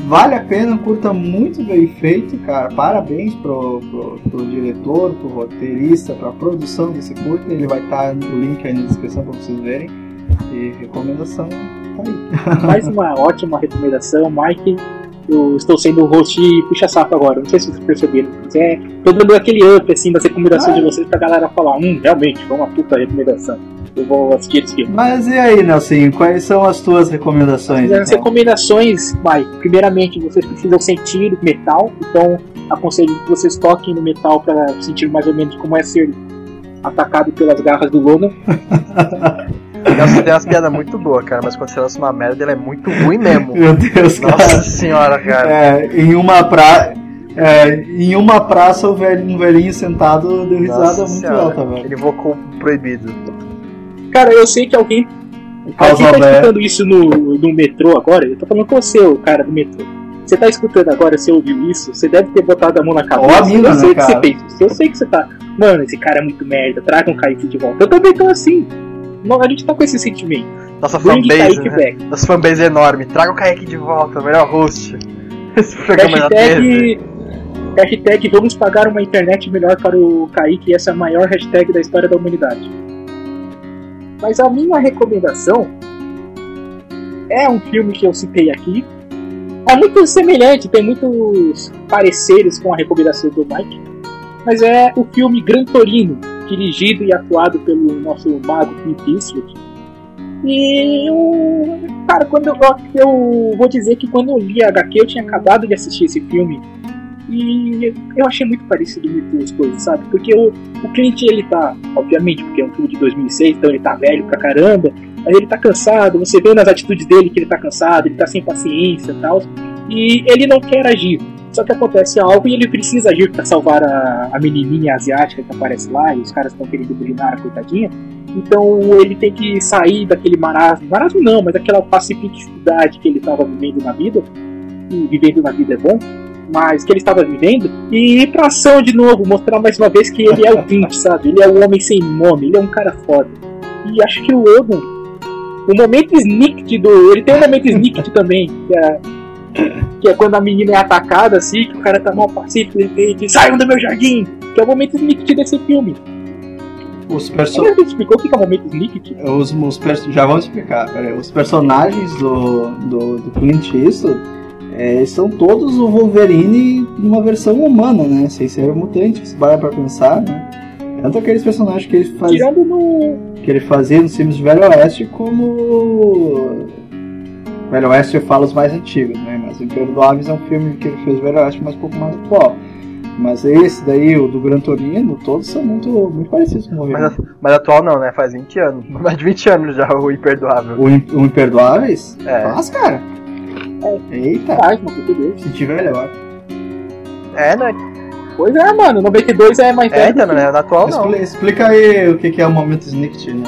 Speaker 2: Vale a pena, curta muito bem feito, cara. Parabéns pro, pro, pro diretor, pro roteirista, pra produção desse curta. Ele vai estar tá no link aí na descrição para vocês verem. E recomendação.
Speaker 1: Mais uma ótima recomendação, Mike eu estou sendo o host puxa-saco agora. Não sei se vocês perceberam. Mas é, tô dando aquele up assim das recomendações ah. de vocês pra galera falar: hum, realmente, foi uma puta recomendação. Eu vou assistir esse filme.
Speaker 2: Mas e aí, Nelson, quais são as tuas recomendações?
Speaker 1: As então? recomendações, vai. Primeiramente, vocês precisam sentir o metal, então aconselho que vocês toquem no metal para sentir mais ou menos como é ser atacado pelas garras do Logan.
Speaker 3: Nelson tem umas piadas muito boas, cara, mas quando você lança uma merda, ele é muito ruim mesmo.
Speaker 2: Meu Deus,
Speaker 3: Nossa cara. senhora, cara.
Speaker 2: É, em uma pra... É, em uma praça, o velho, um velhinho sentado deu risada Nossa muito senhora. alta, velho.
Speaker 3: Ele invocou proibido.
Speaker 1: Cara, eu sei que alguém. Alguém tá escutando isso no, no metrô agora? Eu tô falando com você, o cara do metrô. Você tá escutando agora, você ouviu isso? Você deve ter botado a mão na cabeça.
Speaker 2: Mina,
Speaker 1: eu sei
Speaker 2: né,
Speaker 1: que cara? você fez isso. Eu sei que você tá. Mano, esse cara é muito merda, traga um Kaique de volta. Eu também tô assim a gente tá com esse sentimento.
Speaker 3: Nossa fanbase, né? Nossa fanbase é enorme. Traga o Kaique de volta, melhor host.
Speaker 1: Esse programa é hashtag, hashtag vamos pagar uma internet melhor para o Kaique. Essa é a maior hashtag da história da humanidade. Mas a minha recomendação é um filme que eu citei aqui. É muito semelhante, tem muitos pareceres com a recomendação do Mike. Mas é o filme Gran Torino, dirigido e atuado pelo nosso mago Clint Eastwood. E eu, cara, quando eu, eu vou dizer que quando eu li a HQ, eu tinha acabado de assistir esse filme e eu achei muito parecido muito as coisas, sabe? Porque o, o Clint, ele tá, obviamente, porque é um filme de 2006, então ele tá velho pra caramba, mas ele tá cansado, você vê nas atitudes dele que ele tá cansado, ele tá sem paciência e tal, e ele não quer agir. Só que acontece algo e ele precisa agir para salvar a, a menininha asiática que aparece lá e os caras estão querendo bulinar a coitadinha. Então ele tem que sair daquele marasmo, marasmo não, mas daquela pacificidade que ele estava vivendo na vida, e vivendo na vida é bom, mas que ele estava vivendo, e ir pra ação de novo, mostrar mais uma vez que ele é o Clint, sabe? Ele é o homem sem nome, ele é um cara foda. E acho que o Logan, o momento sneaked do. Ele tem um momento sneaked também, que é, que é quando a menina é atacada, assim, que o cara tá mal pacífico, de repente, saiam do meu jardim! Que é o momento sneaked desse filme.
Speaker 2: Os
Speaker 1: Você
Speaker 2: personagens.
Speaker 1: já explicou o que é o momento sneaked?
Speaker 2: Os, os perso- já vamos explicar, peraí. Os personagens do, do, do Clint Eastwood é, são todos o Wolverine numa versão humana, né? Sem ser mutante, se parar pra pensar, né? Tanto aqueles personagens que ele, faz,
Speaker 1: Tirando no.
Speaker 2: que ele fazia nos filmes do Velho Oeste, como. Velho Oeste eu falo os mais antigos, né? Mas o Imperdoáveis é um filme que ele fez do Velho Oeste, mas um pouco mais atual. Mas esse daí, o do Gran Torino, todos são muito, muito parecidos com o Wolverine.
Speaker 3: Mas, mas atual não, né? Faz 20 anos. Mais de 20 anos já, o Imperdoável.
Speaker 2: O, o Imperdoáveis?
Speaker 3: É.
Speaker 2: Faz, cara. Eita,
Speaker 1: Faz, 92.
Speaker 2: se tiver melhor.
Speaker 3: É, né?
Speaker 1: Pois é, mano, 92 é mais
Speaker 3: É,
Speaker 1: velho.
Speaker 3: então, não é atual não.
Speaker 2: Expli- explica aí o que que é o momento Snicket, né?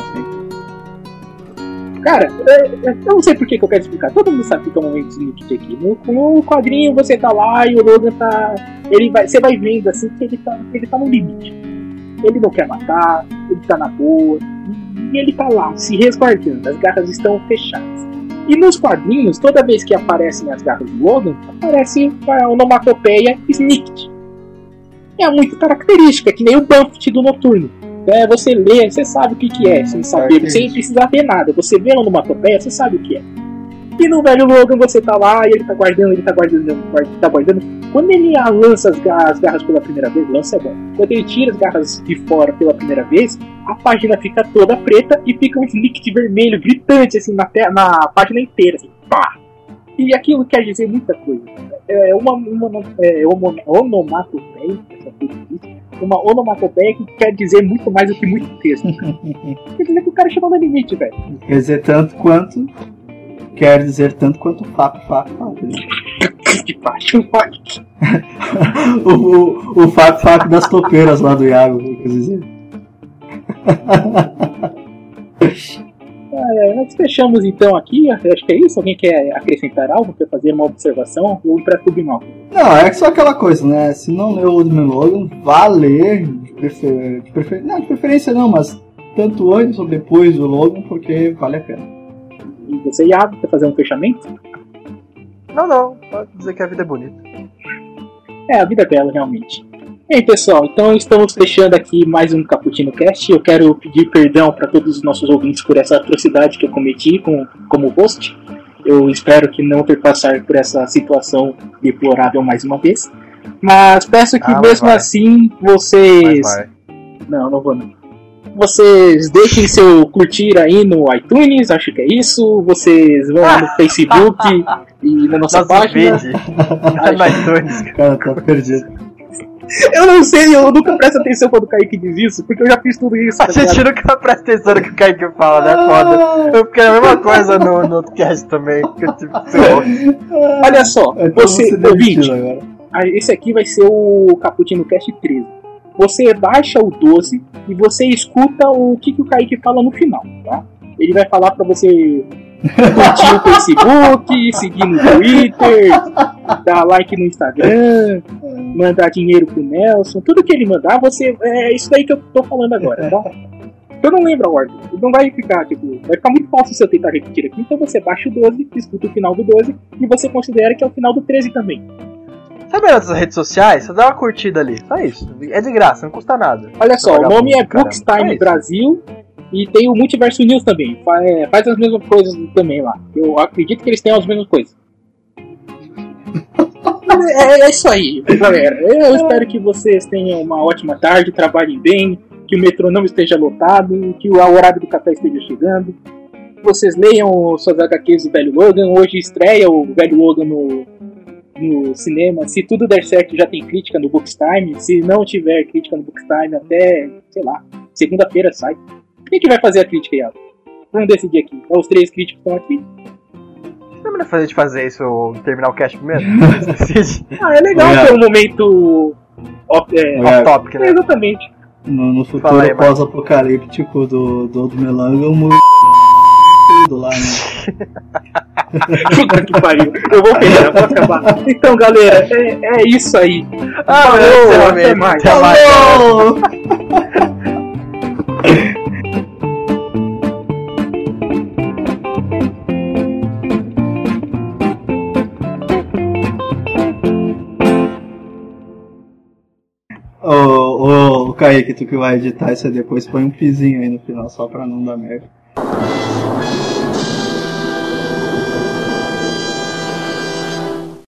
Speaker 1: Cara, é- eu não sei por que, eu quero explicar. Todo mundo sabe que é o momento sneak aqui. No, no quadrinho você tá lá e o Logan tá. Ele vai, você vai vendo assim que ele tá, ele tá no limite. Ele não quer matar, ele tá na boa. E ele tá lá, se resguardando. As garras estão fechadas. E nos quadrinhos, toda vez que aparecem as garras do Logan, aparece a onomatopeia Snicked. É muito característica, que nem o Buffett do Noturno. É, você lê, você sabe o que, que é, sem saber,
Speaker 2: característica.
Speaker 1: sem precisar ver nada. Você vê a onomatopeia, você sabe o que é. E no velho Logan você tá lá e ele tá guardando, ele tá guardando, guarda- tá guardando. Quando ele lança as garras, as garras pela primeira vez, lança é bom. Quando ele tira as garras de fora pela primeira vez, a página fica toda preta e fica um snicket vermelho gritante assim na, na página inteira, assim, pá! E aquilo quer dizer muita coisa. É uma, uma é uma onomatopeia, essa coisa difícil, uma onomatopeia que quer dizer muito mais do que muito texto. quer dizer que o cara chegou no limite, velho.
Speaker 2: Quer dizer tanto quanto. Quer dizer tanto quanto fato, fato. né?
Speaker 1: De baixo,
Speaker 2: o, o, o fato, fato das topeiras lá do Iago, quer dizer.
Speaker 1: É, nós fechamos então aqui, acho que é isso. Alguém quer acrescentar algo? Quer fazer uma observação? Eu empresto o Binal.
Speaker 2: Não, é só aquela coisa, né? Se não leu o Logan, vá ler. De, prefer... de prefer... Não, de preferência não, mas tanto antes ou depois do Logan, porque vale a pena.
Speaker 1: E você, Iago, quer fazer um fechamento?
Speaker 3: Não, não. Pode dizer que a vida é bonita.
Speaker 1: É, a vida é bela, realmente. E aí, pessoal, então estamos fechando aqui mais um Caputino Cast. Eu quero pedir perdão para todos os nossos ouvintes por essa atrocidade que eu cometi com, como host. Eu espero que não ter passar por essa situação deplorável mais uma vez. Mas peço que
Speaker 3: Ah, mas
Speaker 1: mesmo
Speaker 3: vai.
Speaker 1: assim vocês.
Speaker 3: vai.
Speaker 1: Não, não vou não. Vocês deixem seu curtir aí no iTunes, acho que é isso. Vocês vão lá no Facebook e na nossa
Speaker 3: Nosso
Speaker 1: página.
Speaker 3: Tá no iTunes.
Speaker 2: Cara tá perdido.
Speaker 1: Eu não sei, eu nunca presto atenção quando o Kaique diz isso, porque eu já fiz tudo isso.
Speaker 3: A gente nunca presta atenção no que o Kaique fala, né? Foda. Eu fiquei a mesma coisa no, no outro cast também. Que eu ser
Speaker 1: Olha só,
Speaker 2: É
Speaker 1: você,
Speaker 2: você
Speaker 1: ouvinte, ah, esse aqui vai ser o Caputino Cast 13. Você baixa o 12 e você escuta o que, que o Kaique fala no final, tá? Ele vai falar pra você curtir o Facebook, seguir no Twitter, dar like no Instagram, mandar dinheiro pro Nelson, tudo que ele mandar, você. É isso daí que eu tô falando agora, tá? Eu não lembro a ordem. Não vai ficar, tipo, vai ficar muito fácil se eu tentar repetir aqui. Então você baixa o 12, escuta o final do 12 e você considera que é o final do 13 também.
Speaker 3: Sabe nas redes sociais? Você dá uma curtida ali. Só isso. É de graça, não custa nada.
Speaker 1: Olha só, o nome é. Bookstime
Speaker 3: É.
Speaker 1: Brasil e tem o Multiverso News também. Fa- é, Faz as mesmas coisas também lá. Eu acredito que eles tenham as mesmas coisas. É, é isso aí, galera. Eu espero que vocês tenham uma ótima tarde, trabalhem bem, que o metrô não esteja lotado, que o horário do café esteja chegando. Vocês leiam suas HQs do Velho Logan. Hoje estreia o Velho Logan no, no cinema. Se tudo der certo, já tem crítica no Bookstime. Se não tiver crítica no Bookstime, até, sei lá, segunda-feira sai. Quem que vai fazer a crítica, Iago? Vamos decidir aqui. Os três críticos estão aqui.
Speaker 3: Não é fazer de fazer isso ou terminar o cast primeiro?
Speaker 1: Ah, é legal
Speaker 2: Obrigado.
Speaker 1: ter um momento. Off, é.
Speaker 3: Off topic,
Speaker 1: é,
Speaker 3: né?
Speaker 1: exatamente.
Speaker 2: No, no futuro pós-apocalíptico do, do Old Melanga, o Mu- tudo lá, né?
Speaker 1: Puta que pariu. Eu vou fechar, vou acabar. Então, galera, é, é isso aí.
Speaker 3: Ah,
Speaker 1: Falou, até mais.
Speaker 3: Até mais.
Speaker 2: Kaique, tu que vai editar isso aí depois, põe um pizinho aí no final só pra não dar merda.